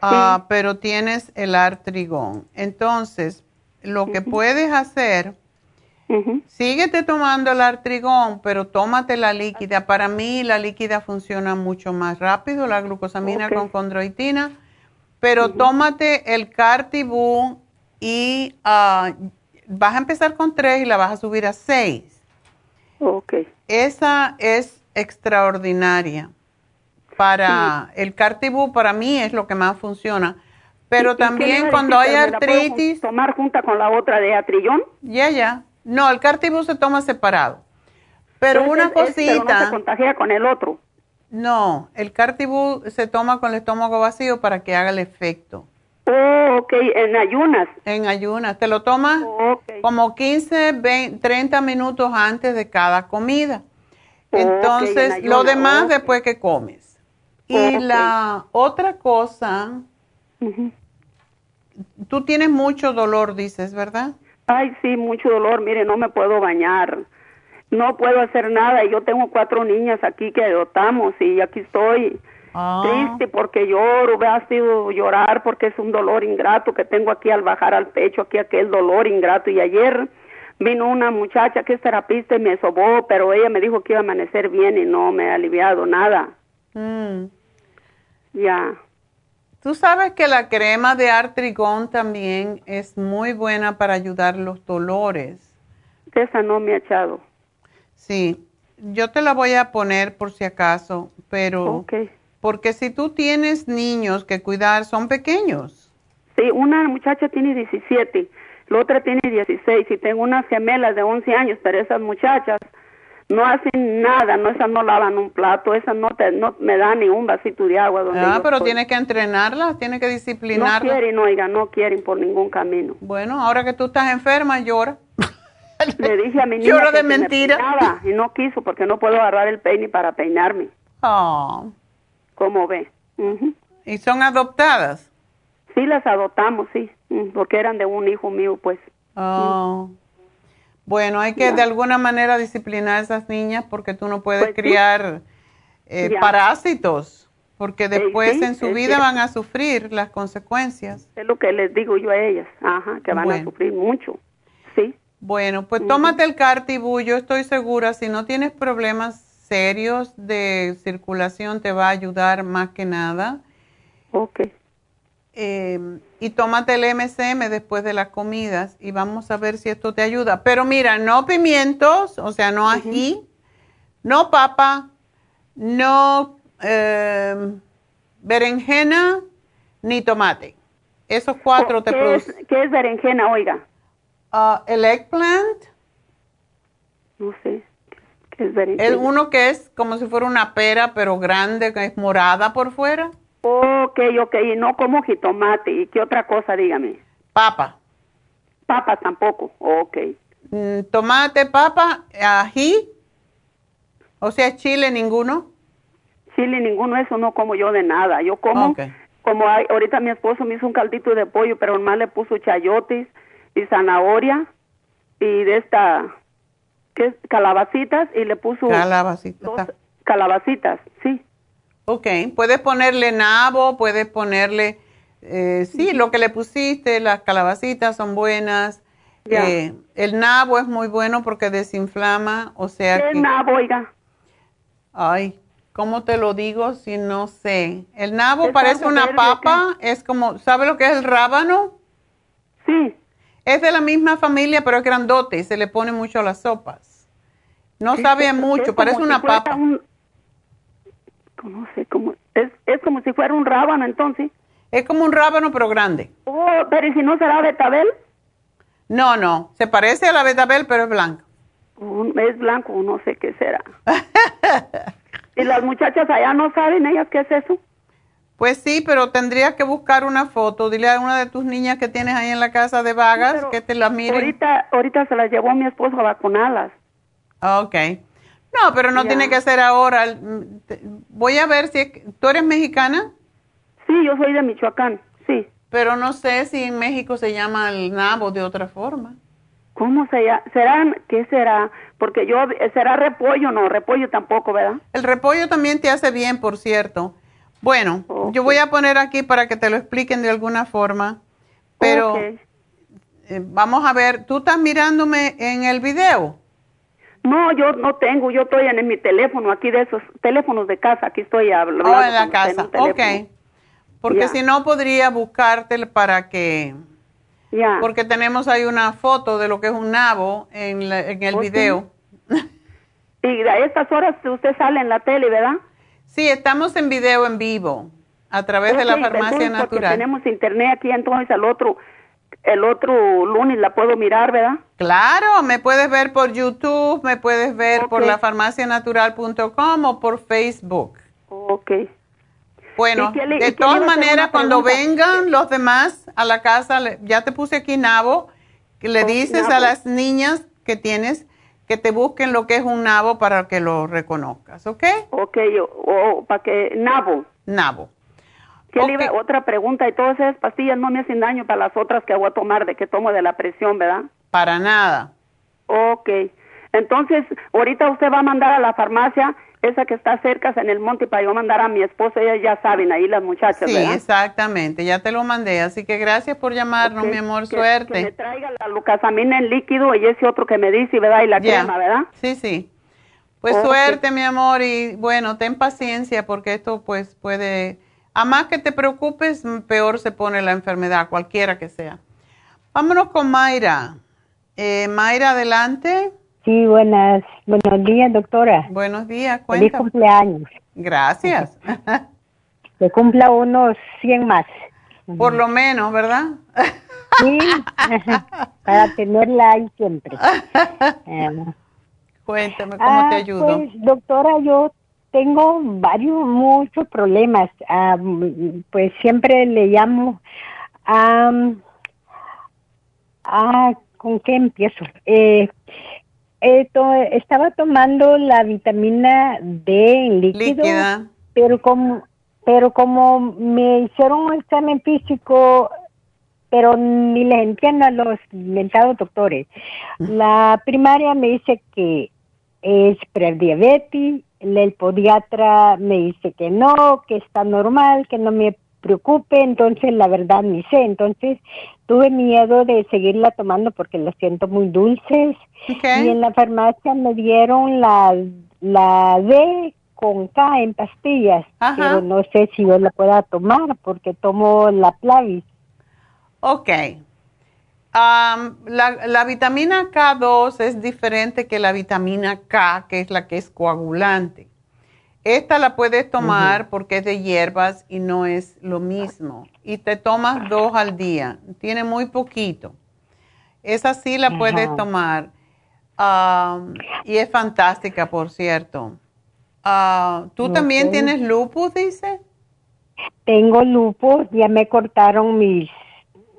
ah, pero tienes el artrigón. Entonces, lo que puedes hacer, síguete tomando el artrigón, pero tómate la líquida. Para mí la líquida funciona mucho más rápido, la glucosamina con condroitina, pero tómate el cartibú y uh, vas a empezar con tres y la vas a subir a seis. Ok. Esa es extraordinaria. Para el cartibú, para mí es lo que más funciona pero también cuando hay artritis... ¿Tomar junta con la otra de atrillón? Ya, ya. No, el cartibú se toma separado. Pero una cosita... no se contagia con el otro. No, el cartibú se toma con el estómago vacío para que haga el efecto. Oh, ok, en ayunas. En ayunas. Te lo tomas como 15, 20, 30 minutos antes de cada comida. Entonces, lo demás después que comes. Y la otra cosa Tú tienes mucho dolor, dices, ¿verdad? Ay, sí, mucho dolor. Mire, no me puedo bañar. No puedo hacer nada. Yo tengo cuatro niñas aquí que adoptamos y aquí estoy ah. triste porque lloro. ha sido llorar porque es un dolor ingrato que tengo aquí al bajar al pecho, aquí aquel dolor ingrato. Y ayer vino una muchacha que es terapista y me sobó, pero ella me dijo que iba a amanecer bien y no me ha aliviado nada. Mm. Ya. Tú sabes que la crema de artrigón también es muy buena para ayudar los dolores. Esa no me ha echado. Sí, yo te la voy a poner por si acaso, pero porque si tú tienes niños que cuidar, son pequeños. Sí, una muchacha tiene 17, la otra tiene 16 y tengo unas gemelas de 11 años, pero esas muchachas no hacen nada, no esas no lavan un plato, esas no te, no me dan ni un vasito de agua. Donde ah, pero tiene que entrenarlas, tiene que disciplinarlas. No quieren, oiga, no quieren por ningún camino. Bueno, ahora que tú estás enferma, llora. Le *laughs* dije a mi niña Llora de mentira. y no quiso porque no puedo agarrar el peine para peinarme. Oh. ¿Cómo ve? ¿Y son adoptadas? Sí, las adoptamos, sí, porque eran de un hijo mío, pues. Oh. Bueno, hay que de alguna manera disciplinar a esas niñas porque tú no puedes pues criar eh, parásitos, porque después en su vida van a sufrir las consecuencias. Es lo que les digo yo a ellas, ajá, que van a sufrir mucho, sí. Bueno, pues tómate el cartibú, yo estoy segura, si no tienes problemas serios de circulación, te va a ayudar más que nada. Ok. Eh, y tómate el MSM después de las comidas y vamos a ver si esto te ayuda. Pero mira, no pimientos, o sea, no ají, no papa, no eh, berenjena ni tomate. Esos cuatro te producen. ¿Qué es berenjena, oiga? Uh, el eggplant. No sé. ¿Qué es uno que es como si fuera una pera, pero grande, que es morada por fuera. Ok, ok, y no como jitomate. ¿Y qué otra cosa, dígame? Papa. Papa tampoco, ok. Mm, tomate, papa, ají, o sea, chile ninguno. Chile ninguno, eso no como yo de nada. Yo como, como hay, ahorita mi esposo me hizo un caldito de pollo, pero más le puso chayotes y zanahoria y de esta, ¿qué es? Calabacitas y le puso... Calabacitas. calabacitas, sí. Ok, puedes ponerle nabo, puedes ponerle, eh, sí, lo que le pusiste, las calabacitas son buenas. Eh, el nabo es muy bueno porque desinflama, o sea ¿Qué nabo, oiga? Ay, ¿cómo te lo digo si no sé? El nabo parece una papa, es como, ¿sabe lo que es el rábano? Sí. Es de la misma familia, pero es grandote y se le pone mucho a las sopas. No sabe mucho, parece una papa no sé cómo, es, es como si fuera un rábano entonces. Es como un rábano pero grande. Oh, pero ¿y si no será betabel? No, no, se parece a la betabel pero es blanco. es blanco, no sé qué será. *laughs* ¿Y las muchachas allá no saben ellas qué es eso? Pues sí, pero tendrías que buscar una foto. Dile a una de tus niñas que tienes ahí en la casa de vagas que te la mire. Ahorita, ahorita se las llevó mi esposo a vacunarlas. Ok. No, pero no tiene que ser ahora. Voy a ver si... ¿Tú eres mexicana? Sí, yo soy de Michoacán, sí. Pero no sé si en México se llama el nabo de otra forma. ¿Cómo se llama? ¿Será, qué será? Porque yo, ¿será repollo? No, repollo tampoco, ¿verdad? El repollo también te hace bien, por cierto. Bueno, yo voy a poner aquí para que te lo expliquen de alguna forma, pero eh, vamos a ver, ¿tú estás mirándome en el video? No, yo no tengo, yo estoy en, mi teléfono, aquí de esos teléfonos de casa, aquí estoy hablando. Oh, en la casa, ok. Porque si no, podría buscarte para que... Ya. Porque tenemos ahí una foto de lo que es un nabo en, en el ¿Oh, video. Y a estas horas usted sale en la tele, ¿verdad? Sí, estamos en video en vivo a través de la farmacia natural. Tenemos internet aquí, entonces el otro, el otro lunes la puedo mirar, ¿verdad? Claro, me puedes ver por YouTube, me puedes ver por lafarmacianatural.com o por Facebook. Ok. Bueno, de todas maneras, cuando vengan los demás a la casa, ya te puse aquí nabo, que le dices a las niñas que tienes que te busquen lo que es un nabo para que lo reconozcas, ¿ok? Ok, o, para que, nabo. Nabo. ¿Qué otra pregunta, y todas esas pastillas no me hacen daño para las otras que voy a tomar, de que tomo de la presión, ¿verdad? Para nada. Ok. Entonces, ahorita usted va a mandar a la farmacia esa que está cerca en el monte para yo mandar a mi esposo, ellas ya saben, ahí las muchachas, sí, exactamente, ya te lo mandé, así que gracias por llamarnos, mi amor, suerte. Que me traiga la lucasamina en líquido y ese otro que me dice, ¿verdad? Y la crema, ¿verdad? Sí, sí. Pues suerte, mi amor, y bueno, ten paciencia porque esto pues puede, a más que te preocupes, peor se pone la enfermedad, cualquiera que sea. Vámonos con Mayra. Eh, Mayra, adelante. Sí, buenas, buenos días, doctora. Buenos días, cuéntame. Feliz cumpleaños. Gracias. *laughs* Que cumpla unos 100 más. Por lo menos, ¿verdad? Sí, *laughs* para tenerla ahí siempre. *laughs* Cuéntame, ¿cómo te ah, ayudo? Pues, doctora, yo tengo varios, muchos problemas. Ah, pues siempre le llamo a... Ah, ¿Con qué empiezo? Eh, estaba tomando la vitamina D en líquido, pero como pero como me hicieron un examen físico, pero ni les entiendo a los inventados doctores. La primaria me dice que es prediabetes, el podiatra me dice que no, que está normal, que no me preocupe, entonces la verdad ni sé, entonces tuve miedo de seguirla tomando porque la siento muy dulces y en la farmacia me dieron la, la D con K en pastillas, pero no sé si yo la pueda tomar porque tomo la Plavis. Ok. la, la vitamina K2 es diferente que la vitamina K, que es la que es coagulante. Esta la puedes tomar porque es de hierbas y no es lo mismo. Y te tomas dos al día. Tiene muy poquito. Esa sí la puedes tomar. y es fantástica, por cierto. Ah, ¿Tú también tienes lupus, dice? Tengo lupus. Ya me cortaron mis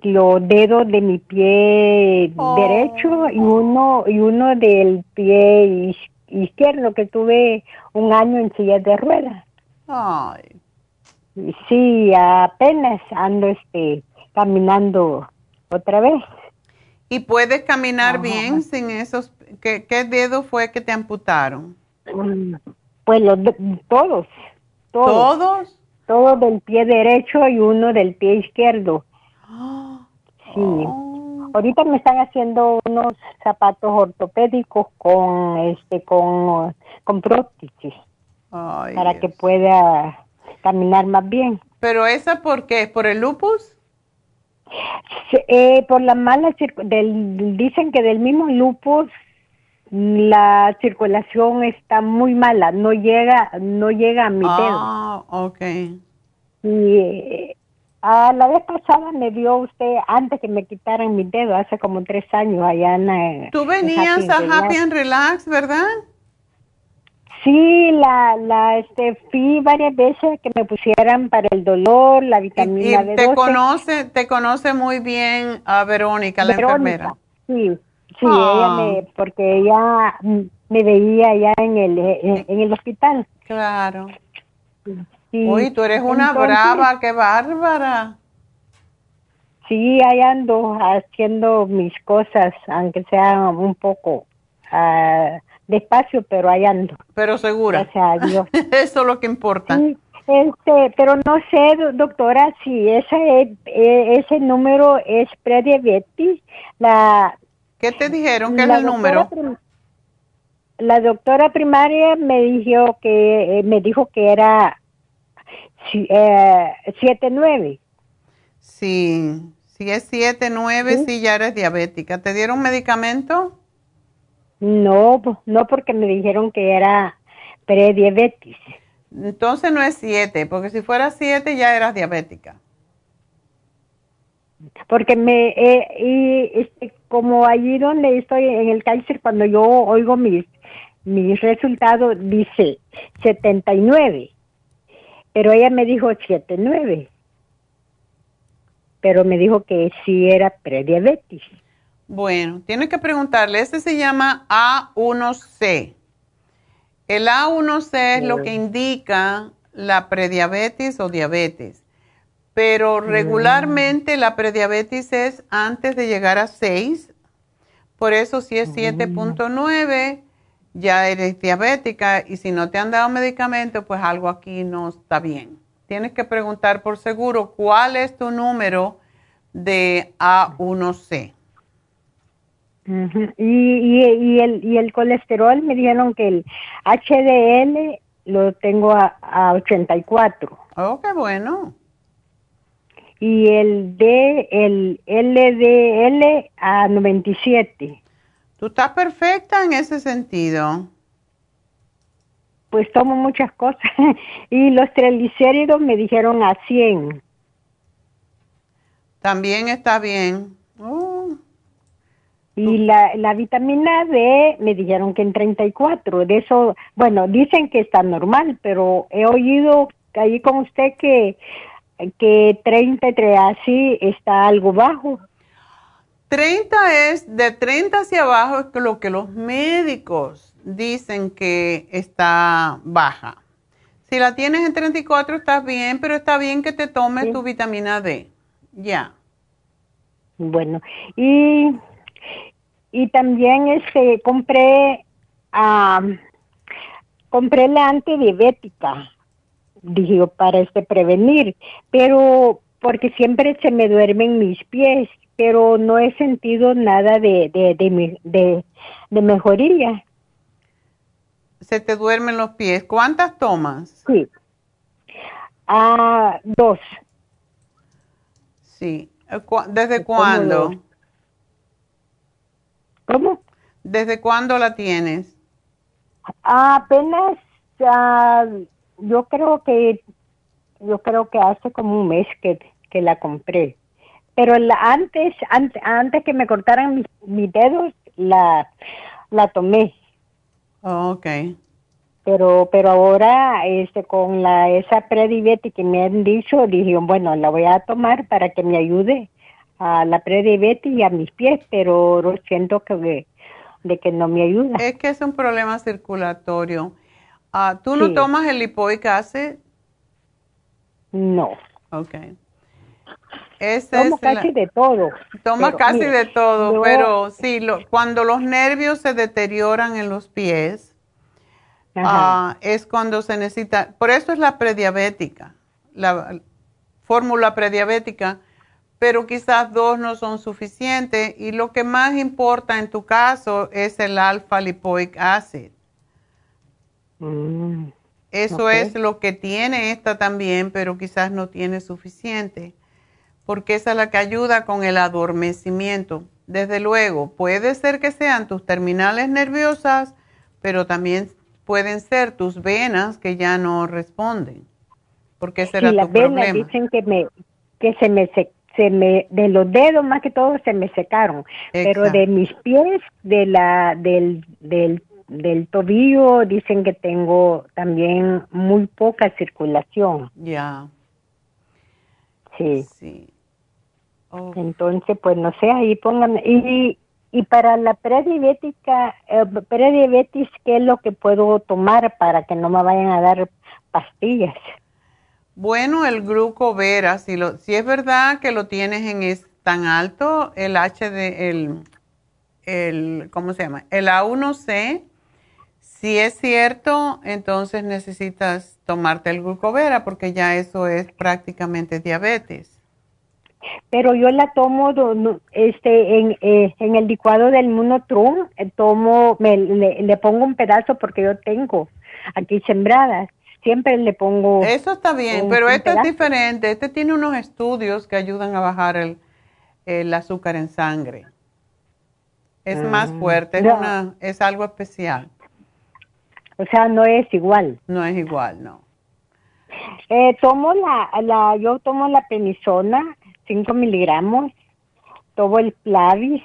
los dedos de mi pie oh. derecho y uno y uno del pie izquierdo que tuve un año en silla de ruedas. Ay. Sí, apenas ando este caminando otra vez. ¿Y puedes caminar bien sin esos? ¿Qué, ¿Qué, dedo fue que te amputaron? Pues los todos, todos. ¿Todos? Todos del pie derecho y uno del pie izquierdo. Sí. Oh. Ahorita me están haciendo unos zapatos ortopédicos con este con, con prótesis para que pueda caminar más bien. ¿Pero esa por qué? ¿Por el lupus? Eh, por la mala del dicen que del mismo lupus la circulación está muy mala, no llega no llega a mi dedo. Ah, okay. Y eh, Ah, la vez pasada me dio usted, antes que me quitaran mi dedo, hace como tres años allá en... Tú venías a Happy and Relax, ¿verdad? Sí, la, la, este, fui varias veces que me pusieran para el dolor, la vitamina D12. Te conoce, te conoce muy bien a Verónica, la enfermera. Sí, sí, ella me, ah. porque ella me veía allá en el, en, el hospital. Claro. Sí. Uy, tú eres una brava, qué bárbara. Sí, ahí ando haciendo mis cosas, aunque sea un poco uh, despacio, pero ahí ando. Pero segura. *laughs* Eso es lo que importa. este, pero no sé, doctora, si ese, e, ese número es prediabetes. La, ¿Qué te dijeron? ¿Qué es el número? La doctora primaria me dijo que, eh, me dijo que era eh, 7-9. Sí, si es 7-9, ¿Sí? ya eres diabética. ¿Te dieron medicamento? No, no porque me dijeron que era prediabetes. Entonces no es 7, porque si fuera 7 ya eras diabética. Porque me, eh, y este, como allí donde estoy en el cáncer, cuando yo oigo mis, mis resultados, dice 79. Pero ella me dijo 79. Pero me dijo que sí era prediabetes. Bueno, tienes que preguntarle, este se llama A1C. El A1C es lo que indica la prediabetes o diabetes, pero mm. regularmente la prediabetes es antes de llegar a 6, por eso si es 7.9 mm. Ya eres diabética y si no te han dado medicamento, pues algo aquí no está bien. Tienes que preguntar por seguro cuál es tu número de A1C y, y, el, y el colesterol me dijeron que el HDL lo tengo a, a 84. Oh, qué bueno. Y el D, el LDL a 97. Tú estás perfecta en ese sentido. Pues tomo muchas cosas. *laughs* y los triglicéridos me dijeron a 100. También está bien. Oh. Y la, la vitamina D me dijeron que en 34, de eso, bueno, dicen que está normal, pero he oído ahí con usted que, que 33 así está algo bajo. 30 es, de 30 hacia abajo es lo que los médicos dicen que está baja. Si la tienes en 34 estás bien, pero está bien que te tomes tu vitamina D. Ya. Bueno, y y también este compré compré la antidiabética dije para este prevenir pero porque siempre se me duermen mis pies pero no he sentido nada de de, de, de, mejoría. Se te duermen los pies. Cuántas tomas sí. Ah dos. Sí. Desde cuándo ¿Cómo? ¿Desde cuándo la tienes? apenas, yo creo que, yo creo que hace como un mes que, que la compré. Pero la, antes, antes, antes que me cortaran mis, mis dedos, la, la tomé. Oh, ok. Pero, pero ahora, este, con la, esa prediabetes que me han dicho, dije, bueno, la voy a tomar para que me ayude a la prediabetes y a mis pies, pero siento que de que no me ayuda. Es que es un problema circulatorio. Ah, ¿Tú no tomas el lipoic acid? No. Ok. Tomo casi de todo. Toma casi de todo, pero sí, lo, cuando los nervios se deterioran en los pies, ah, es cuando se necesita, por eso es la prediabética, la fórmula prediabética, pero quizás dos no son suficientes y lo que más importa en tu caso es el alfa lipoic acid. Mm, Eso es lo que tiene esta también, pero quizás no tiene suficiente, porque esa es la que ayuda con el adormecimiento. Desde luego, puede ser que sean tus terminales nerviosas, pero también pueden ser tus venas que ya no responden, porque ese era tu problema. Las venas dicen que, me, que se me se me de los dedos más que todo se me secaron pero de mis pies de la del del del tobillo, dicen que tengo también muy poca circulación. Ya. Sí. Sí. Entonces, pues no sé, ahí pongan. Y, y para la prediabética, eh, prediabetes, ¿qué es lo que puedo tomar para que no me vayan a dar pastillas? Bueno, el glucovera, si, lo, si es verdad que lo tienes en es tan alto, el HD, el, el, ¿cómo se llama? El A1C, si es cierto, entonces necesitas tomarte el glucovera porque ya eso es prácticamente diabetes. Pero yo la tomo este en, eh, en el licuado del monotrum, eh, tomo, me, le, pongo un pedazo porque yo tengo aquí sembradas siempre le pongo. Eso está bien, pero este es diferente. Este tiene unos estudios que ayudan a bajar el, el azúcar en sangre. Es más ah, fuerte, es, una, es algo especial. O sea, no es igual. No es igual, no. Eh, tomo la, la, yo tomo la penisona, 5 miligramos, tomo el Plavis,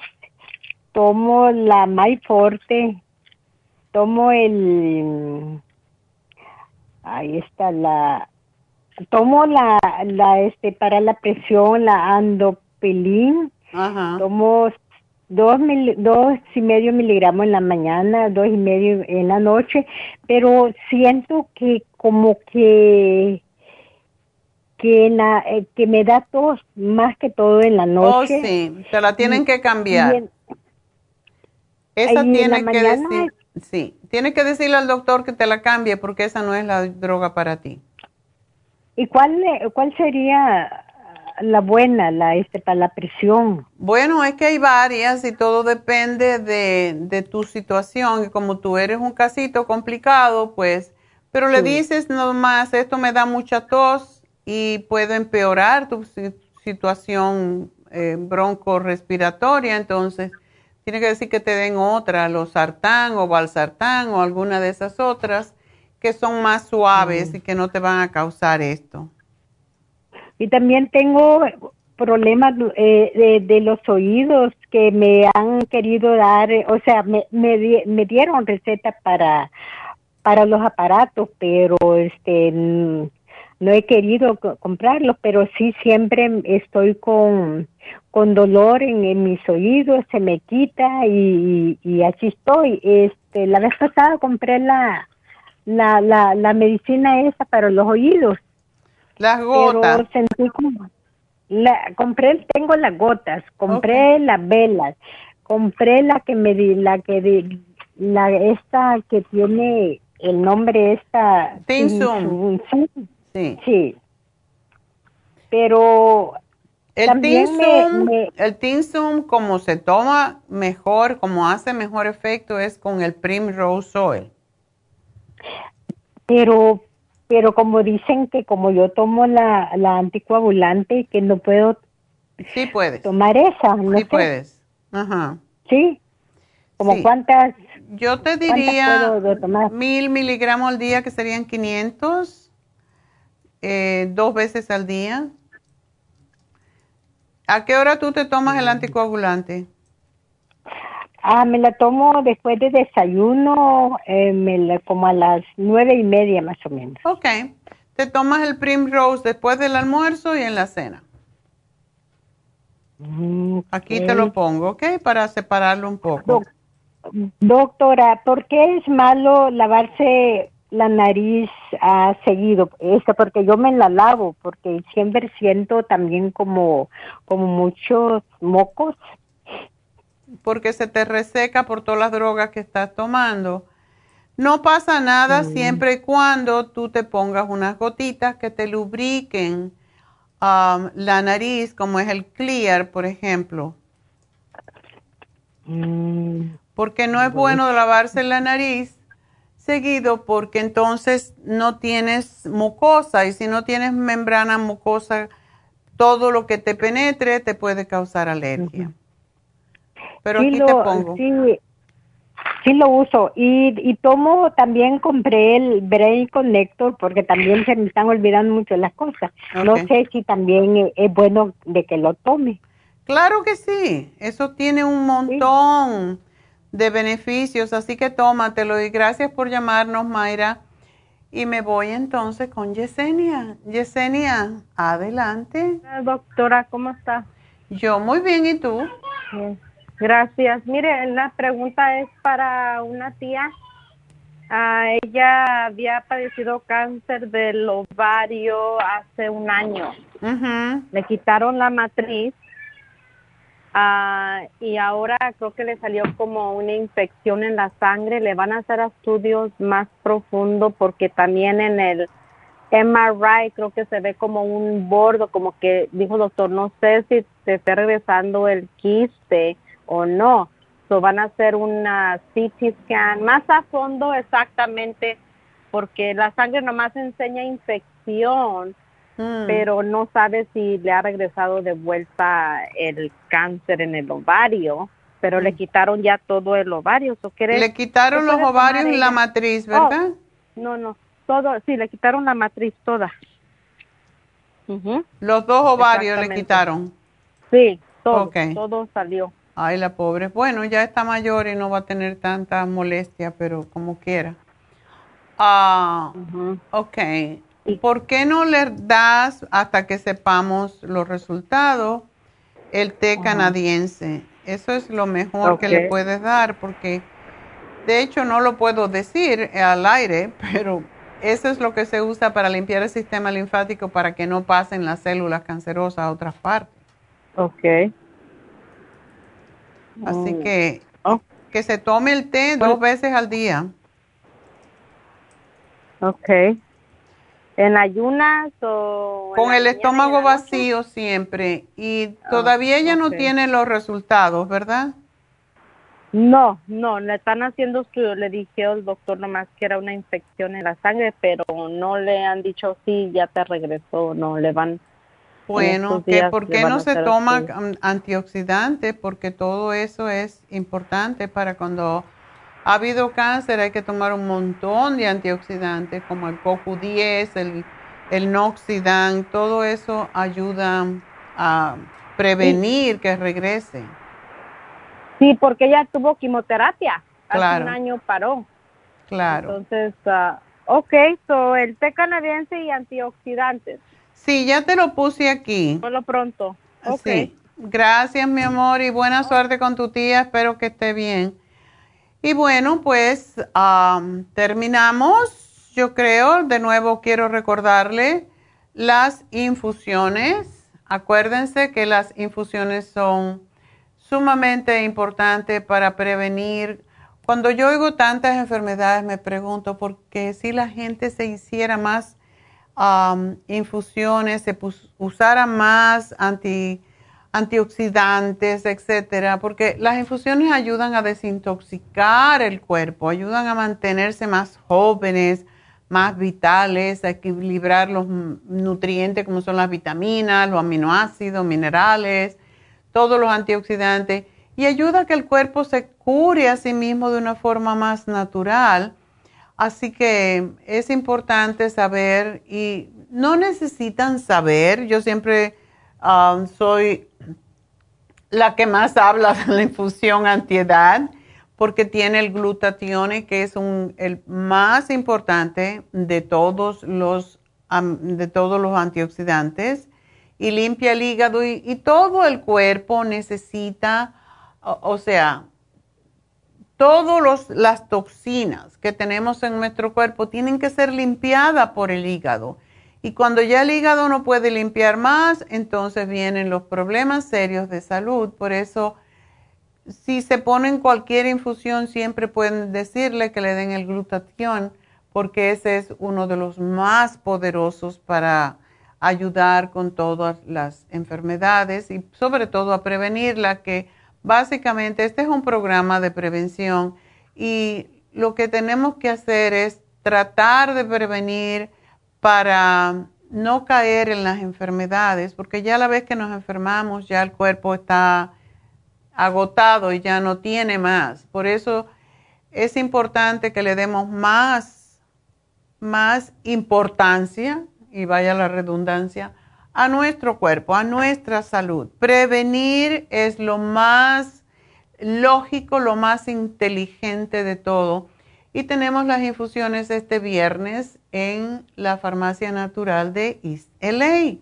tomo la Forte, tomo el, ahí está la, tomo la, la, este, para la presión, la andopilín, tomo dos, dos y medio miligramos en la mañana, dos y medio en la noche, pero siento que como que que, la, eh, que me da tos más que todo en la oh, noche. Oh, sí, te la tienen que cambiar. esa tiene que decir, sí, tiene que decirle al doctor que te la cambie porque esa no es la droga para ti. ¿Y cuál, cuál sería la buena, la este para la presión? Bueno, es que hay varias y todo depende de, de tu situación. Y como tú eres un casito complicado, pues, pero le dices nomás, esto me da mucha tos y puede empeorar tu situación eh, broncorespiratoria, entonces tiene que decir que te den otra, los sartán o valsartán o alguna de esas otras que son más suaves y que no te van a causar esto. Y también tengo problemas eh, de, los oídos que me han querido dar, o sea, me, me, dieron receta para, para los aparatos, pero este no he querido comprarlos, pero sí siempre estoy con, con dolor en, mis oídos, se me quita y, y, así estoy. Este, la vez pasada compré la, la, la, la medicina esa para los oídos las gotas. sentí como, la, compré, tengo las gotas, compré las velas, compré la que me di, la que di, la esta que tiene el nombre esta. Tinsum. Sí. Sí. Pero el Tinsum, el Tinsum como se toma mejor, como hace mejor efecto es con el Primrose Oil. Pero pero como dicen que como yo tomo la, la anticoagulante, que no puedo sí puedes. tomar esa. No sí puedes. Ajá. Sí. ¿Como cuántas? Yo te diría mil miligramos al día, que serían 500, eh, dos veces al día. ¿A qué hora tú te tomas el mm. anticoagulante? Ah, me la tomo después de desayuno, eh, me como a las nueve y media más o menos. Ok. Te tomas el Primrose después del almuerzo y en la cena. Mm, Aquí te lo pongo, ¿ok? Para separarlo un poco. doctora, ¿por qué es malo lavarse la nariz ah, seguido? Esto porque yo me la lavo, porque siempre siento también como, como muchos mocos porque se te reseca por todas las drogas que estás tomando. No pasa nada mm. siempre y cuando tú te pongas unas gotitas que te lubriquen um, la nariz, como es el clear, por ejemplo. Mm. Porque no es bueno lavarse la nariz seguido porque entonces no tienes mucosa y si no tienes membrana mucosa, todo lo que te penetre te puede causar alergia. Pero sí aquí lo, te pongo. Sí, lo uso. Y, y tomo, también compré el Brain Connector porque también se me están olvidando mucho las cosas. No sé si también es bueno de que lo tome. Claro que sí. Eso tiene un montón de beneficios, así que tómatelo y gracias por llamarnos, Mayra. Y me voy entonces con Yesenia. Yesenia, adelante. Doctora, ¿cómo está? Yo muy bien, ¿y tú? Bien. Gracias. Mire, la pregunta es para una tía. Ah, ella había padecido cáncer del ovario hace un año. Le quitaron la matriz Ah, y ahora creo que le salió como una infección en la sangre. Le van a hacer estudios más profundos porque también en el MRI creo que se ve como un bordo, como que dijo doctor, no sé si te está regresando el quiste o no. So van a hacer una CT scan más a fondo exactamente porque la sangre nomás enseña infección Mm. pero no sabe si le ha regresado de vuelta el cáncer en el ovario, pero le mm. quitaron ya todo el ovario. le quitaron los ovarios y la matriz, oh, ¿verdad? no, no, todo, sí, le quitaron la matriz toda. Los dos ovarios le quitaron. Sí, todo, todo salió. Ay, la pobre. Bueno, ya está mayor y no va a tener tanta molestia, pero como quiera. Ah, ok. ¿Por qué no le das hasta que sepamos los resultados el té canadiense? Eso es lo mejor que le puedes dar porque de hecho no lo puedo decir al aire, *laughs* pero eso es lo que se usa para limpiar el sistema linfático para que no pasen las células cancerosas a otras partes. Ok. Así mm. que oh. que se tome el té dos veces al día. Ok. ¿En ayunas o...? Con el estómago vacío siempre. Y ah, todavía ella no tiene los resultados, ¿verdad? No, no, le están haciendo estudios. Le dije al doctor nomás que era una infección en la sangre, pero no le han dicho sí, ya te regresó, no, le van... Bueno, ¿por qué no se toma antioxidantes? Porque todo eso es importante para cuando ha habido cáncer, hay que tomar un montón de antioxidantes como el CoQ10, el, el Noxidan, todo eso ayuda a prevenir que regrese. Sí, porque ella tuvo quimioterapia. Hace un año paró. Claro. Entonces, uh, ok, so el té canadiense y antioxidantes. Sí, ya te lo puse aquí. Solo pronto. Sí. Gracias, mi amor, y buena suerte con tu tía. Espero que esté bien. Y bueno, pues terminamos. Yo creo, de nuevo quiero recordarle las infusiones. Acuérdense que las infusiones son sumamente importantes para prevenir. Cuando yo oigo tantas enfermedades, me pregunto por qué si la gente se hiciera más infusiones, se usara más anti antioxidantes, etcétera, porque las infusiones ayudan a desintoxicar el cuerpo, ayudan a mantenerse más jóvenes, más vitales, a equilibrar los nutrientes como son las vitaminas, los aminoácidos, minerales, todos los antioxidantes y ayuda a que el cuerpo se cure a sí mismo de una forma más natural. Así que es importante saber y no necesitan saber, yo siempre um, soy la que más habla de la infusión antiedad, porque tiene el glutatión, que es el más importante de todos los, de todos los antioxidantes, y limpia el hígado y, todo el cuerpo necesita, o, sea, todas las toxinas que tenemos en nuestro cuerpo tienen que ser limpiadas por el hígado. Y cuando ya el hígado no puede limpiar más, entonces vienen los problemas serios de salud. Por eso, si se ponen cualquier infusión, siempre pueden decirle que le den el glutatión, porque ese es uno de los más poderosos para ayudar con todas las enfermedades y sobre todo a prevenirla, que básicamente este es un programa de prevención y lo que tenemos que hacer es tratar de prevenir para no caer en las enfermedades, porque ya la vez que nos enfermamos ya el cuerpo está agotado y ya no tiene más. Por eso es importante que le demos más, más importancia, y vaya la redundancia, a nuestro cuerpo, a nuestra salud. Prevenir es lo más, lógico, lo más inteligente de todo. Y tenemos las infusiones este viernes en la farmacia natural de East LA.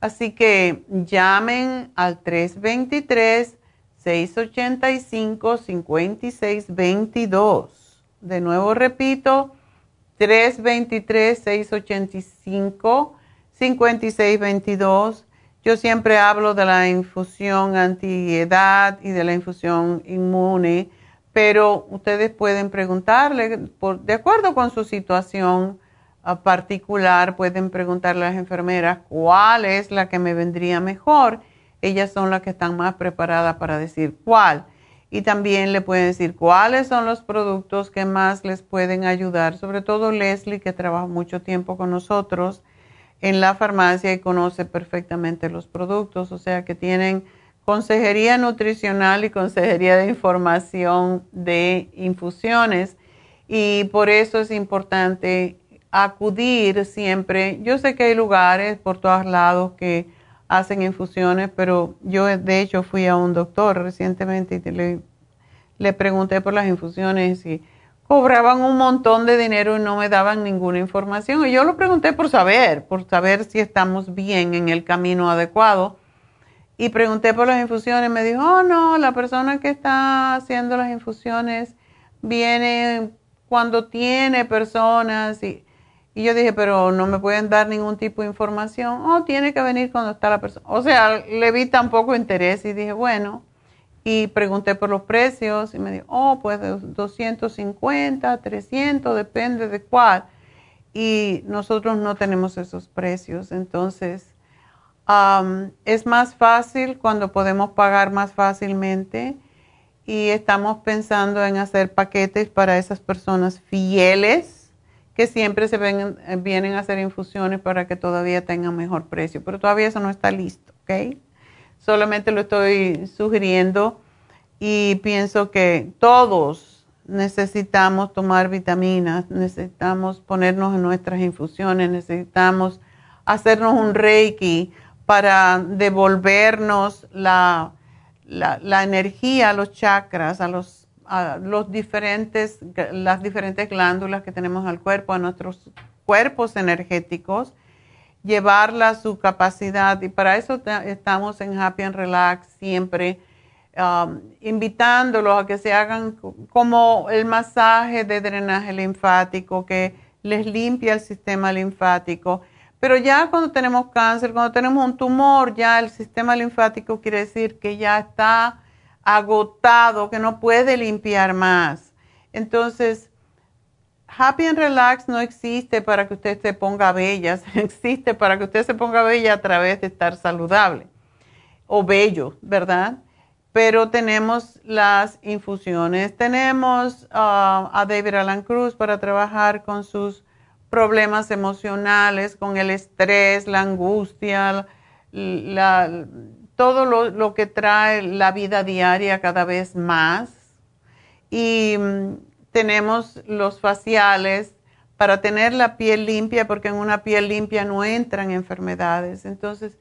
Así que llamen al 323-685-5622. De nuevo repito, 323-685-5622. Yo siempre hablo de la infusión antiedad y de la infusión inmune, pero ustedes pueden preguntarle, de acuerdo con su situación ah, particular, pueden preguntarle a las enfermeras cuál es la que me vendría mejor. Ellas son las que están más preparadas para decir cuál y también le pueden decir cuáles son los productos que más les pueden ayudar, sobre todo Leslie que trabaja mucho tiempo con nosotros en la farmacia y conoce perfectamente los productos, o sea que tienen consejería nutricional y consejería de información de infusiones y por eso es importante acudir siempre. Yo sé que hay lugares por todos lados que hacen infusiones, pero yo de hecho fui a un doctor recientemente y le, pregunté por las infusiones y cobraban un montón de dinero y no me daban ninguna información. Y yo lo pregunté por saber, por saber si estamos bien en el camino adecuado. Y pregunté por las infusiones, me dijo, oh no, la persona que está haciendo las infusiones viene cuando tiene personas y y yo dije, pero no me pueden dar ningún tipo de información. Oh, tiene que venir cuando está la persona. O sea, le vi tan poco interés y dije, bueno. Y pregunté por los precios y me dijo, oh, pues 250, 300, depende de cuál. Y nosotros no tenemos esos precios. Entonces, es más fácil cuando podemos pagar más fácilmente. Y estamos pensando en hacer paquetes para esas personas fieles que siempre se ven, eh, vienen a hacer infusiones para que todavía tengan mejor precio, pero todavía eso no está listo, ¿ok? Solamente lo estoy sugiriendo y pienso que todos necesitamos tomar vitaminas, necesitamos ponernos en nuestras infusiones, necesitamos hacernos un reiki para devolvernos la, la, energía a los chakras, a los los diferentes, las diferentes glándulas que tenemos al cuerpo, a nuestros cuerpos energéticos, llevarla a su capacidad. Y para eso estamos en Happy and Relax siempre, um, invitándolos a que se hagan como el masaje de drenaje linfático que les limpia el sistema linfático. Pero ya cuando tenemos cáncer, cuando tenemos un tumor, ya el sistema linfático quiere decir que ya está agotado, que no puede limpiar más. Entonces, Happy and Relax no existe para que usted se ponga bella, *laughs* existe para que usted se ponga bella a través de estar saludable o bello, ¿verdad? Pero tenemos las infusiones, tenemos uh, a David Alan Cruz para trabajar con sus problemas emocionales, con el estrés, la angustia, todo lo, que trae la vida diaria cada vez más. Y mm, tenemos los faciales para tener la piel limpia, porque en una piel limpia no entran enfermedades. Entonces,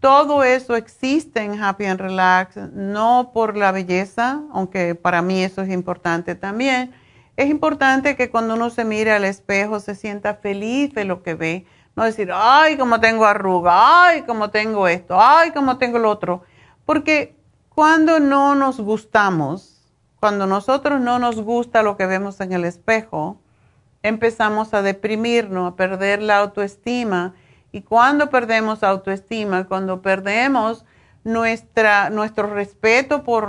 todo eso existe en Happy and Relax, no por la belleza, aunque para mí eso es importante también. Es importante que cuando uno se mire al espejo se sienta feliz de lo que ve no decir, ay, como tengo arruga, ay, como tengo esto, ay, como tengo lo otro. Porque cuando no nos gustamos, cuando nosotros no nos gusta lo que vemos en el espejo, empezamos a deprimirnos, a perder la autoestima. Y cuando perdemos autoestima, cuando perdemos nuestra, nuestro respeto por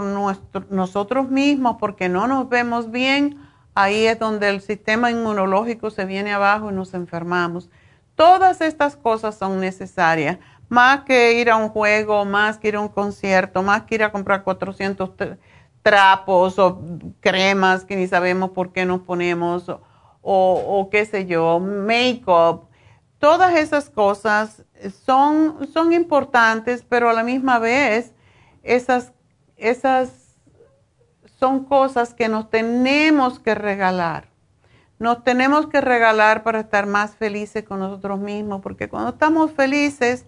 nosotros mismos, porque no nos vemos bien, ahí es donde el sistema inmunológico se viene abajo y nos enfermamos. Todas estas cosas son necesarias, más que ir a un juego, más que ir a un concierto, más que ir a comprar 400 trapos o cremas que ni sabemos por qué nos ponemos o, qué sé yo, make-up. Todas esas cosas son, son importantes, pero a la misma vez esas, esas son cosas que nos tenemos que regalar nos tenemos que regalar para estar más felices con nosotros mismos, porque cuando estamos felices,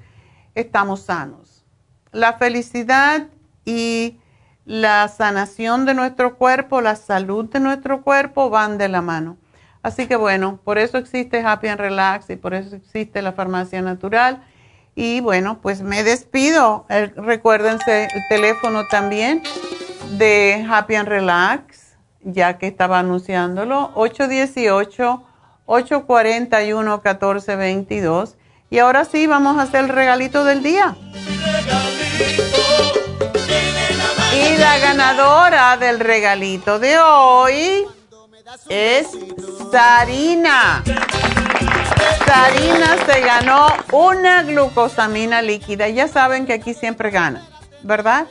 estamos sanos. La felicidad y la sanación de nuestro cuerpo, la salud de nuestro cuerpo van de la mano. Así que bueno, por eso existe Happy and Relax y por eso existe la farmacia natural. Y bueno, pues me despido. Eh, recuérdense el teléfono también de Happy and Relax, ya que estaba anunciándolo, 818-841-1422. Y ahora sí, vamos a hacer el regalito del día. Y la ganadora del regalito de hoy es Sarina. Sarina se ganó una glucosamina líquida. Ya saben que aquí siempre gana, ¿verdad?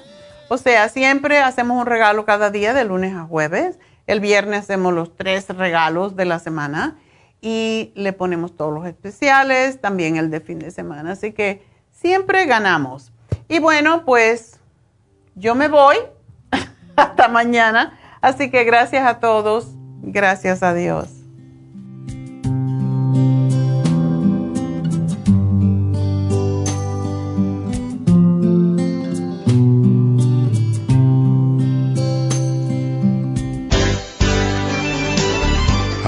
O sea, siempre hacemos un regalo cada día de lunes a jueves. El viernes hacemos los tres regalos de la semana y le ponemos todos los especiales, también el de fin de semana. Así que siempre ganamos. Y bueno, pues yo me voy *laughs* hasta mañana. Así que gracias a todos. Gracias a Dios.